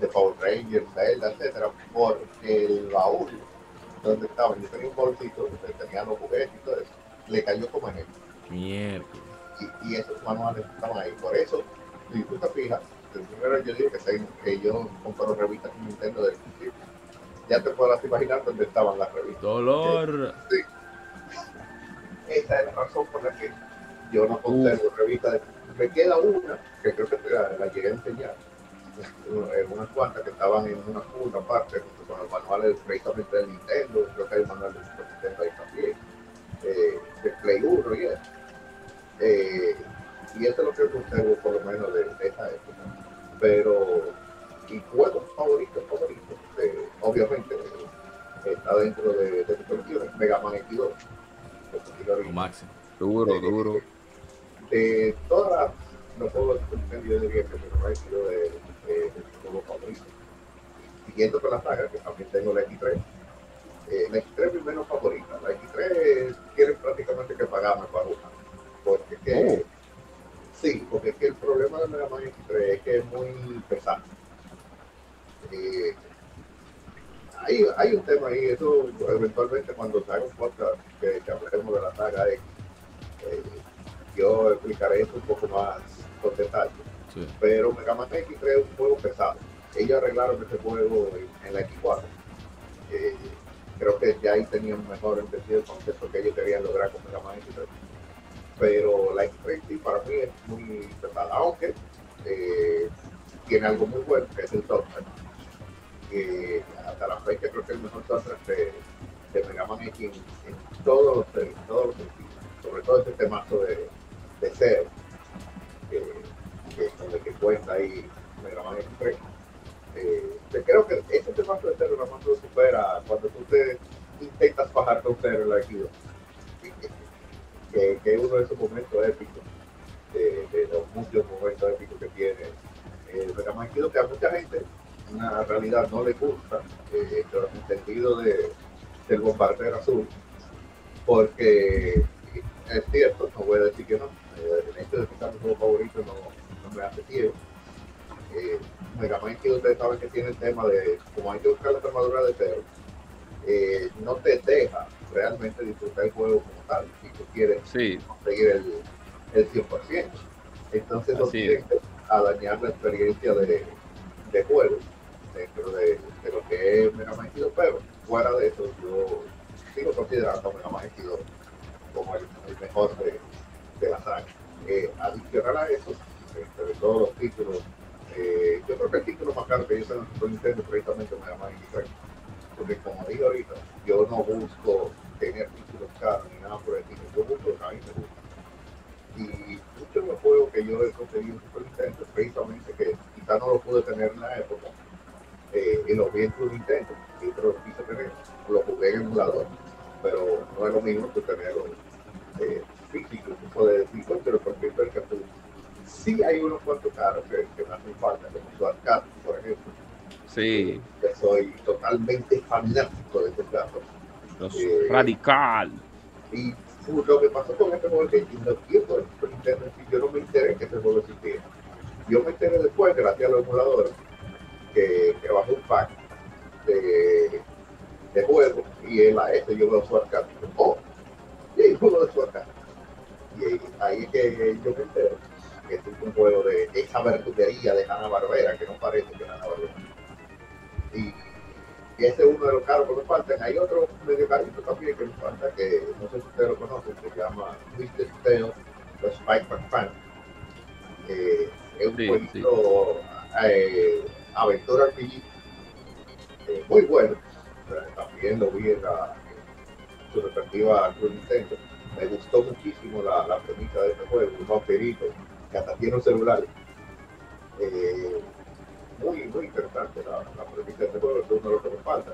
de Power Rangers, Zelda, etcétera, porque el baúl donde estaban, yo tenía un bolsito donde tenía los juguetes y todo eso, le cayó como ejemplo Mierda. y, y esos manuales estaban ahí. Por eso, si tú te fijas, el primero yo digo que, se- que yo compro revistas con Nintendo del principio. Ya te podrás imaginar dónde estaban las revistas. Dolor. Esa es la razón por la que yo no conservo revistas. De, me queda una, que creo que te la, la llegué a enseñar, en unas cuantas que estaban en una, una parte, junto con los manuales precisamente de Nintendo, creo que hay un manual de Super Nintendo ahí también, eh, de Play 1 y eso. Eh, y eso es lo que conservo por lo menos de, de esa época. Pero, y juegos favoritos, favoritos, eh, obviamente eh, está dentro de, de mis Mega Man X2. O máximo. Duro, duro. De todas las los juegos de Super Nintendo, yo diría que Mega Man X2 es de mis juegos favoritos. Siguiendo con la saga, que también tengo la X3. Eh, la X3 es mi menos favorita. La X3 quieren prácticamente que pagarme para una. Porque que, sí, porque es que el problema de Mega Man X3 es que es muy pesado. Eh, hay, hay un tema ahí, eso eventualmente cuando se haga un podcast que, que hablaremos de la saga X, eh, yo explicaré eso un poco más con detalle. Sí. Pero Mega Man X3 es un juego pesado. Ellos arreglaron ese juego en, en la X4. Eh, creo que ya ahí tenían mejor entendido el concepto que ellos querían lograr con Mega Man X3. Pero la X3 para mí es muy pesada, aunque eh, tiene algo muy bueno, que es el software. Que hasta la fecha creo que es el mejor software de, de Mega Man X en, en todos los, sentidos, sobre todo ese temazo de, de que, con el que cuenta ahí Mega Man X3. Eh, creo que ese temazo de cero nada más lo supera cuando tú te intentas bajarte un cero en la X2. Que, que uno de esos momentos épicos, de, de los muchos momentos épicos que tiene eh, Mega Man X2, que a mucha gente en realidad no le gusta, eh, el sentido de, del bombardero azul, porque es cierto, no voy a decir que no, eh, el de que mi juego favorito no, no me hace ciego. Eh, Mega Man X ustedes saben que tiene el tema de, como hay que buscar la armadura de cero, eh, no te deja realmente disfrutar el juego como tal, si tú quieres Sí, conseguir el, el 100%. Entonces Así tiende a dañar la experiencia de, de juego dentro de, de lo que es Mega Man X2, pero fuera de eso yo sigo considerando a Mega Man X2 como el, el mejor de, de la saga. Eh, adicional a eso, entre todos los títulos, eh, yo creo que el título más caro que yo tengo en Nintendo precisamente Mega Man X3, porque como dije ahorita, yo no busco tener títulos caros ni nada por el estilo, yo busco lo que a mí me gusta. Y muchos de los juegos que yo he conseguido Super precisamente que quizá no lo pude tener en la época, eh, y lo vi en Super Nintendo, y otros lo quise tener, lo jugué en emulador, pero no es lo mismo que tenerlo eh, físico, puedes decir, "Coño, pero por qué tú Sí hay unos cuantos caros que, que me hacen falta, como su arcade, por ejemplo. Sí, Yo soy totalmente fanático de gatos. los Eh, radical. Y uh, lo que pasó con este juego es que de Super Nintendo, sí, yo no me enteré que ese juego existía. Yo me enteré después, gracias a los emuladores, que, que bajé un pack de, de juegos y en la S yo veo su arcade. Oh, y hay juego de su arcade. Y ahí, ahí es que yo me entero que este es un juego de esa verdulería de Hanna Barbera, que no parece que Hanna Barbera. Y, y ese es uno de los caros que me faltan. Hay otro medio carito también que me falta, que no sé si ustedes lo conocen, se llama Twisted Tale de Spike McFan. Eh, es un Sí, eh, aventura RPG eh, muy bueno. También lo vi en, la, en su respectiva Club Nintendo. Me gustó muchísimo la, la premisa de este juego, un vampirito que hasta tiene un celular. Eh, muy, muy interesante la, la premisa de este juego, es uno de los que me falta.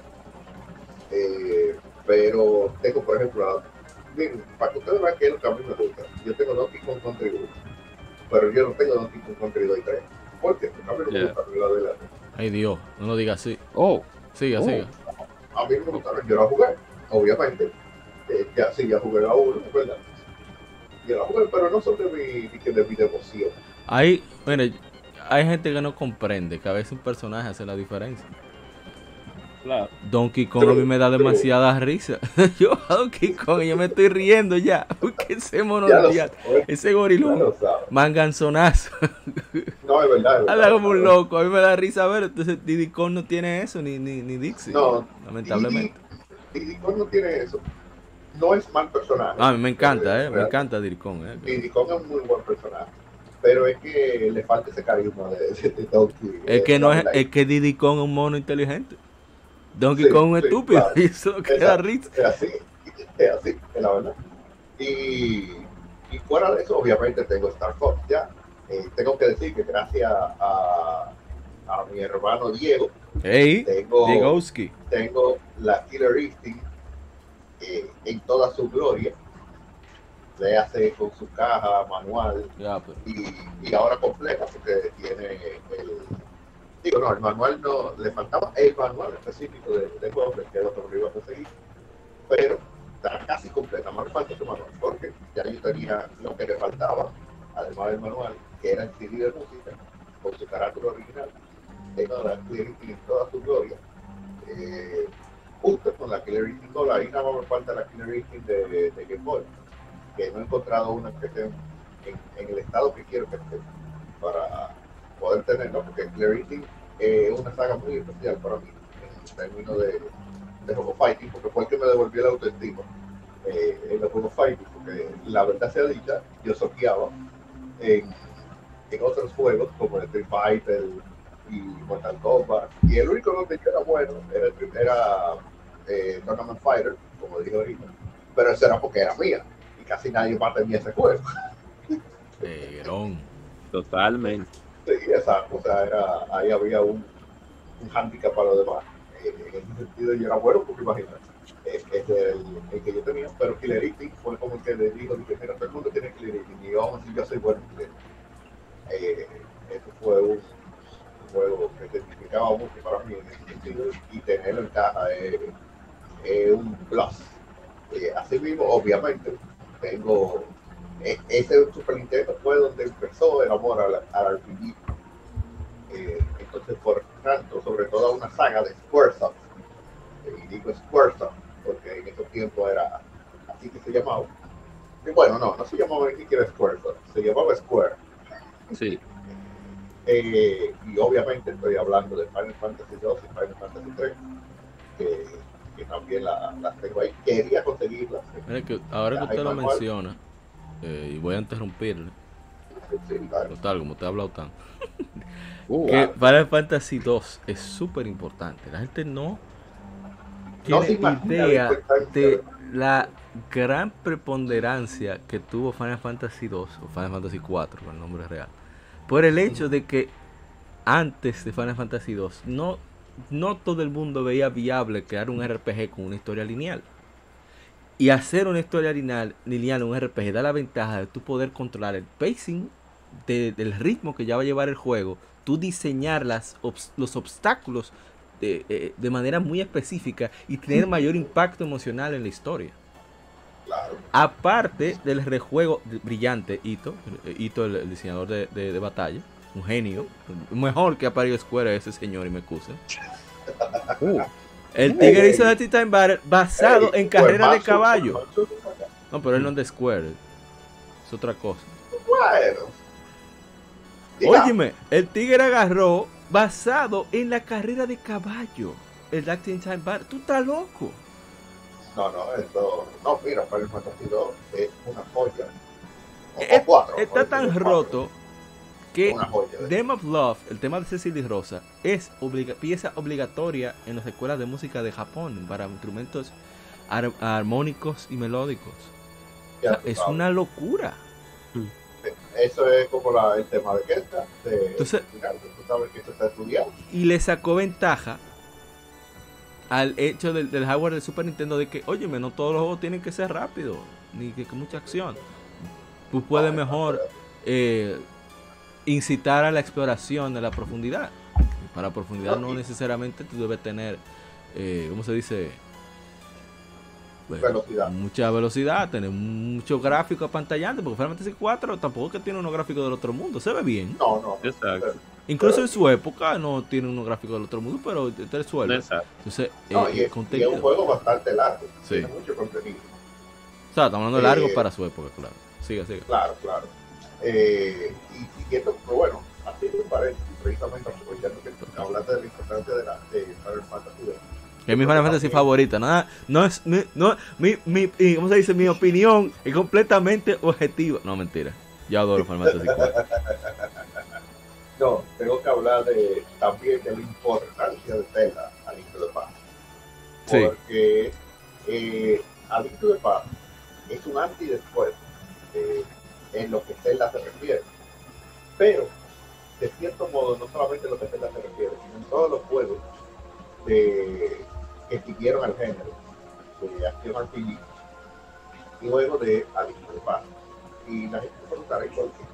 Eh, pero tengo, por ejemplo, miren, para que ustedes vean que es lo que a mí me gusta, yo tengo Donkey Kong Country 1, pero yo no tengo Donkey Kong Country 2 y 3. ¿Por qué? Porque a mí no me Yeah. gusta de la Ay Dios, no lo digas así. Oh, Siga, Oh. siga. a mí me gustaron, yo la jugué, obviamente. Eh, ya sí, ya jugué la 1, ¿verdad? Yo la jugué, pero no son de mi, de, mi devoción. Mire, hay gente que no comprende que a veces un personaje hace la diferencia. claro. Donkey Kong a mí me da demasiada risa. yo a Donkey Kong yo me estoy riendo ya. Porque ese mono ese gorilón, manganzonazo. No, es verdad. Anda como un loco. A mí me da risa ver. Entonces Diddy Kong no tiene eso, ni, ni, ni Dixie. No, lamentablemente. Diddy Diddy Kong no tiene eso. No es mal personaje. Ah, a mí me encanta, eh. Me Real. encanta Diddy Kong, eh. Diddy Kong es un muy buen personaje. Pero es que le falta ese carisma de, de, de Donkey. Es que eh, no es, es que Diddy Kong es un mono inteligente. Donkey Sí, Kong es sí, estúpido. claro. Y eso es lo que da Exacto. risa. Es así, es así, es la verdad. Y, y fuera de eso, obviamente tengo Star Fox ya. Eh, tengo que decir que gracias a, a mi hermano Diego, Ey, tengo, Diegowski. tengo la Killer Instinct eh, en toda su gloria. Le hace con su caja, manual pues. y, y ahora completa porque tiene el. Digo, no, el manual no, le faltaba el manual específico de, de que es lo que iba a conseguir, pero está casi completa, más le falta ese manual, porque ya yo tenía lo que le faltaba, además del manual, que era el CD de música, con su carátula original, tengo la en toda su gloria, eh, justo con la Killer Instinct Gold, ahí nada más me falta la Killer Instinct de, de Game Boy, que no he encontrado una que esté en, el estado que quiero que esté, para poder tenerlo, porque Killer Instinct es una saga muy especial para mí, en términos de, de juego fighting, porque fue el que me devolvió la autoestima eh, en los juegos fighting, porque la verdad sea dicha, yo soqueaba en, en otros juegos como el Street Fighter y Mortal Kombat, y el único donde yo era bueno era, el- era eh, Tournament Fighter, como dije ahorita, pero eso era porque era mía, casi nadie más tenía ese juego. Perón. Totalmente. Sí, exacto, o sea, era, ahí había un, un handicap para los demás. Eh, en ese sentido yo era bueno, porque imagínate, eh, ese era el, el que yo tenía, pero Killer Instinct fue como el que le dijo, dije, mira, todo el mundo tiene Killer Instinct, y vamos a decir, yo soy bueno en Killer Instinct. Eh, eso fue un, un juego que significaba mucho para mí en ese sentido, y tenerlo en caja es, es un plus. Eh, así mismo, obviamente, tengo e- ese Super Nintendo fue donde empezó el amor al, al RPG. Eh, entonces, por tanto, sobre todo a una saga de Squaresoft, eh, y digo Squaresoft porque en esos tiempos era así que se llamaba. Y bueno, no, no se llamaba ni siquiera Squaresoft, se llamaba Square. Sí. Eh, y obviamente estoy hablando de Final Fantasy II y Final Fantasy III, que, que también la- las tengo ahí. Quería conseguirlas. Mira que ahora que usted lo menciona, eh, y voy a interrumpirle, Sí, claro. total, como usted ha hablado tanto, Uh, que claro. Final Fantasy 2 es súper importante. La gente no No tiene la idea de- la gran preponderancia que tuvo Final Fantasy 2 o Final Fantasy 4 con el nombre real. Por el hecho de que antes de Final Fantasy 2 no, no todo el mundo veía viable crear un RPG con una historia lineal. Y hacer una historia lineal, lineal un RPG da la ventaja de tú poder controlar el pacing de- del ritmo que ya va a llevar el juego, tú diseñar las, los obstáculos de, eh, de manera muy específica y tener mayor impacto emocional en la historia. Claro. Aparte del rejuego brillante, Ito, eh, Ito el, el diseñador de- de batalla, un genio, mejor que ha parido Square ese señor y me excusa. uh, El Tigre hizo de Titan Battle basado en carrera de cuerpazo, caballo. No, pero él no es de Square, es otra cosa. Bueno. Óyeme, el Tigre agarró basado en la carrera de caballo. El Dark Time Battle. Tú estás loco. No, no, eso. No, mira, Final Fantasy 2 es una joya. O, cuatro, Está tan cuatro. Que Them of Love, el tema de Cecilia y Rosa, es obliga- pieza obligatoria en las escuelas de música de Japón para instrumentos ar- armónicos y melódicos. O sea, es sabes. una locura. Eso es como la, el tema de Kenta. De, Entonces- que tú sabes que eso está estudiado. Y le sacó ventaja al hecho del, del hardware del Super Nintendo de que, óyeme, no todos los juegos tienen que ser rápidos, ni que con mucha acción. Tú puedes No, mejor eh, incitar a la exploración de la profundidad. Para profundidad no necesariamente tú debes tener, eh, ¿cómo se dice? Bueno, Velocidad. Mucha velocidad, tener mucho gráfico apantallante, porque Final Fantasy 4 tampoco es que tiene unos gráficos del otro mundo, se ve bien. No, no. Exacto. Incluso en su época no tiene unos gráficos del otro mundo, pero te resuelve. exacto. Entonces, No, eh, y, el es, y es un juego bastante largo. Sí. Tiene mucho contenido. O sea, estamos hablando largo Eh, para su época, claro. Siga, siga. Claro, claro. Eh, y siguiendo, pero bueno, así me parece, precisamente aprovechando que hablaste de la importancia de la de Final Fantasy es mi Final Fantasy favorita. Nada, no es mi, no, mi, mi, y, ¿cómo se dice? Mi opinión es completamente objetiva. No, mentira. Yo adoro Final Fantasy 4. No, tengo que hablar de, también de la importancia de Zelda al Into de Paz. Sí. Porque eh, al Into de Paz es un antes y después eh, en lo que Zelda se refiere. Pero, de cierto modo, no solamente en lo que Zelda se refiere, sino en todos los juegos de, que siguieron al género de acción RPG y luego de al Into de Paz. Y la gente se preguntará, ¿y por qué?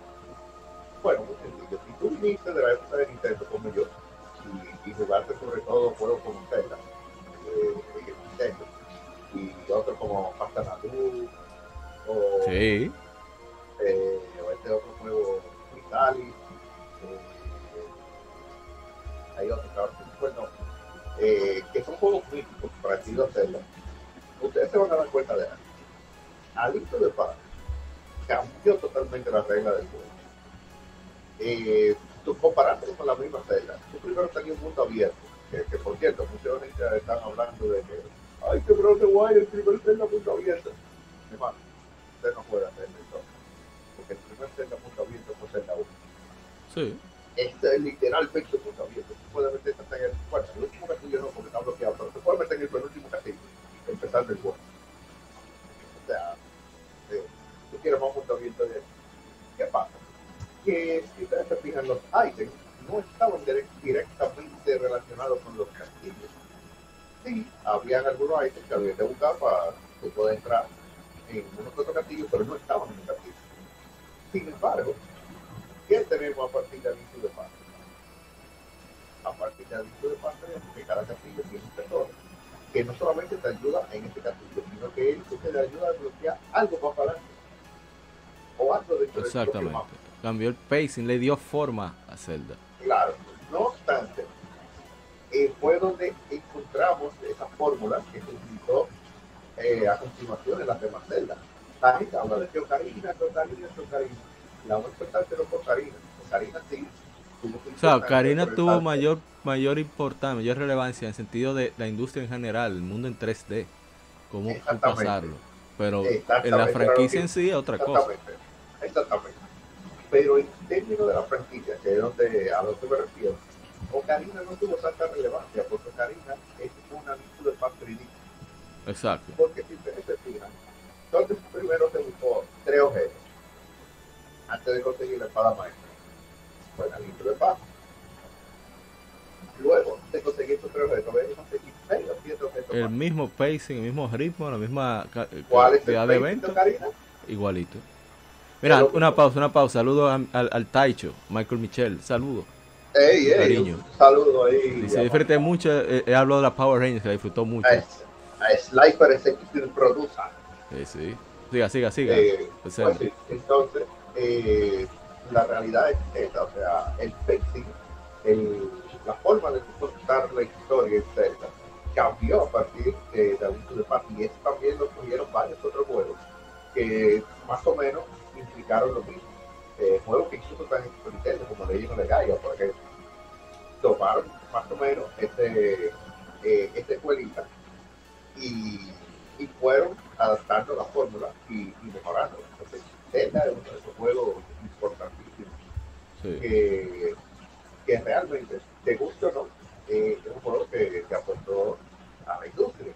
Bueno, muy sencillo. Si tú viniste de la época de Nintendo como yo y, y jugaste sobre todo juegos como Zelda eh, Nintendo y otros como Pasta o. eh, o este otro juego Crystallis eh, hay otros el nombre, eh, que son juegos críticos parecidos a Zelda ustedes se van a dar cuenta de algo Alito de Paz cambió totalmente la regla del juego eh, tú con la misma Zelda, tú primero tenías un mundo abierto, que, por cierto, muchos ahorita están hablando de que ay, que of the Wild, el primer Zelda mundo abierto. Hermano, usted no puede hacer. Porque el primer Zelda mundo abierto fue Zelda 1. Sí. Este es literalmente mundo abierto. Tú puedes meterte hasta en el, bueno, el último castillo no, porque está bloqueado, pero te puedes meter en el penúltimo castillo, empezando el juego. O sea, eh, tú quieres más mundo abierto de ¿Qué pasa? Que si ustedes se fijan, los items no estaban direct- directamente relacionados con los castillos. Sí, habían algunos items que había que buscar para tú poder entrar en unos otros castillos, pero no estaban en el castillo. Sin embargo, ¿qué tenemos a partir del inicio de paz? A partir del inicio de paz tenemos que cada castillo tiene un tesoro que no solamente te ayuda en este castillo, sino que él te ayuda a desbloquear algo más para adelante. O algo dentro del Exactamente. mapa. Cambió el pacing, le dio forma a Zelda. Claro, no obstante, eh, fue donde encontramos esa fórmula que se utilizó eh, a continuación en las demás celdas. La gente habla de sí. su O sea, Karina tuvo mayor, mayor importancia, mayor relevancia en el sentido de la industria en general, el mundo en 3D, cómo pasarlo. Pero en la franquicia en sí es otra cosa. Exactamente, exactamente. Pero en términos de la franquicia, que es donde, a lo que me refiero, Ocarina no tuvo tanta relevancia, porque Ocarina es una de 3D. Exacto. Porque si ustedes se fijan, primero se buscó tres objetos antes de conseguir la espada maestra. Fue la Link de Paz. Luego de conseguir estos tres objetos, ven conseguir seis o siete objetos El más. mismo pacing, el mismo ritmo, la misma ca- ¿Cuál es el cantidad de eventos, igualito. Mira, una pausa, una pausa. Saludo a- al, al Taicho, Michael Michel. Saludo. Ey, ey, Cariño. un saludo ahí. A- disfruté mucho. eh, He hablado de la Power Rangers, que la disfrutó mucho. a, a Slifer Executive Producer. Sí, sí. Siga, siga, siga. Eh, Pues, eh, sí, entonces, eh, la realidad es esta, o sea, el pacing, el- la forma de contar la historia Zelda cambió a partir de the Past y eso también lo cogieron varios otros juegos que más o menos implicaron lo mismo. Eh, juegos que incluso Super Nintendo, como Legend of the Gaia, por ejemplo, tomaron más o menos este, eh, esta escuelita y, y fueron adaptando la fórmula y, y mejorando. Entonces, Zelda es uno de esos juegos importantísimos sí. que, que realmente, te guste o no, eh, es un juego que, que aportó a la industria.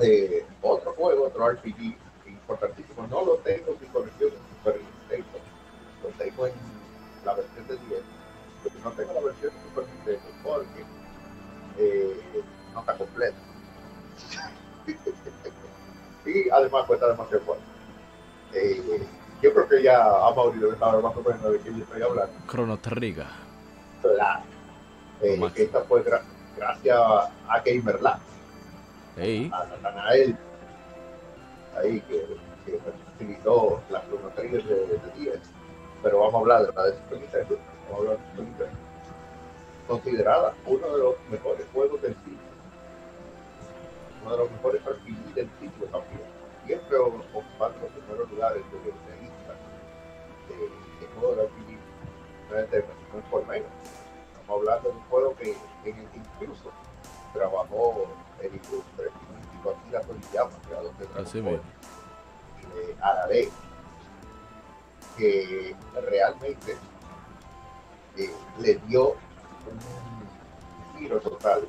Eh, otro juego, otro RPG importantísimo, no lo tengo colección en Super Nintendo, lo tengo en la versión de 10, pero no tengo la versión de Super Nintendo porque eh, no está completa. y además cuesta demasiado fuerte. Eh, yo creo que ya a Mauri debe saber más o menos de qué yo estoy hablando. Chrono Trigger. Claro. Eh, que esta fue gra- gracias a Gamerlab, Ey, a Natanael, ahí que, que facilitó las Chrono Trigger de, de 10. Pero vamos a hablar de la de Super Nintendo. Vamos a hablar de Super Nintendo. Considerada uno de los mejores juegos del siglo. Uno de los mejores RPG del siglo también. Siempre ocupando los primeros lugares de, de lista de, de juegos de RPG. Realmente no es por menos. Estamos hablando de un juego que en el que incluso trabajó el ilustre y Akira Toriyama, creador de Dragon así Ball, y de Arare, que realmente eh, le dio un giro total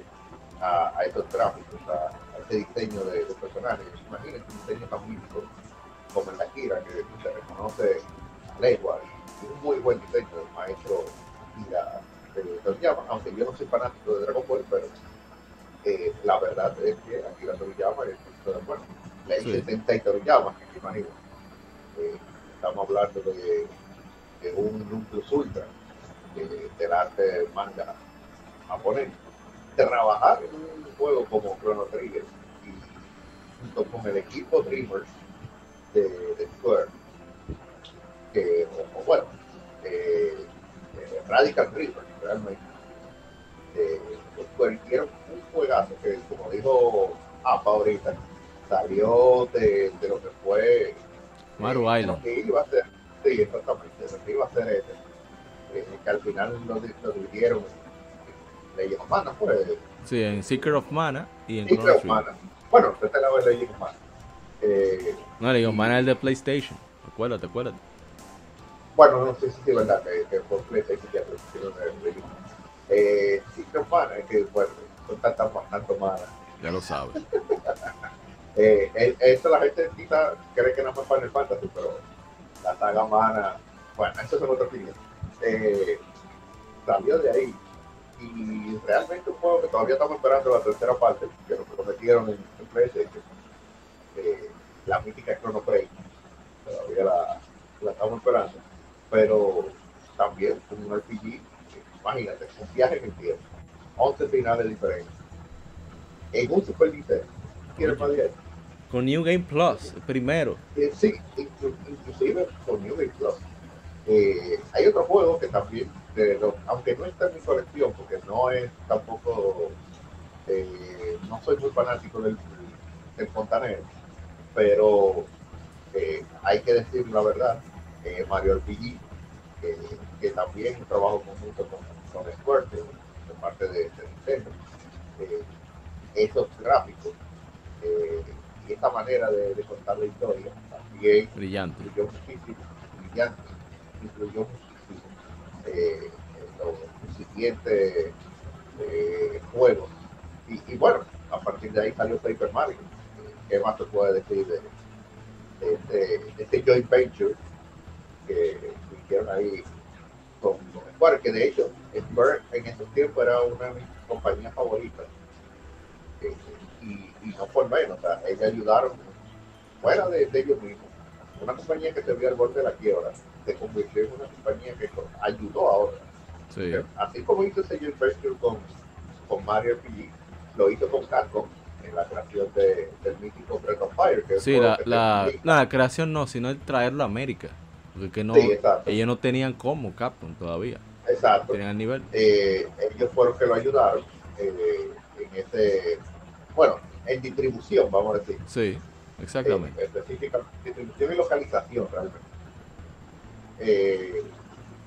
a, a estos tráficos, a, a este diseño de, de personajes. Imagínense un diseño tan mítico como el de Akira, que se reconoce a legua, y un muy buen diseño del maestro Akira de Toriyama, aunque yo no soy fanático de Dragon Ball, pero eh, la verdad es que Akira Toriyama es bueno, le Sí. dice Sensei Toriyama, que imagino. Eh, estamos hablando de, de un plus ultra de- del arte manga japonés. Trabajar en un juego como Chrono Trigger y junto con el equipo Dreamers de, de Square, que, o, bueno, eh, Radical Dreamers realmente, eh, Square hicieron un juegazo que, como dijo APA ahorita, salió de, de lo que fue Maru eh, Island. Lo que iba a ser, sí, exactamente, lo que iba a ser ese, eh, que al final lo, lo dividieron Legend of Mana, pues, Sí, en Secret of Mana y en Secret of. Mana, Bueno, este lado es Legend of Mana. Eh, No, Legend of Mana es el de PlayStation. Acuérdate, acuérdate. bueno, no sé si es verdad que, que por PlayStation ya el Legend. Eh, sí, no Mana, es que, bueno, son tantas tanto Mana. Ya lo sabes. Eh, eh, esto la gente quizá cree que no fue Final Fantasy, pero la saga Mana, bueno, eso es otro opinión. Eh, salió de ahí. Y realmente un juego que todavía estamos esperando la tercera parte, que nos prometieron en, en PlayStation, eh, la mítica Chrono Break, todavía la, la estamos esperando, pero también como un RPG, imagínate, un viaje en el tiempo, 11 finales diferentes, en un Super Nintendo, ¿quieres más de? Con New Game Plus, primero. Eh, sí, inclu- inclusive con New Game Plus. Eh, hay otro juego que también, de aunque no está en mi colección, porque no es tampoco, eh, no soy muy fanático del, del fontanero, pero eh, hay que decir la verdad, eh, Mario RPG, que, que también trabajo conjunto con, con Square, de, parte de, Nintendo, eh, esos gráficos eh, y esta manera de, de contar la historia también Brillante. influyó muchísimo, brillante, influyó muchísimo eh, los siguientes eh, juegos. Y, bueno, a partir de ahí salió Paper Mario. ¿Qué más se puede decir de, de este, de este joint venture que hicieron ahí con, con? Que de hecho, Square en esos tiempos era una de mis compañías favoritas. Eh, y, y no por menos, o sea, ellos ayudaron fuera de, de ellos mismos una compañía que se vio al borde de la quiebra se convirtió en una compañía que ayudó a otra. Sí. Así como hizo joint venture con, con Mario RPG, lo hizo con Capcom en la creación de, del mítico Breath of Fire. Que Sí, la, que la, creación no, sino el traerlo a América. Porque que no, Sí, ellos no tenían como Capcom todavía. Exacto. Tenían el nivel. Eh, ellos fueron que lo ayudaron eh, en ese, bueno, en distribución, vamos a decir. Sí, exactamente. Eh, específica, distribución y localización realmente. Eh,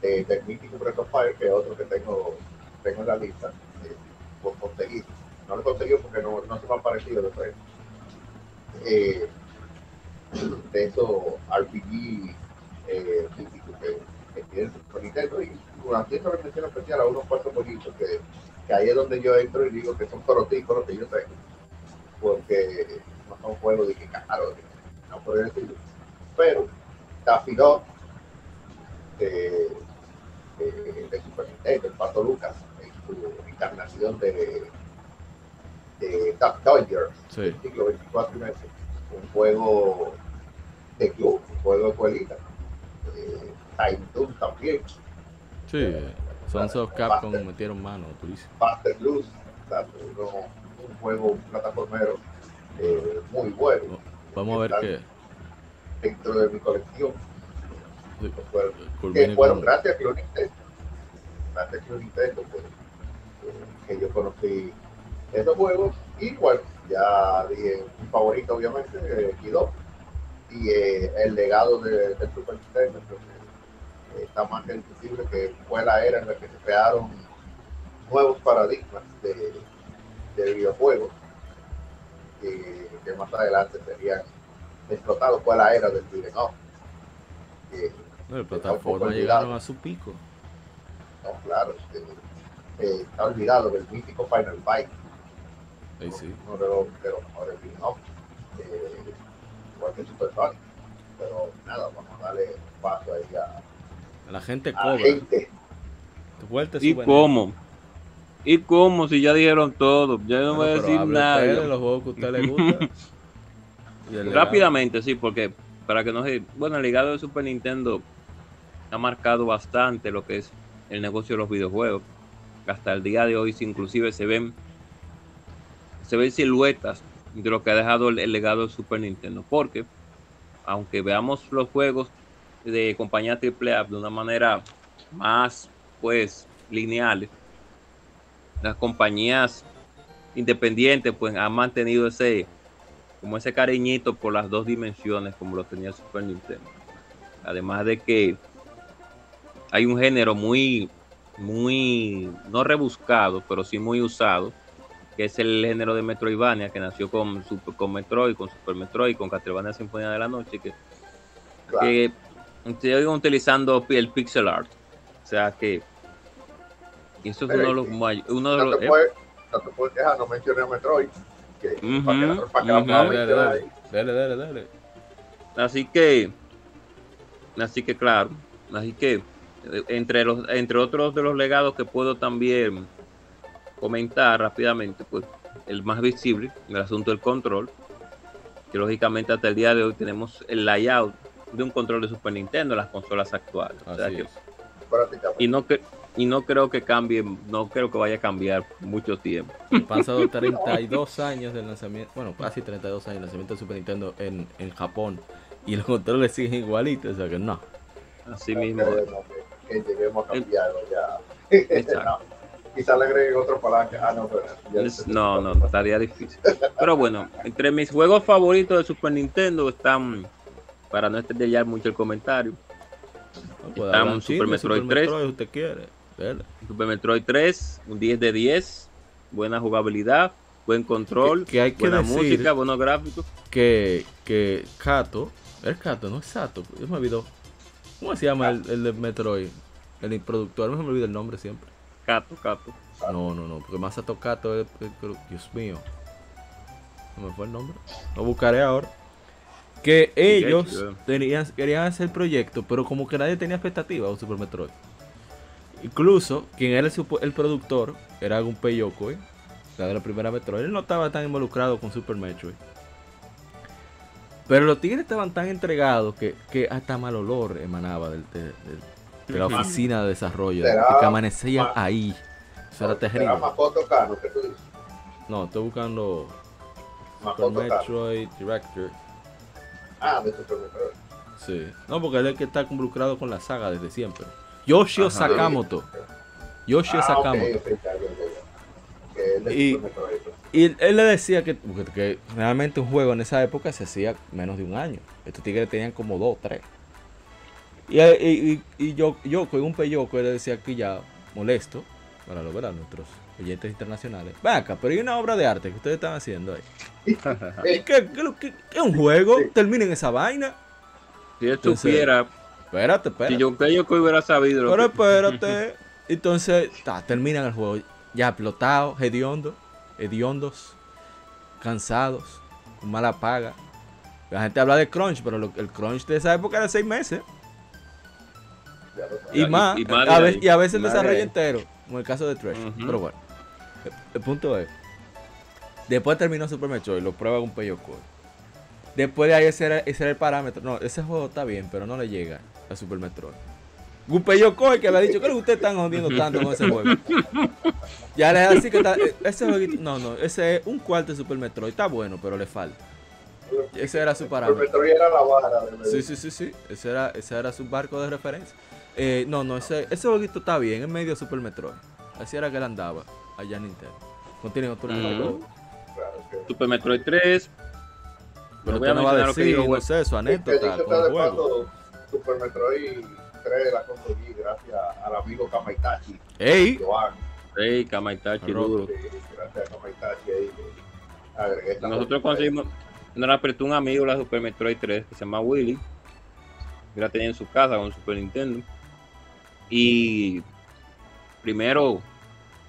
eh, del mítico Breath Fire, que es otro que tengo, tengo en la lista, eh, por conseguir. No lo he conseguido porque no, no se me ha parecido de frente. Eh, de esos RPG eh, que, que tienen Super Nintendo y haciendo mención especial a unos cuantos jueguitos que, que ahí es donde yo entro y digo que son coroticos los yo tengo porque no son juegos de que caro, no por decirlo. Pero Daffy de, de, de Super Nintendo, el Pato Lucas, en su encarnación de, de Duck Dodgers Sí. del siglo 24 y meses, un juego de club, un juego de escuelita. Eh, Time Doom también, Sí, Sons of Capcom metieron mano, durísimo. Buster ¿sabes? Uno- un juego un plataformero eh, muy bueno. Vamos a ver qué. dentro de mi colección. Sí, que fueron- que fueron con- gracias a Club Nintendo. Gracias a Club Nintendo pues, eh, que yo conocí esos juegos. Y bueno, ya dije, mi favorito obviamente, Kido. Y eh, el legado de, del Super Nintendo, creo que, eh, está más que discutible que fue la era en la que se crearon nuevos paradigmas de, de videojuegos que, que más adelante serían explotados. Fue la era del. Que, No, un plataforma llegaron a su pico. no, claro, este, eh, está olvidado del mítico Final Fight, Ahí sí. uno de los, de los mejores up, eh, igual que Super Sonic. Pero nada, vamos a darle paso ahí a, La gente a la cobra. gente. ¿Y cómo? ¿Y cómo? Si ya dijeron todo. Ya no Bueno, voy a decir nada. de los juegos que a usted le el Rápidamente, sí, porque para que no se... Bueno, el legado de Super Nintendo ha marcado bastante lo que es el negocio de los videojuegos. Hasta el día de hoy, si inclusive se ven se ven siluetas de lo que ha dejado el, el legado de Super Nintendo. Porque, aunque veamos los juegos de compañía AAA de una manera más, pues, lineales, las compañías independientes, pues, han mantenido ese, como ese cariñito por las dos dimensiones como lo tenía Super Nintendo. Además de que hay un género muy, muy, no rebuscado, pero sí muy usado que es el género de Metroidvania que nació con, Super, con Metroid, con Super Metroid, con Castlevania Sinfonía de la Noche, que, Claro. que siguen utilizando el pixel art. O sea que eso es Pero uno de los, es may- uno de No los te puedes, no te puedes quejar, no mencioné a Metroid. Que, para que, para Dale, dale, dale, ahí. dale, dale, dale. Así que, así que claro, así que entre los, entre otros de los legados que puedo también comentar rápidamente, pues el más visible, el asunto del control, que lógicamente hasta el día de hoy tenemos el layout de un control de Super Nintendo en las consolas actuales. O sea Así que- es. prácticamente. y no que y no creo que cambie, no creo que vaya a cambiar mucho tiempo. Han pasado 32 años del lanzamiento, bueno, casi 32 años del lanzamiento del Super Nintendo en, en Japón y los controles siguen igualitos, o sea que no. Así mismo. Que lleguemos a cambiarlo ya. No, Quizá le agreguen otro palanque. Ah, no, pero Es- no, no, estaría difícil. Pero bueno, entre mis juegos favoritos de Super Nintendo están, para no extender ya mucho el comentario, No puede Estamos hablar un Super Metroid Super 3. Metroid, usted quiere. Super Metroid 3, un 10 de 10, buena jugabilidad, buen control, Que- que hay que buena decir- música, buenos gráficos. Que, que Kato, es Kato, no es Sato, yo me olvidó. ¿Cómo se llama el, el de Metroid? El productor, no se me olvida el nombre siempre. Cato, cato. No, no, no, porque Masato Kato es, Dios mío. No me fue el nombre. Lo buscaré ahora. Que ellos tenían, querían hacer el proyecto, pero como que nadie tenía expectativa de Super Metroid. Incluso quien era el, el productor era Gunpei Yokoi, la de la primera Metroid. Él no estaba tan involucrado con Super Metroid. Pero los tigres estaban tan entregados que, que hasta mal olor emanaba del- de, de- de la oficina de desarrollo. Que amanecían ma- ahí. Eso era terrible. Era Makoto Kano que tú dices. No, estoy buscando Super. Metroid Director. Ah, de Super Metroid. Sí. No, porque él es el que está involucrado con la saga desde siempre. Yoshio Ajá. Sakamoto. Yoshio Ah, Sakamoto. Y- Super Metroid. Y él, él le decía que, que, que realmente un juego en esa época se hacía menos de un año. Estos tigres tenían como dos, tres. Y, y, y, y yo, yo con un peyoco, él le decía que ya molesto, para lo ver a nuestros oyentes internacionales. Ven acá, pero hay una obra de arte que ustedes están haciendo ahí. ¿Y qué, qué, que- qué es un juego? Terminen esa vaina. Si él supiera, Espérate, espérate. si yo yo que hubiera sabido Pero que- espérate. Entonces, ta, terminan el juego ya explotados, hediondo, hediondos, cansados, con mala paga. La gente habla de crunch, pero lo- el crunch de esa época era seis meses. Y, Y- más, y a veces, y a veces el desarrollo entero, como el caso de Trash. Ujú. Pero bueno, el, el punto es, después terminó Super Metroid, lo prueba con Peyo. Después de ahí ese era, ese era el parámetro. No, ese juego está bien, pero no le llega a Super Metroid. Gunpei Yokoi que dicho, ¿qué es lo que ustedes están jodiendo tanto con ese juego? Ya le así que está, eh, ese jueguito, no, no, ese es un cuarto de Super Metroid, está bueno, pero le falta. Ese era su Super parámetro. Metroid era la vara de Sí, sí, sí, sí. Ese era, ese era su barco de referencia. Eh, no, no, ese, ese jueguito está bien, en medio de Super Metroid. Así era que él andaba allá en Nintendo. Ujú. Nintendo. Claro, que- Super Metroid 3. Pero usted no va a decir, no sé, su anécdota con sea el juego. Super Metroid 3 la conseguí gracias al amigo Kamaitachi. ¡Ey! Joan. Duro. Sí, gracias a Kamaitachi ahí que agregué esta Nosotros conseguimos, nos la prestó un amigo la Super Metroid 3 que se llama Willy. Que la tenía en su casa con Super Nintendo. Y primero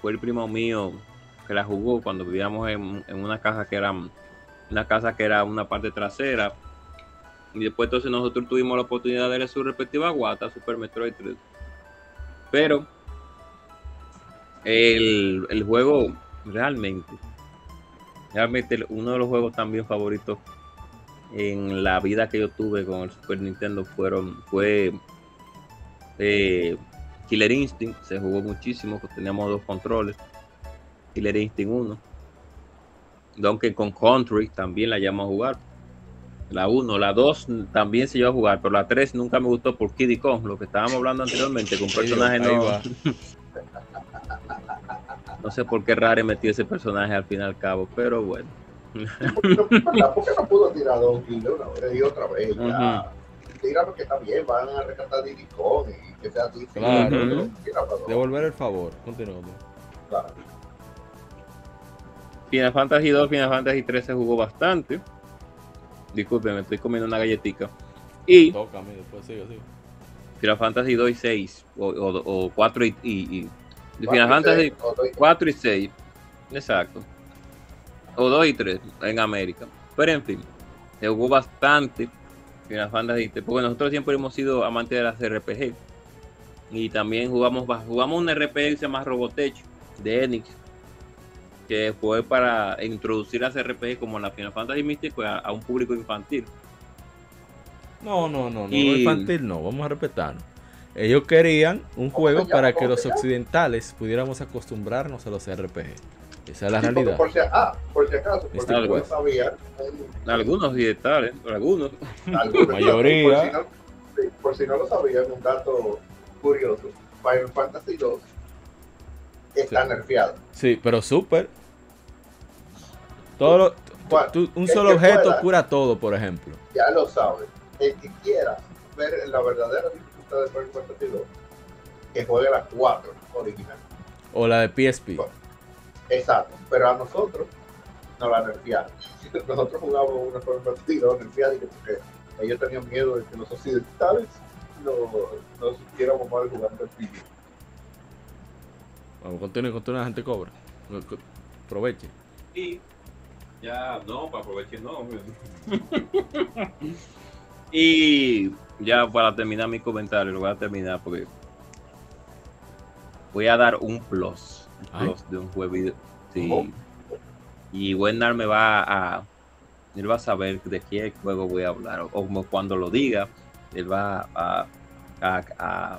fue el primo mío que la jugó cuando vivíamos en, en una casa que era una casa que era una parte trasera. Y después entonces nosotros tuvimos la oportunidad de darle su respectiva guata Super Metroid 3. Pero el, el juego realmente realmente uno de los juegos también favoritos en la vida que yo tuve con el Super Nintendo fueron fue eh, Killer Instinct. Se jugó muchísimo pues teníamos dos controles Killer Instinct 1 Donkey Kong Country también la llamamos a jugar. La 1, la 2 también se iba a jugar pero la 3 nunca me gustó por Kiddy Kong lo que estábamos hablando anteriormente con un personaje no. no sé por qué Rare metió ese personaje al fin y al cabo pero bueno ¿Por qué no- ¿verdad? ¿Por qué no pudo tirar Donkey de una vez y otra vez? Ya. Tira lo que está bien, van a rescatar Diddy Kong y que sea así. Claro. Para dos. Devolver el favor. Continúa. Claro. Final Fantasy 2, Final Fantasy 3 se jugó bastante. Disculpen, me estoy comiendo una galletita. Y Toca a mí, después sigo, sigo. Final Fantasy 2 y 6, o, o, o 4 y, y, y- Cuatro Final y Fantasy seis, o dos y- 4 y 6, exacto. O 2 y 3 en América. Pero en fin, se jugó bastante Final Fantasy, porque nosotros siempre hemos sido amantes de las RPG. Y también jugamos, jugamos un RPG que se llama Robotech de Enix, que fue para introducir las RPG como la Final Fantasy Místico a, a un público infantil. No, no, no, no, Y- no infantil no, vamos a respetarnos. Ellos querían un juego ya, para que ¿cómo los llama? occidentales pudiéramos acostumbrarnos a los RPG. Esa es la Sí, porque realidad. Por si, ah, por si acaso, porque Este, no pues. sabían. Algunos digitales, algunos. algunos- mayoría. Por si, no, por si no lo sabían, un dato curioso. Final Fantasy 2 está Sí. nerfeado. Sí, pero súper. Todo lo- un solo objeto cura todo, por ejemplo. Ya lo saben. El que quiera ver la verdadera dificultad de Final Fantasy 2, que juegue las 4 original. O la de PSP. Exacto. Pero a nosotros nos la nerfearon. Nosotros jugábamos una Final Fantasy 2 nerfeada y que porque ellos tenían miedo de que los occidentales no, no supiéramos mal jugar RPG. Vamos, continúe, continúe, la gente cobra. Aproveche. Y ya, no, para aprovechar, no. y ya para terminar mi comentario, lo voy a terminar porque voy a dar un plus, un plus de un juego. Sí. Oh. Y Wendar me va a. Él va a saber de qué juego voy a hablar, o como cuando lo diga, él va a, a, a-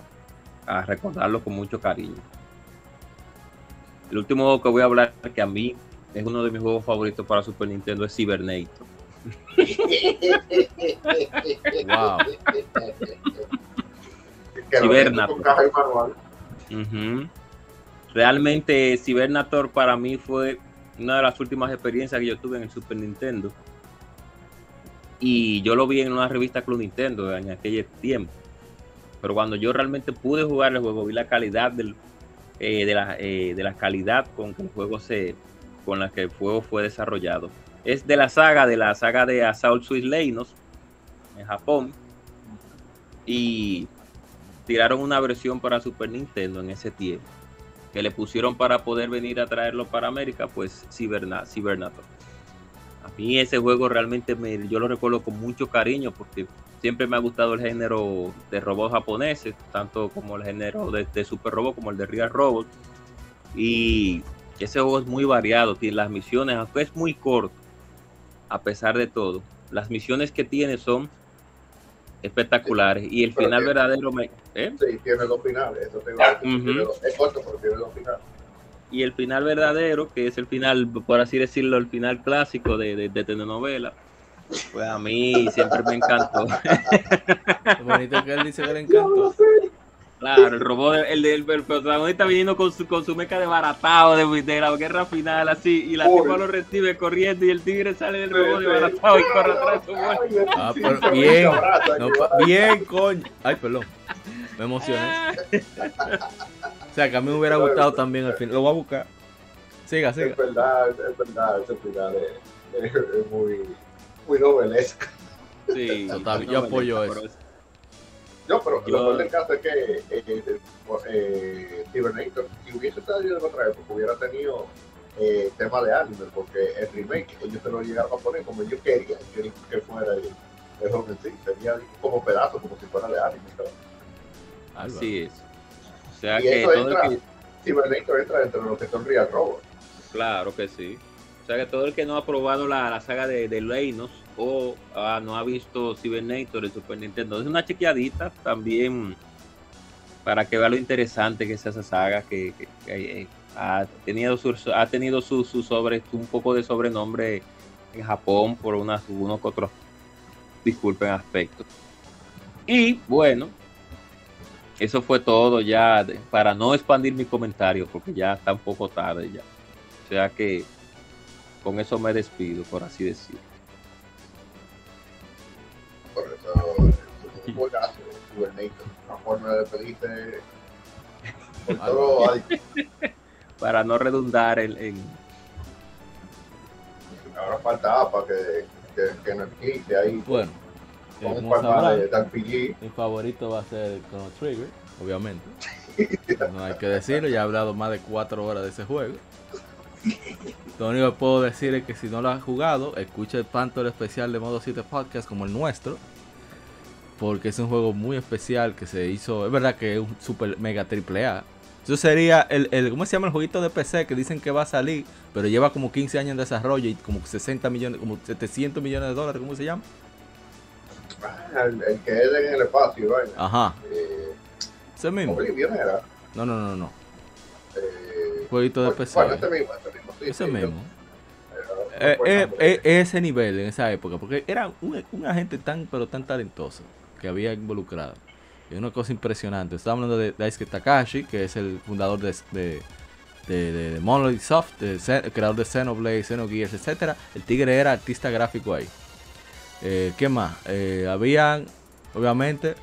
a recordarlo con mucho cariño. El último juego que voy a hablar, que a mí es uno de mis juegos favoritos para Super Nintendo, es Cybernator. Wow. Cibernator. Ujú. Realmente Cybernator para mí fue una de las últimas experiencias que yo tuve en el Super Nintendo. Y yo lo vi en una revista Club Nintendo en aquel tiempo. Pero cuando yo realmente pude jugar el juego, vi la calidad del, eh, de, la, eh, de la calidad con que el juego se con la que el juego fue desarrollado. Es de la saga, de la saga de Assault Swiss Leinos en Japón. Y tiraron una versión para Super Nintendo en ese tiempo. Que le pusieron para poder venir a traerlo para América, pues Cybernator. A mí ese juego realmente me, yo lo recuerdo con mucho cariño porque siempre me ha gustado el género de robots japoneses, tanto como el género de, de Super Robot como el de Real Robot. Y ese juego es muy variado, tiene las misiones, aunque es muy corto, a pesar de todo, las misiones que tiene son espectaculares y el final tiene- verdadero me, ¿eh? Sí, tiene dos finales. Eso te iba a decir, Ujú. tiene dos- Es corto, pero tiene dos finales. y el final verdadero, que es el final, por así decirlo, el final clásico de, de, de telenovela, pues a mí siempre me encantó. Lo bonito que él dice que le encantó. Claro, el robot, el, del el protagonista viniendo con su, con su meca de baratado de, de la guerra final, así, y la tipa lo recibe corriendo y el tigre sale del robot de baratado y corre atrás de su muerte. Ay, Ah, pero bien. No, bien, coño. Ay, perdón. Me emocioné. O sea, que a mí me hubiera gustado también al fin. Lo voy a buscar. Siga, siga. Es verdad, es verdad, ese final es, es- es muy, muy novelesco. Sí, Total, yo apoyo eso. No, pero Yo- lo peor del caso es que eh, eh, eh, Cybernator, si hubiese salido en otra época, hubiera tenido eh, tema de anime, porque el remake ellos se lo llegaron a poner como ellos querían que, que fuera el, el juego en sí. Sería como pedazo, como si fuera de anime. ¿sabes? Álvaro. Así es. O sea Y que eso todo el entra, que- Cybernator entra dentro de lo que son Real Robots. Claro que sí. O sea que todo el que no ha probado la, la saga de, de Leinos o ah, no ha visto Cybernator en Super Nintendo, es una chequeadita también para que vea lo interesante que es esa saga que, eh, ha tenido su, ha tenido su, su sobre un poco de sobrenombre en Japón por unas, unos otros disculpen aspectos. Y bueno, eso fue todo ya para no expandir mi comentario porque ya está un poco tarde ya. O sea que con eso me despido, por así decirlo. Una forma de por todo. Para no redundar en, en, falta APA que, que, que nos quise ahí. Bueno, con un como par de, mi favorito va a ser Chrono Trigger, obviamente. No hay que decirlo, ya he hablado más de cuatro horas de ese juego. Lo único que puedo decir es que si no lo has jugado, escucha tanto el especial de Modo 7 Podcast como el nuestro. Porque es un juego muy especial que se hizo. Es verdad que es un super mega triple A. Eso sería el, el. ¿Cómo se llama el jueguito de PC que dicen que va a salir? Pero lleva como 15 años en desarrollo y como 60 millones, como 700 millones de dólares. ¿Cómo se llama? Ah, El, el que es en el espacio. Ajá, Eh, ese mismo. Oblivion era. No, no, no, no. Eh, Jueguito de PC. Bueno, ese mismo, ese mismo. Sí, Ese sí, mismo. yo- Eh, eh, eh, ese nivel en esa época, porque era un, un agente tan, pero tan talentoso que había involucrado. Es una cosa impresionante. Estamos hablando de Daisuke Takashi, que es el fundador de, de, de, Monolith Soft, el creador de Xenoblade, Xenogears, etcétera. El tigre era artista gráfico ahí. Eh, ¿Qué más? Eh, habían, obviamente,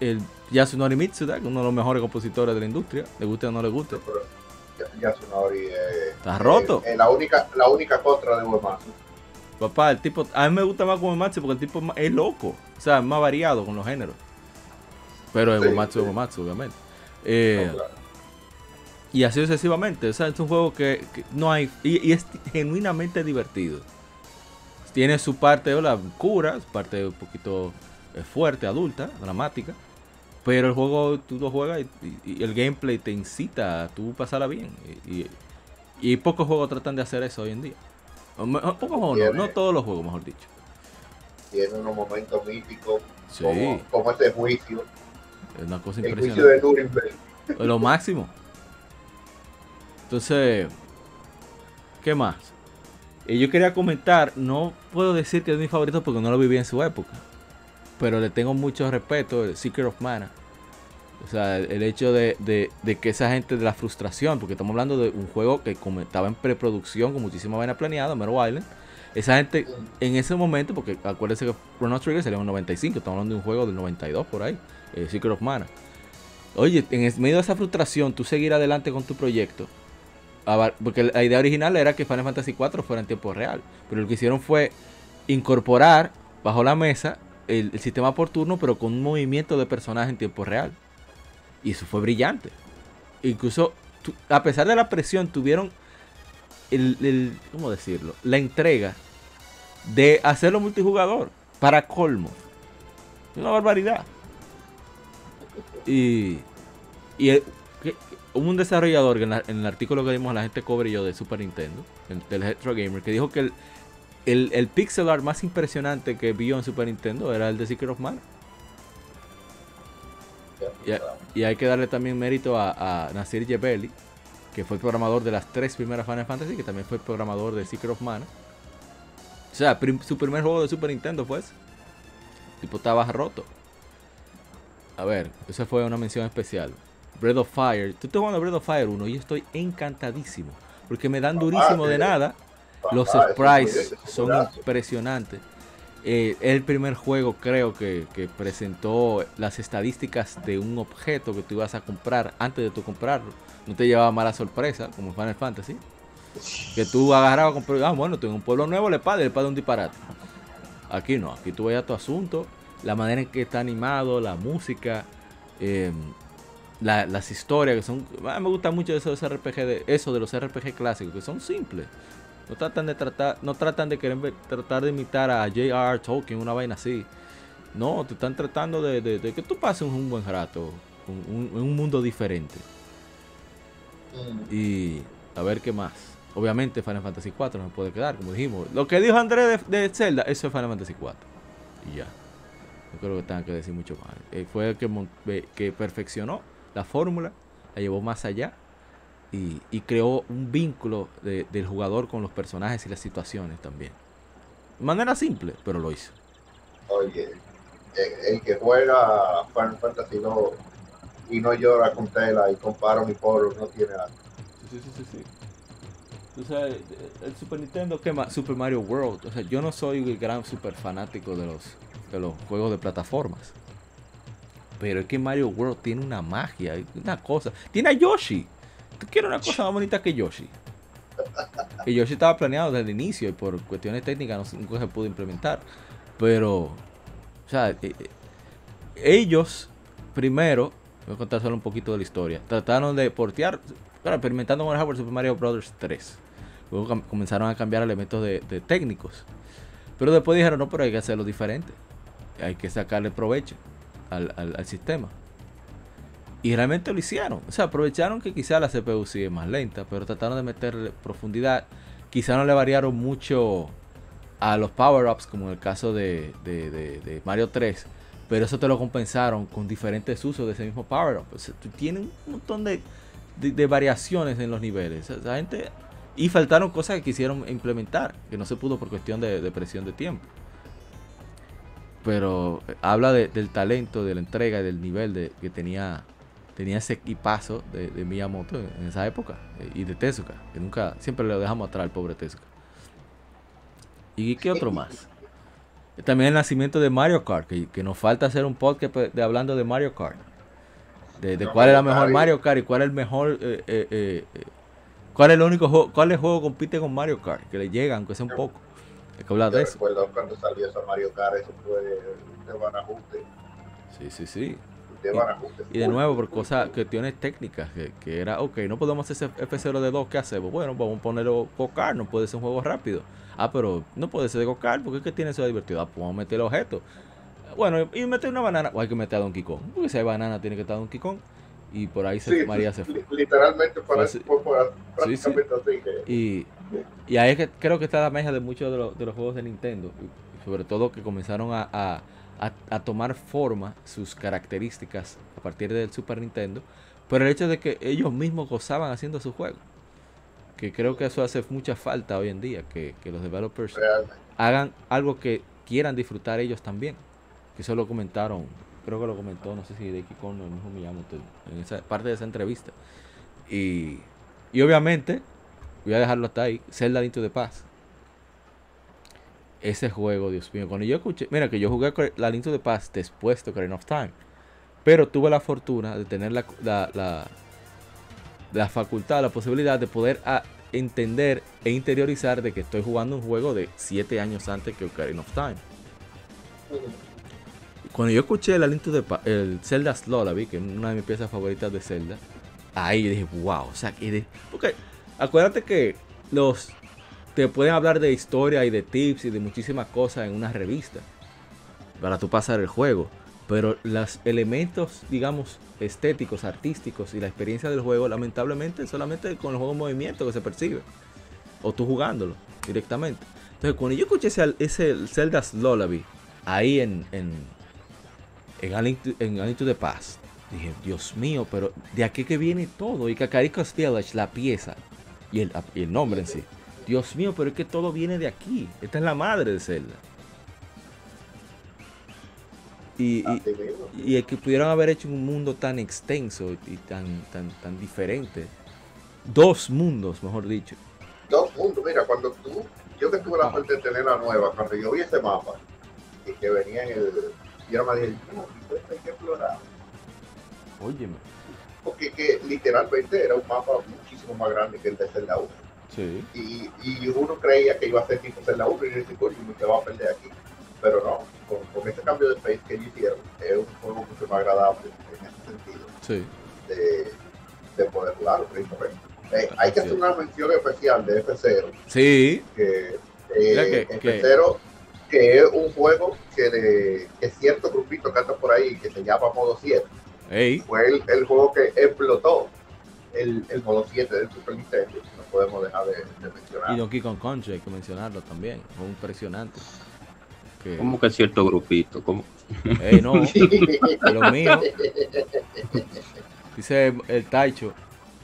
el Yasunori Mitsuda, que es uno de los mejores compositores de la industria, le guste o no le guste. Yasunori eh, Está roto. eh, eh, la única la única contra de Uematsu. Papá, el tipo, a mí me gusta más como Matsu porque el tipo es loco. O sea, es más variado con los géneros. Pero Sí, es sí. es Matsu, obviamente. Eh, No, claro. y así sucesivamente. O sea, es un juego que, que no hay. Y, y es genuinamente divertido. Tiene su parte la cura, su parte un poquito eh, fuerte, adulta, dramática. Pero el juego tú lo juegas y, y- y el gameplay te incita a tú pasarla bien. Y, pocos juegos tratan de hacer eso hoy en día. O Pocos juegos, no, no todos los juegos, mejor dicho. Tiene unos momentos míticos Sí, como, como ese juicio. es una cosa El juicio impresionante. de Nuremberg. Es lo máximo. Entonces, ¿qué más? Y yo quería comentar, no puedo decir que es mi favorito porque no lo viví en su época, pero le tengo mucho respeto, el Secret of Mana. O sea, el, el hecho de, de- de que esa gente de la frustración, porque estamos hablando de un juego que como estaba en preproducción con muchísima vaina planeada, Mero Island, esa gente en ese momento, porque acuérdense que Chrono Trigger salió en el 95, estamos hablando de un juego del 92 por ahí, eh, Secret of Mana. Oye, en medio de esa frustración, tú seguir adelante con tu proyecto. Porque la idea original era que Final Fantasy IV fuera en tiempo real. Pero lo que hicieron fue incorporar bajo la mesa el, sistema por turno, pero con un movimiento de personaje en tiempo real. Y eso fue brillante. Incluso, a pesar de la presión, tuvieron el- ¿cómo decirlo? La entrega de hacerlo multijugador para colmo. Es una barbaridad. Y, y hubo un desarrollador que en, en el artículo que dimos a la gente cobre yo de Super Nintendo, el, del Retro Gamer, que dijo que el, el, el pixel art más impresionante que vio en Super Nintendo era el de Secret of Mana. Y hay que darle también mérito a, a Nasir Jebeli, que fue el programador de las tres primeras Final Fantasy, que también fue el programador de Secret of Mana. O sea, su primer juego de Super Nintendo fue ese. El tipo estaba roto. A ver, esa fue una mención especial. Breath of Fire. Tú estás jugando Breath of Fire 1 y yo estoy encantadísimo. Porque me dan durísimo de nada. Los sprites son impresionantes. Eh, el primer juego creo que, que presentó las estadísticas de un objeto que tú ibas a comprar antes de tú comprarlo. No te llevaba mala sorpresa, como Final Fantasy. Que tú agarrabas, comprar, ah, bueno, tengo un pueblo nuevo, le paga, le paga un disparate. Aquí no, aquí tú vayas tu asunto, la manera en que está animado, la música, eh, la- las historias que son. ah, me gusta mucho eso de, esos RPG de, eso de los RPG clásicos, que son simples. No tratan de tratar, no tratan de querer tratar de imitar a J.R. Tolkien, una vaina así. No, te están tratando de, de- de que tú pases un buen rato, un- un- en un mundo diferente. Mm, Y a ver qué más. Obviamente Final Fantasy 4 no puede quedar, como dijimos. Lo que dijo Andrés de, de Zelda, eso es Final Fantasy 4. Y ya. No creo que tenga que decir mucho más. Eh, fue el que, mon- eh, que perfeccionó la fórmula, la llevó más allá y, y creó un vínculo de- del jugador con los personajes y las situaciones también. De manera simple, pero lo hizo. Oye, el, el que juega Final Fantasy 2 y no llora con tela y compara mi poro no tiene algo. Sí, sí, sí, sí. Tú sabes, el Super Nintendo, ¿qué más? Super Mario World. O sea, yo no soy el gran super fanático de los, de los juegos de plataformas. Pero es que Mario World tiene una magia, una cosa. Tiene a Yoshi. ¿Tú quieres una cosa más bonita que Yoshi? Y Yoshi estaba planeado desde el inicio y por cuestiones técnicas no, nunca se pudo implementar. Pero, o sea, eh, eh, ellos primero, voy a contar solo un poquito de la historia, trataron de portear, claro, experimentando con el hardware Super Mario Bros. 3. Luego comenzaron a cambiar elementos de, técnicos. Pero después dijeron, no, pero hay que hacerlo diferente. Hay que sacarle provecho al, al, sistema. Y realmente lo hicieron. O sea, aprovecharon que quizá la CPU sigue más lenta, pero trataron de meterle profundidad. Quizá no le variaron mucho a los power-ups, como en el caso de, de, de, Mario 3. Pero eso te lo compensaron con diferentes usos de ese mismo power-up. O un montón de, variaciones en los niveles. Esa gente, y faltaron cosas que quisieron implementar, que no se pudo por cuestión de, presión de tiempo. Pero habla del talento, de la entrega y del nivel de, que tenía tenía ese equipazo de, de Miyamoto en esa época eh, y de Tezuka, que nunca, siempre lo dejamos atrás al pobre Tezuka. ¿Y qué otro más? También el nacimiento de Mario Kart, que, que nos falta hacer un podcast pues, de hablando de Mario Kart. De, de cuál es la mejor Mario Kart y cuál es el mejor. Eh, eh, eh, cuál es el único juego, cuál es el juego que compite con Mario Kart, que le llega, aunque sea un poco. Hay que hablar de eso. recuerdo cuando salió Mario Kart, eso fue de Banajuste. Sí, sí, sí. De Banajuste. Y de nuevo, por cosas, cuestiones técnicas, que, que era, ok, no podemos hacer ese F0 de 2, ¿qué hacemos? Bueno, vamos a ponerlo Go-Kart, no puede ser un juego rápido. Ah, pero no puede ser de Go-Kart, porque es que tiene eso divertido. Ah, pues vamos a meter el objeto. Bueno, y meter una banana, o hay que meter a Donkey Kong, porque si hay banana tiene que estar Donkey Kong. Y por ahí se, Sí, María se fue. li- Literalmente para Pues, fue por- sí, sí. prácticamente así que Y, y ahí es que creo que está la meja de muchos de, los- de los juegos de Nintendo. Sobre todo que comenzaron a, a- a- a tomar forma sus características a partir del Super Nintendo. Por el hecho de que ellos mismos gozaban haciendo sus juegos. Que creo que eso hace mucha falta hoy en día. Que, que los developers realmente. hagan algo que quieran disfrutar ellos también. Que eso lo comentaron, creo que lo comentó, no sé si Deki Kon o el mismo Miyamoto en esa parte de esa entrevista. Y, y obviamente, voy a dejarlo hasta ahí, Zelda Link to the Past. Ese juego, Dios mío, cuando yo escuché, mira que yo jugué la Link to the Past después de Ocarina of Time. Pero tuve la fortuna de tener la, la, la, facultad, la posibilidad de poder a- entender e interiorizar de que estoy jugando un juego de 7 años antes que Ocarina of Time. Cuando yo escuché la Link to the Pa- el Zelda's Lullaby, que es una de mis piezas favoritas de Zelda, ahí dije, wow, o sea, que de- porque acuérdate que los te pueden hablar de historia y de tips y de muchísimas cosas en una revista para tú pasar el juego, pero los elementos, digamos, estéticos, artísticos y la experiencia del juego, lamentablemente, solamente con el juego en movimiento que se percibe, o tú jugándolo directamente. Entonces, cuando yo escuché ese, ese Zelda's ahí en, en, A Link to, en A Link to the Past, dije, Dios mío, pero de aquí que viene todo. Y Kakariko's Village, la pieza y el, y el nombre en sí. Dios mío, pero es que todo viene de aquí. Esta es la madre de Zelda. Y, y, y el que pudieron haber hecho un mundo tan extenso y tan, tan, tan diferente. Dos mundos, mejor dicho. Dos mundos, mira, cuando tú, yo que tuve la suerte de tener la nueva, cuando yo vi ese mapa y que venía en el, yo me dije, no, esto hay que explorar. Óyeme. Porque que literalmente era un mapa muchísimo más grande que el de Zelda 1. Sí. Y, y uno creía que iba a ser tipo Zelda 1 y yo decía, coño, me va a perder aquí. Pero no, con, con este cambio de space que ellos hicieron, es un juego mucho más agradable en ese sentido Sí. de, de poder jugarlo, precisamente. Eh, hay que hacer una mención especial de F0, Sí. que, eh, que- que- F0, que es un juego que, de, que cierto grupito que anda por ahí, que se llama Modo 7, Ey. fue el, el juego que explotó el, el Modo 7 del Super Nintendo, no podemos dejar de, de mencionar. Y Donkey Kong Country, hay que mencionarlo también. Fue impresionante. Que, Como que cierto grupito, como Ey, no, lo mío. Dice el Taicho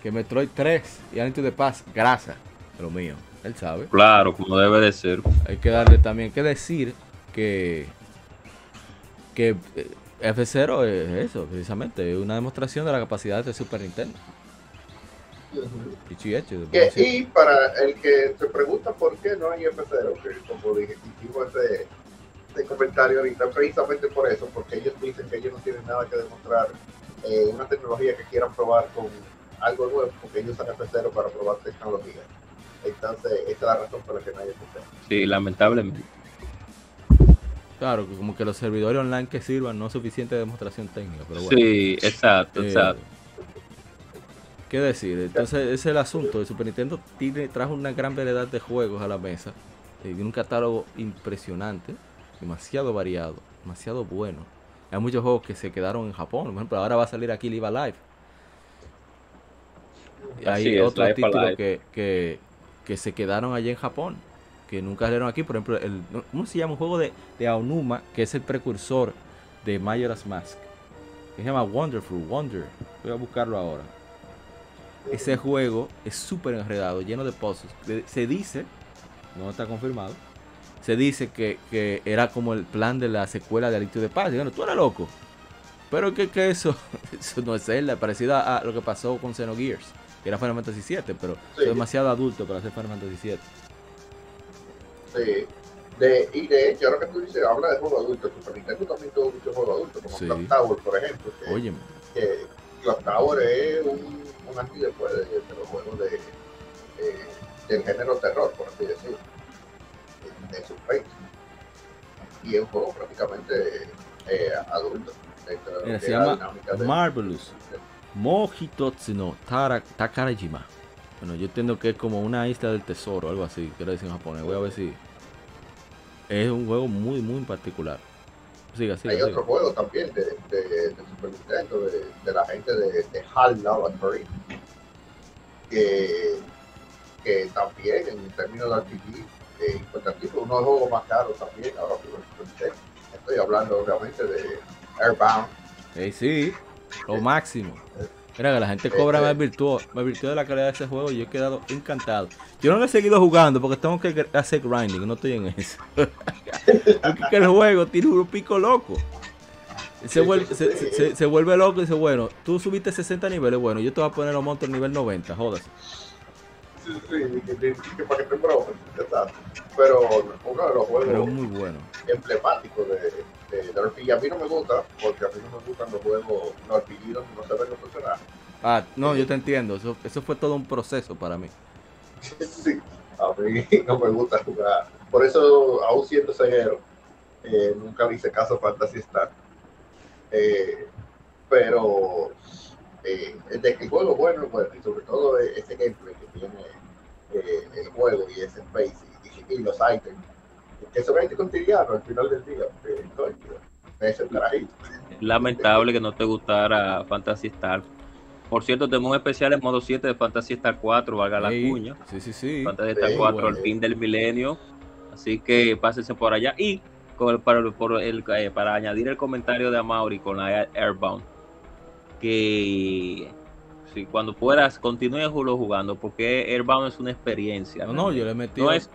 que Metroid 3 y Anito de Paz, grasa. Lo mío. Él sabe. claro, como debe de ser. Hay que darle también que decir que que eh, F0 es eso, precisamente, es una demostración de la capacidad de Super Nintendo. Que- y para el que se pregunta por qué no hay F0, que como dije, hicimos ese, ese comentario ahorita, precisamente por eso, porque ellos dicen que ellos no tienen nada que demostrar eh, una tecnología que quieran probar con algo nuevo, porque ellos usan F0 para probar tecnología. Entonces, esa es la razón por la que no hay. Sí, lamentablemente. Claro, como que los servidores online que sirvan no es suficiente demostración técnica, pero bueno. Sí, exacto, Eh, exacto. ¿Qué decir? Entonces, ese es el asunto. El Super Nintendo tiene, trajo una gran variedad de juegos a la mesa. eh, y un catálogo impresionante, demasiado variado, demasiado bueno. Hay muchos juegos que se quedaron en Japón. Por ejemplo, ahora va a salir aquí Live Alive. Así Hay es, Alive. que, que, que se quedaron allá en Japón, que nunca salieron aquí. Por ejemplo, el, ¿cómo se llama? Un juego de, de Aonuma, que es el precursor de Majora's Mask. Que se llama Wonderful, Wonder. Voy a buscarlo ahora. Ese juego es súper enredado, lleno de. De- Se dice, no está confirmado, se dice que, que era como el plan de la secuela de Adicto de Paz. Bueno, tú eres loco. Pero que, que eso, eso no es Zelda, parecido a, a lo que pasó con Xenogears, que era Final Fantasy VII, pero Sí. demasiado adulto para ser Final Fantasy VII. Sí. De, y de hecho, ahora que tú dices, habla de juegos adultos, Super Nintendo también tuvo muchos juegos adultos, como Sí. Tower, por ejemplo. Que, Óyeme, que Tower es un, un después de, de los juegos de, del género terror, por así decirlo, de, de suspense. Y es un juego prácticamente eh, adulto. Mira, se llama de- Marvelous Mojitotsu no Takarajima. Bueno, yo entiendo que es como una isla del tesoro, algo así, quiero decir en japonés. Voy a ver si. Es un juego muy, muy particular. Siga, siga, Hay siga. otro juego también de, de, de Super Nintendo, de, de la gente de, de HAL Laboratory, que, que también en términos de RPG es importantísimo, uno de los juegos más caros también, ahora. Estoy hablando obviamente de Airbound, Ey, sí, lo máximo. Mira que la gente cobra más virtuoso, más de la calidad de ese juego y yo he quedado encantado. Yo no lo he seguido jugando porque tengo que hacer grinding, no estoy en eso. porque el juego tiene un pico loco. Se vuelve, se, se- se- se vuelve loco y dice, bueno, tú subiste 60 niveles, bueno, yo te voy a poner los monstruos nivel 90, jodas. sí, sí, para que te. Pero los juegos muy bueno. emblemáticos de, de, de RPG, a mí no me gusta, porque a mí no me gustan los juegos, los RPG donde no se ven los personajes. Ah, no, yo te entiendo, eso, eso fue todo un proceso para mí. Sí, a mí no me gusta jugar. Por eso, aún siendo ceguero, eh, nunca le hice caso a Fantasy Star. Eh, pero eh, de que el juego es bueno, bueno, y sobre todo ese gameplay que tiene eh, el juego y ese space y, y- y los items. Que son items cotidianos al final del día. es carajito. Lamentable que no te gustara Fantasy Star. Por cierto, tenemos un especial en modo 7 de Fantasy Star 4, valga la cuña. Sí, sí, sí. Fantasy Star Sí, 4, bueno. el fin del milenio. Así que pásense por allá. Y con el- para, por el, eh, para añadir el comentario de Amaury con la Air- Airbound, que si cuando puedas, continúe ju- jugando, porque Airbound es una experiencia. No, no, yo le metí. No es-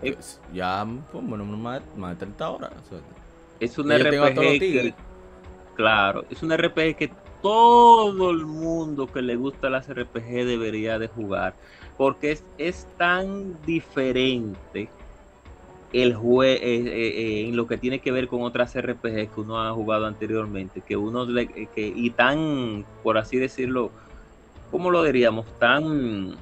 pues, ya, pues, bueno, más, más de 30 horas. o sea, Es un RPG que, claro, es un RPG que todo el mundo que le gusta las RPG debería de jugar, porque es, es tan diferente el juego en lo que tiene que ver con otras RPG que uno ha jugado anteriormente, que uno le, eh, que, y tan, por así decirlo, ¿cómo lo diríamos? Tan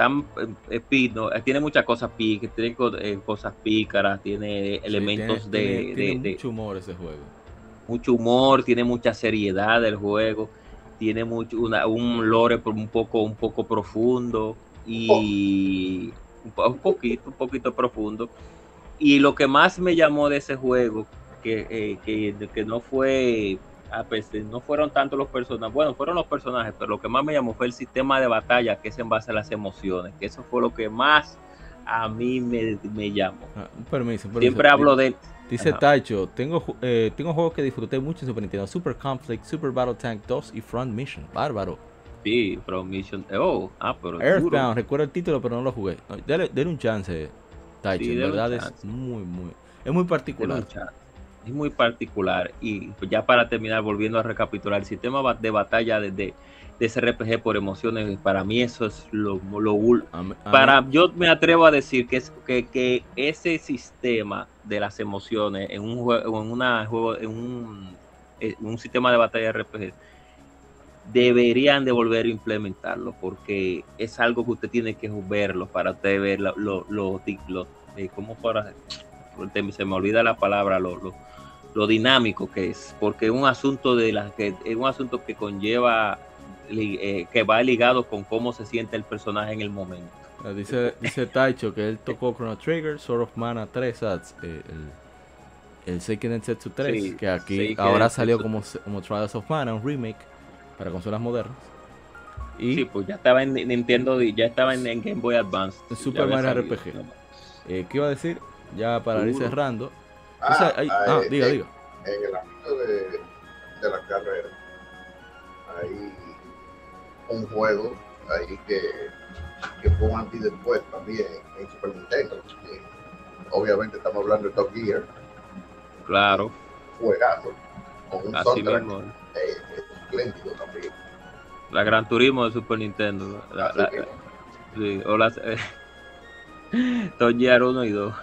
tan eh, eh, pi- no, eh, tiene muchas cosas pi, tiene co- eh, cosas pícaras, tiene sí, elementos tiene- de, tiene- de- tiene de- mucho humor ese juego. mucho humor, tiene mucha seriedad el juego, tiene mucho una- un lore un poco un poco profundo y un, po- un poquito un poquito profundo. Y lo que más me llamó de ese juego que, eh, que, que no fue a pesar- no fueron tanto los personajes, bueno, fueron los personajes, pero lo que más me llamó fue el sistema de batalla que es en base a las emociones, que eso fue lo que más a mí me, me llamó. Ah, un permiso, un permiso. Siempre hablo de Dice Ajá. Tacho, tengo, eh, tengo juegos que disfruté mucho en Super Nintendo. Super Conflict, Super Battle Tank 2 y Front Mission. Bárbaro. sí, From Mission, oh, ah, pero. Earthbound, recuerdo el título, pero no lo jugué. No, dale, dale un chance, Tacho. Sí, en un verdad es chance. muy, muy... Es muy particular. Es muy particular. Y pues, ya para terminar, volviendo a recapitular, el sistema de batalla de, de, de ese RPG por emociones, para mí eso es lo, lo Para, yo me atrevo a decir que, es, que, que ese sistema de las emociones en un juego, en una juego, en un, en un sistema de batalla RPG deberían de volver a implementarlo porque es algo que usted tiene que verlo para usted ver lo, lo, lo, lo eh, ¿cómo para? Se me olvida la palabra, lo, lo, lo dinámico que es, porque es un asunto de la que es un asunto que conlleva eh, que va ligado con cómo se siente el personaje en el momento. Ah, dice, dice Taicho que él tocó Chrono Trigger, Sword of Mana 3, eh, el, el Seiken Densetsu 3, que aquí ahora salió como, como Trials of Mana, un remake para consolas modernas. Y sí, pues ya estaba en Nintendo, ya estaba en, Game Boy Advance. Super Mario RPG. Eh, ¿Qué iba a decir? Ya para ir cerrando. Ah, ah, diga, diga. En el ámbito de, de la carrera, hay un juego ahí que, que fue un antes y después también en Super Nintendo. obviamente estamos hablando de Top Gear. Claro. Juegazo. Con un soundtrack eh, espléndido también. La Gran Turismo de Super Nintendo. La, la, sí, o las, eh, Top Gear 1 y 2.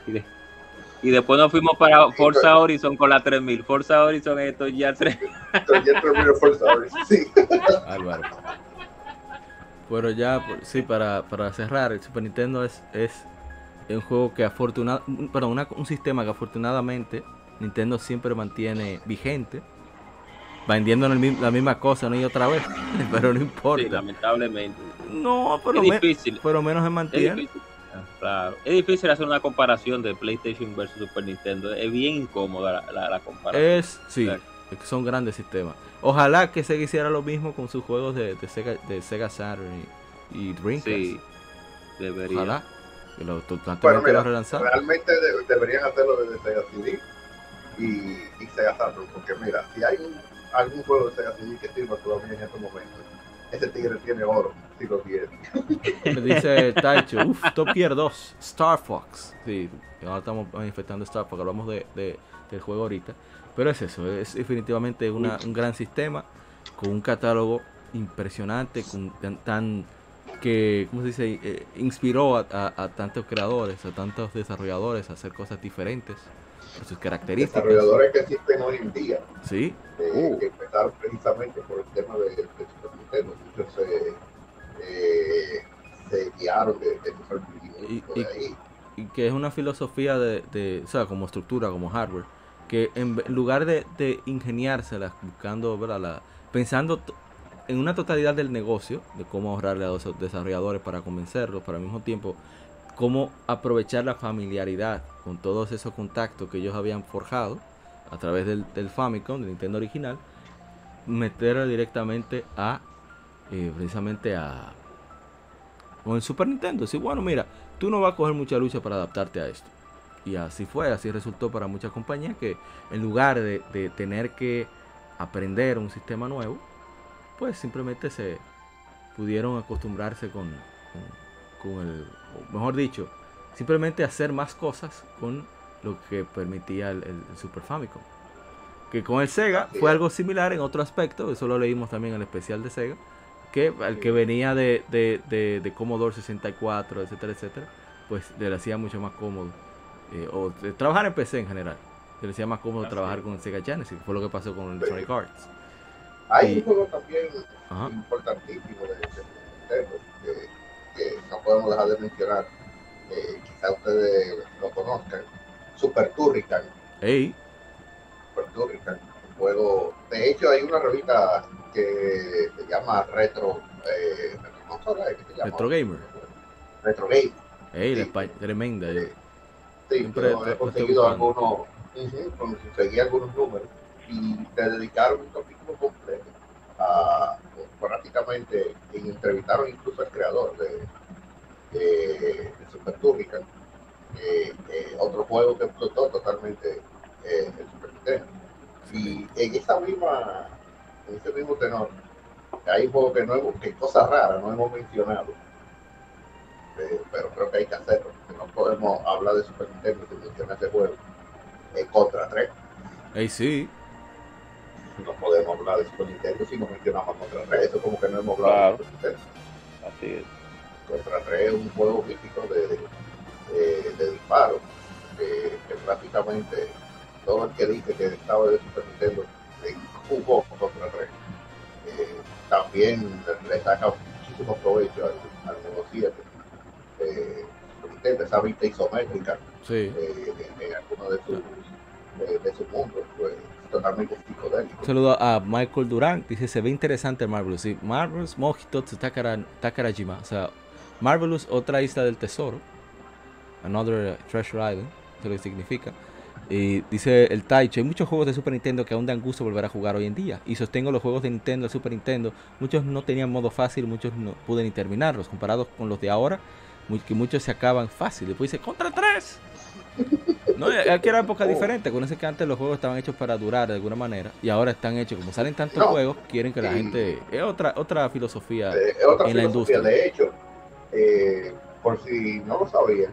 Y, de, y después nos fuimos para Forza Horizon con la 3000. Forza Horizon es Top Gear 3. Top Gear 3000 Forza Horizon, sí. Álvaro. Pero ya, sí, para, para cerrar, el Super Nintendo es, es un juego que afortunadamente, perdón, un sistema que afortunadamente Nintendo siempre mantiene vigente, vendiendo la misma cosa una y otra vez, pero no importa. Sí, lamentablemente. No, pero, es difícil. pero menos se mantiene. Es claro, es difícil hacer una comparación de PlayStation versus Super Nintendo. Es bien incómoda la, la, comparación. Es, sí, son grandes sistemas. Ojalá que se hiciera lo mismo con sus juegos de, de, Sega, de Sega Saturn y, y Dreamcast. Sí, debería. Ojalá. Que lo, bueno, mira, realmente deberían hacerlo desde Sega CD y, y, Sega Saturn, porque mira, si hay un, algún juego de Sega CD que sirva todavía en estos momentos, ese tigre tiene oro, si lo quiere. Me dice Taicho, uff, Top Gear 2, Star Fox. Sí, ahora estamos manifestando Star Fox, hablamos de, de, del juego ahorita. Pero es eso, es definitivamente una, un gran sistema con un catálogo impresionante, con tan, que, ¿cómo se dice? Eh, inspiró a, tantos creadores, a tantos desarrolladores a hacer cosas diferentes por sus características. Desarrolladores que existen hoy en día. Sí. Eh, uh. Que empezaron precisamente por el tema de, de. Muchos se, eh, se guiaron de, de y, ahí. y que es una filosofía de, de, o sea, como estructura, como hardware que en lugar de, de ingeniárselas buscando, ¿verdad? La, pensando en una totalidad del negocio, de cómo ahorrarle a los desarrolladores para convencerlos, pero al mismo tiempo cómo aprovechar la familiaridad con todos esos contactos que ellos habían forjado a través del, del Famicom, del Nintendo original, meterlo directamente a, eh, precisamente a, o en Super Nintendo. Decir, bueno, mira, tú no vas a coger mucha lucha para adaptarte a esto. Y así fue, así resultó para muchas compañías que en lugar de, tener que aprender un sistema nuevo, pues simplemente se pudieron acostumbrarse con, con, el, mejor dicho, simplemente hacer más cosas con lo que permitía el, Super Famicom. Que con el Sega fue algo similar en otro aspecto, eso lo leímos también en el especial de Sega, que el que venía de, de, de, de Commodore 64, etcétera, etcétera, pues le hacía mucho más cómodo eh, o trabajar en PC en general. Se les hacía más cómodo trabajar con el Sega Genesis, fue lo que pasó con Electronic Arts. Hay un juego también importantísimo de, Nintendo que, que, no podemos dejar de mencionar, eh, quizá ustedes lo conozcan, Super Turrican. Hey. Super Turrican, juego, de hecho hay una revista que se llama Retro, eh, Retro Gamer. Retro Gamer. Hey, tremenda. Eh. Sí, pero he conseguido algunos, conseguí algunos números y te dedicaron un capítulo completo a prácticamente y entrevistaron incluso al creador de, de, Super Turrican, eh, eh, otro juego que explotó totalmente eh, el Super Nintendo. Y en esa misma, en ese mismo tenor, hay juegos que no hemos, que cosas raras no hemos mencionado este, pero creo que hay que hacerlo. No podemos hablar de Super Nintendo sin mencionar ese juego. En Contra 3. Hey, sí. No podemos hablar de Super Nintendo si no mencionamos Contra 3. Eso como que no hemos hablado de Super Nintendo. Así es. Contra 3 es un juego mítico de, de, de disparo. Que, que, prácticamente todo el que dice que estaba de Super Nintendo jugó Contra 3. Eh, también le saca muchísimo provecho al, al Modo 7. Eh, esa vista isométrica Sí. eh, en, en alguno de sus de, de sus mundos, pues totalmente psicodélico. Saludo a Michael Durán. Dice, se ve interesante Marvelous. Sí, Marvelous Mojito Takara, Takarajima. O sea, Marvelous, otra isla del tesoro. Another Treasure Island. Eso es lo que significa. Y dice el Taicho, hay muchos juegos de Super Nintendo que aún dan gusto volver a jugar hoy en día. Y sostengo los juegos de Nintendo, de Super Nintendo. Muchos no tenían modo fácil, muchos no pude ni terminarlos. Comparados con los de ahora, muy- que muchos se acaban fácil. Después dice, contra 3. No, aquí era época diferente. Con que antes los juegos estaban hechos para durar de alguna manera. Y ahora están hechos, como salen tantos No. juegos, quieren que la gente. Es otra, otra filosofía. Eh, otra en la industria. De hecho, eh, por si no lo sabían,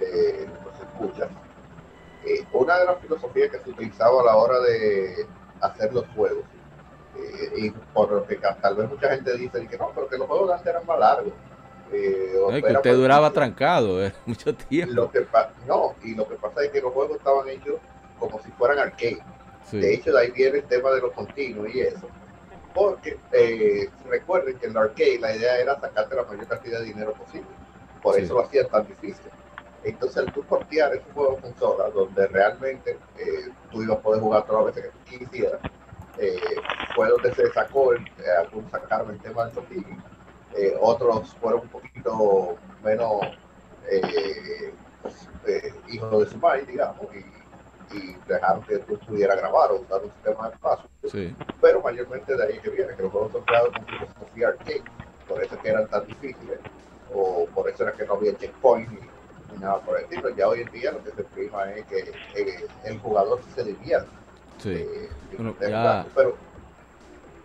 eh, los escuchas, eh, una de las filosofías que se utilizaba a la hora de hacer los juegos, eh, y por lo que tal vez mucha gente dice que no, pero que los juegos de antes eran más largos. eh, No, es que usted duraba trancado eh, mucho tiempo. Lo que pa- no, y lo que pasa es que los juegos estaban hechos como si fueran arcade. De hecho, de ahí viene el tema de los continuos y eso. Porque eh, recuerden que en la arcade la idea era sacarte la mayor cantidad de dinero posible. Por Sí. eso lo hacían tan difícil. Entonces, al tú portear esos juegos de consola, donde realmente eh, tú ibas a poder jugar todas las veces que tú quisieras, eh, fue donde se sacó, el, eh, algunos sacaron el tema del eh, otros fueron un poquito menos hijos de su madre, digamos, y, y dejaron que tú pudieras grabar o usar un sistema de sí. Pero mayormente de ahí que viene, que los juegos son creados con filosofía arcade, por eso es que eran tan difíciles, o por eso era que no había checkpoint ni, nada por el estilo. Ya hoy en día lo que se prima es que eh, el jugador se divierta. sí. eh, Bueno, ya-. Pero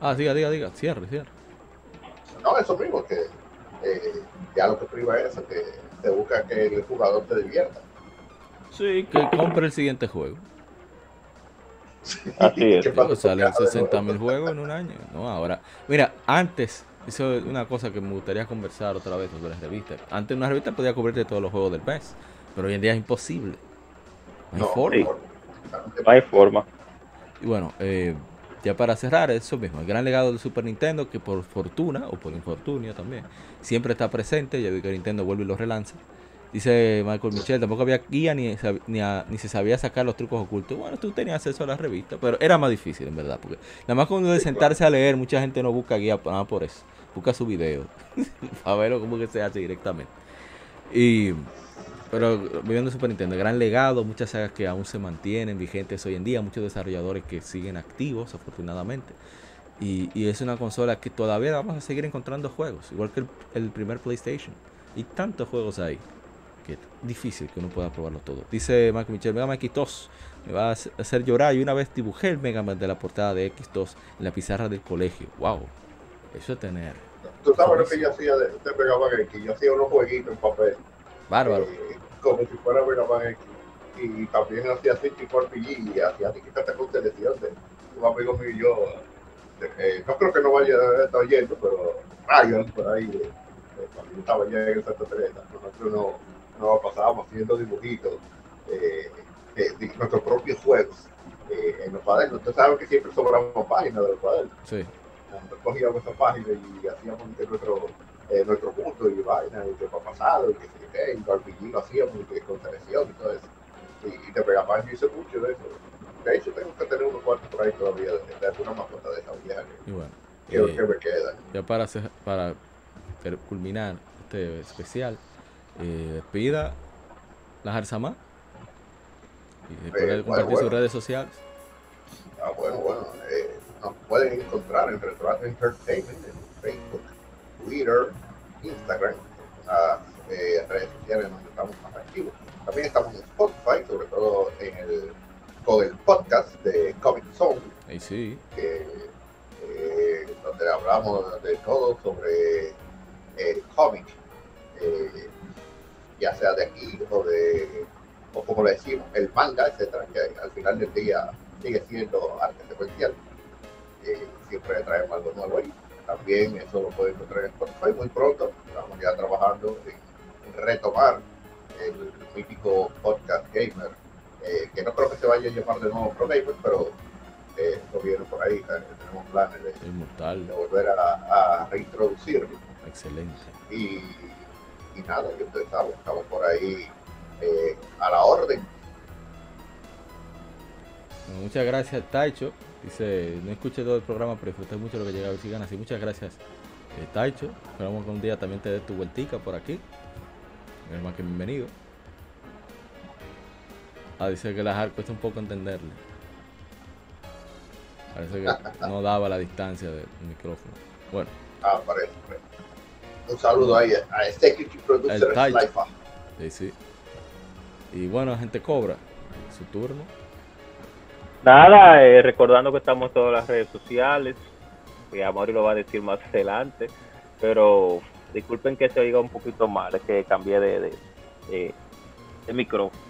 Ah, diga, diga, diga. Cierre, cierre. no, eso mismo, que eh, ya lo que prima es eso, que se busca que el jugador se divierta. Sí, que compre el siguiente juego. Así es. ¿Qué pasa Digo, con salen cada de 60 mil juegos en un año. No, ahora. Mira, antes, eso es una cosa que me gustaría conversar otra vez sobre las revistas. Antes una revista podía cubrirte todos los juegos del mes, pero hoy en día es imposible. No hay No, forma. sí. No hay forma. Y bueno, eh, ya para cerrar, eso mismo, el gran legado del Super Nintendo, que por fortuna o por infortunio también, siempre está presente, ya vi que Nintendo vuelve y lo relanza. Dice Michael Michel, tampoco había guía ni, ni, a- ni se sabía sacar los trucos ocultos. Bueno, tú tenías acceso a la revista, pero era más difícil en verdad, porque nada más cuando de sentarse a leer, mucha gente no busca guía nada por eso, busca su video, a verlo cómo que se hace directamente. Y pero viviendo Super Nintendo, gran legado, muchas sagas que aún se mantienen vigentes hoy en día, muchos desarrolladores que siguen activos, afortunadamente. Y, y es una consola que todavía vamos a seguir encontrando juegos, igual que el, el primer PlayStation. Y tantos juegos ahí, que difícil que uno pueda probarlo todo. Dice Marco Michel, Mega Man X2 me va a hacer- llorar. Y una vez dibujé el Mega Man de la portada de X2 en la pizarra del colegio. ¡Wow! Eso es tener. Tú sabes lo que yo hacía de, de Mega Man X, yo hacía unos jueguitos en papel. Bárbaro. eh, como si fuera Mega Man X. Y también hacía City for PG y hacía tiquitas con de un amigo mío y yo. eh, no creo que no vaya a estar oyendo, pero Ryan por ahí, eh, yo estaba allá en Santa Teresa, nosotros nos no pasábamos haciendo dibujitos eh, de, de nuestros propios juegos eh, en los cuadernos. Usted sabe que siempre sobraban páginas de los cuadernos Sí. nosotros cogíamos esa página y hacíamos que nuestro, eh, nuestro punto y vaina, y que pasado, y que se qué, y lo hacíamos, y que con selección y todo eso. Y, y te pegaba, yo hice mucho de eso. De hecho, tengo que tener unos cuantos por ahí todavía de, de alguna mascota de esa vieja que, Y bueno. que, eh, que me queda. ya para, para culminar este especial, eh, despida la Jarzamá y después Eh, bueno, compartir bueno. sus redes sociales. Ah, bueno, bueno, eh, nos pueden encontrar en Retroactive Entertainment en Facebook, Twitter, Instagram, las eh, redes sociales donde estamos más activos. También estamos en Spotify, sobre todo en el, con el podcast de Comic Zone, Ahí sí, que, eh, donde hablamos de todo sobre el cómic, eh, ya sea de aquí o de, o como le decimos, el manga, etcétera, que al final del día sigue siendo arte secuencial. Eh, siempre traemos algo nuevo ahí. También eso lo pueden encontrar en Spotify muy pronto. Estamos ya trabajando en retomar el mítico podcast gamer, eh, que no creo que se vaya a llamar de nuevo Pro Gamer, pero eh, por ahí, eh, tenemos planes de volver a, a reintroducirlo. Excelente. Y, y nada, yo ustedes saben, estamos por ahí eh, a la orden. Bueno, muchas gracias, Taicho. Dice, no escuché todo el programa, pero disfruté mucho lo que llegaba y ganas. Y muchas gracias, eh, Taicho. Esperamos que un día también te dé tu vueltica por aquí. Eres más que bienvenido. Ah, dice que la hard cuesta un poco entenderle. Parece que no daba la distancia del micrófono. Bueno, Ah, parece. Un saludo ahí a Executive Producer. Slifa. sí, sí. Y bueno, gente cobra. Su turno. Nada, eh, recordando que estamos en todas las redes sociales, que Amori lo va a decir más adelante, pero disculpen que se oiga un poquito mal, es que cambié de, de, de- de micrófono.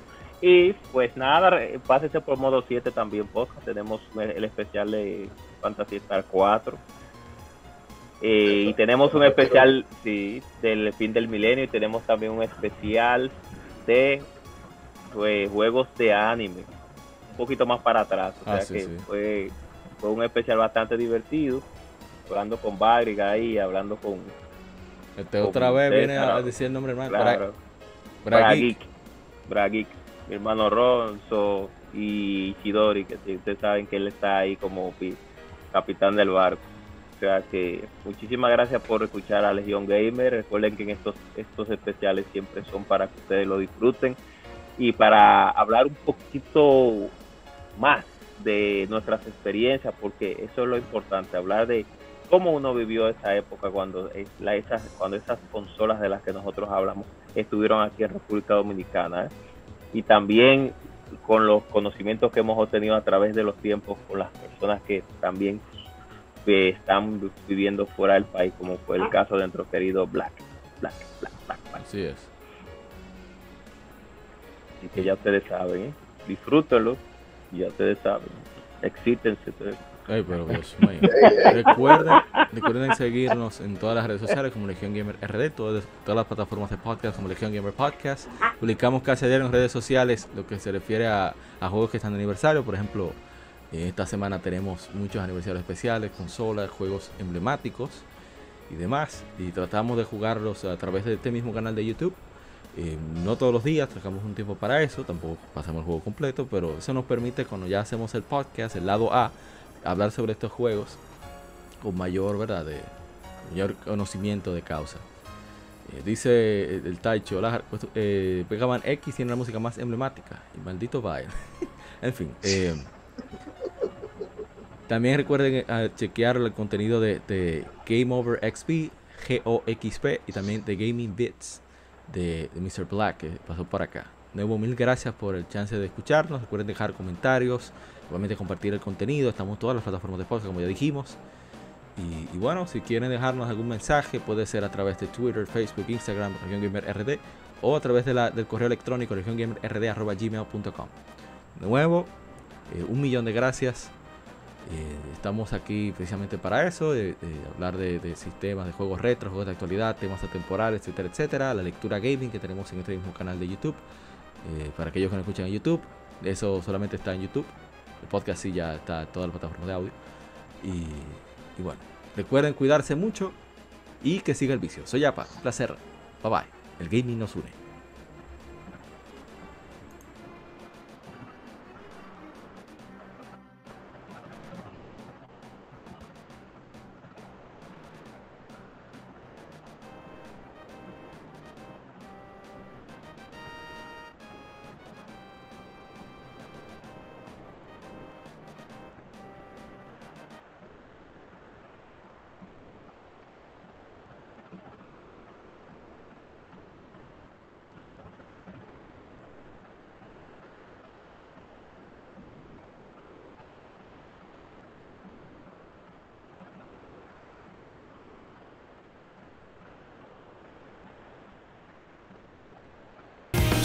Y pues nada, pásese por modo 7 también, podcast. Tenemos el especial de Fantasy Star 4. Eh, y tenemos un especial sí, del fin del milenio y tenemos también un especial de pues, juegos de anime un poquito más para atrás. O Ah, sea sí, que sí. Fue, fue un especial bastante divertido. Hablando con Bagric ahí, hablando con. Este otra vez usted, viene a decir el nombre hermano. Claro, Brageek. Bragic. Bragic. Mi hermano Ronzo y Chidori, que ustedes saben que él está ahí como pi- capitán del barco. Sea que muchísimas gracias por escuchar a Legión Gamer. Recuerden que en estos, estos especiales siempre son para que ustedes lo disfruten y para hablar un poquito más de nuestras experiencias, porque eso es lo importante, hablar de cómo uno vivió esa época cuando, la- esas, cuando esas consolas de las que nosotros hablamos estuvieron aquí en República Dominicana. ¿eh? Y también con los conocimientos que hemos obtenido a través de los tiempos con las personas que también eh, están viviendo fuera del país, como fue el caso de nuestro querido Black. Black, Black, Black, Black. Así es. Así que ya ustedes saben, ¿eh? disfrútenlo, ya ustedes saben, excítense. ustedes. Ay, pero Dios mío. Ey, ey, Recuerden, recuerden seguirnos en todas las redes sociales como Legión Gamer RD, todas, todas las plataformas de podcast como Legión Gamer Podcast. Publicamos casi a diario en redes sociales lo que se refiere a, a juegos que están de aniversario. Por ejemplo, esta semana tenemos muchos aniversarios especiales, consolas, juegos emblemáticos y demás. Y tratamos de jugarlos a través de este mismo canal de YouTube. Eh, no todos los días, sacamos un tiempo para eso, tampoco pasamos el juego completo, pero eso nos permite cuando ya hacemos el podcast, el lado A, hablar sobre estos juegos con mayor, ¿verdad? Mayor conocimiento de causa. Eh, dice el, Taicho, la, pues, eh, Mega Man X tiene la música más emblemática. Y maldito baile. en fin. También recuerden eh, chequear el contenido de, de Game Over XP, GOXP y también de Gaming Bits de, Mr. Black que pasó por acá. De nuevo, mil gracias por el chance de escucharnos. Recuerden dejar comentarios, igualmente compartir el contenido. Estamos en todas las plataformas de podcast, como ya dijimos. Y, bueno, si quieren dejarnos algún mensaje, puede ser a través de Twitter, Facebook, Instagram, Región Gamer RD, o a través de la- del correo electrónico regiongamerrd.gmail.com. De nuevo, eh, un millón de gracias. Eh, estamos aquí precisamente para eso, hablar de, sistemas, de juegos retro, juegos de actualidad, temas atemporales, etcétera, etcétera. La lectura gaming que tenemos en este mismo canal de YouTube. Eh, para aquellos que no escuchan en YouTube, eso solamente está en YouTube. El podcast sí ya está en todas las plataformas de audio. Y, y bueno, recuerden cuidarse mucho y que siga el vicio. Soy Yapa, un placer. Bye bye. El gaming nos une.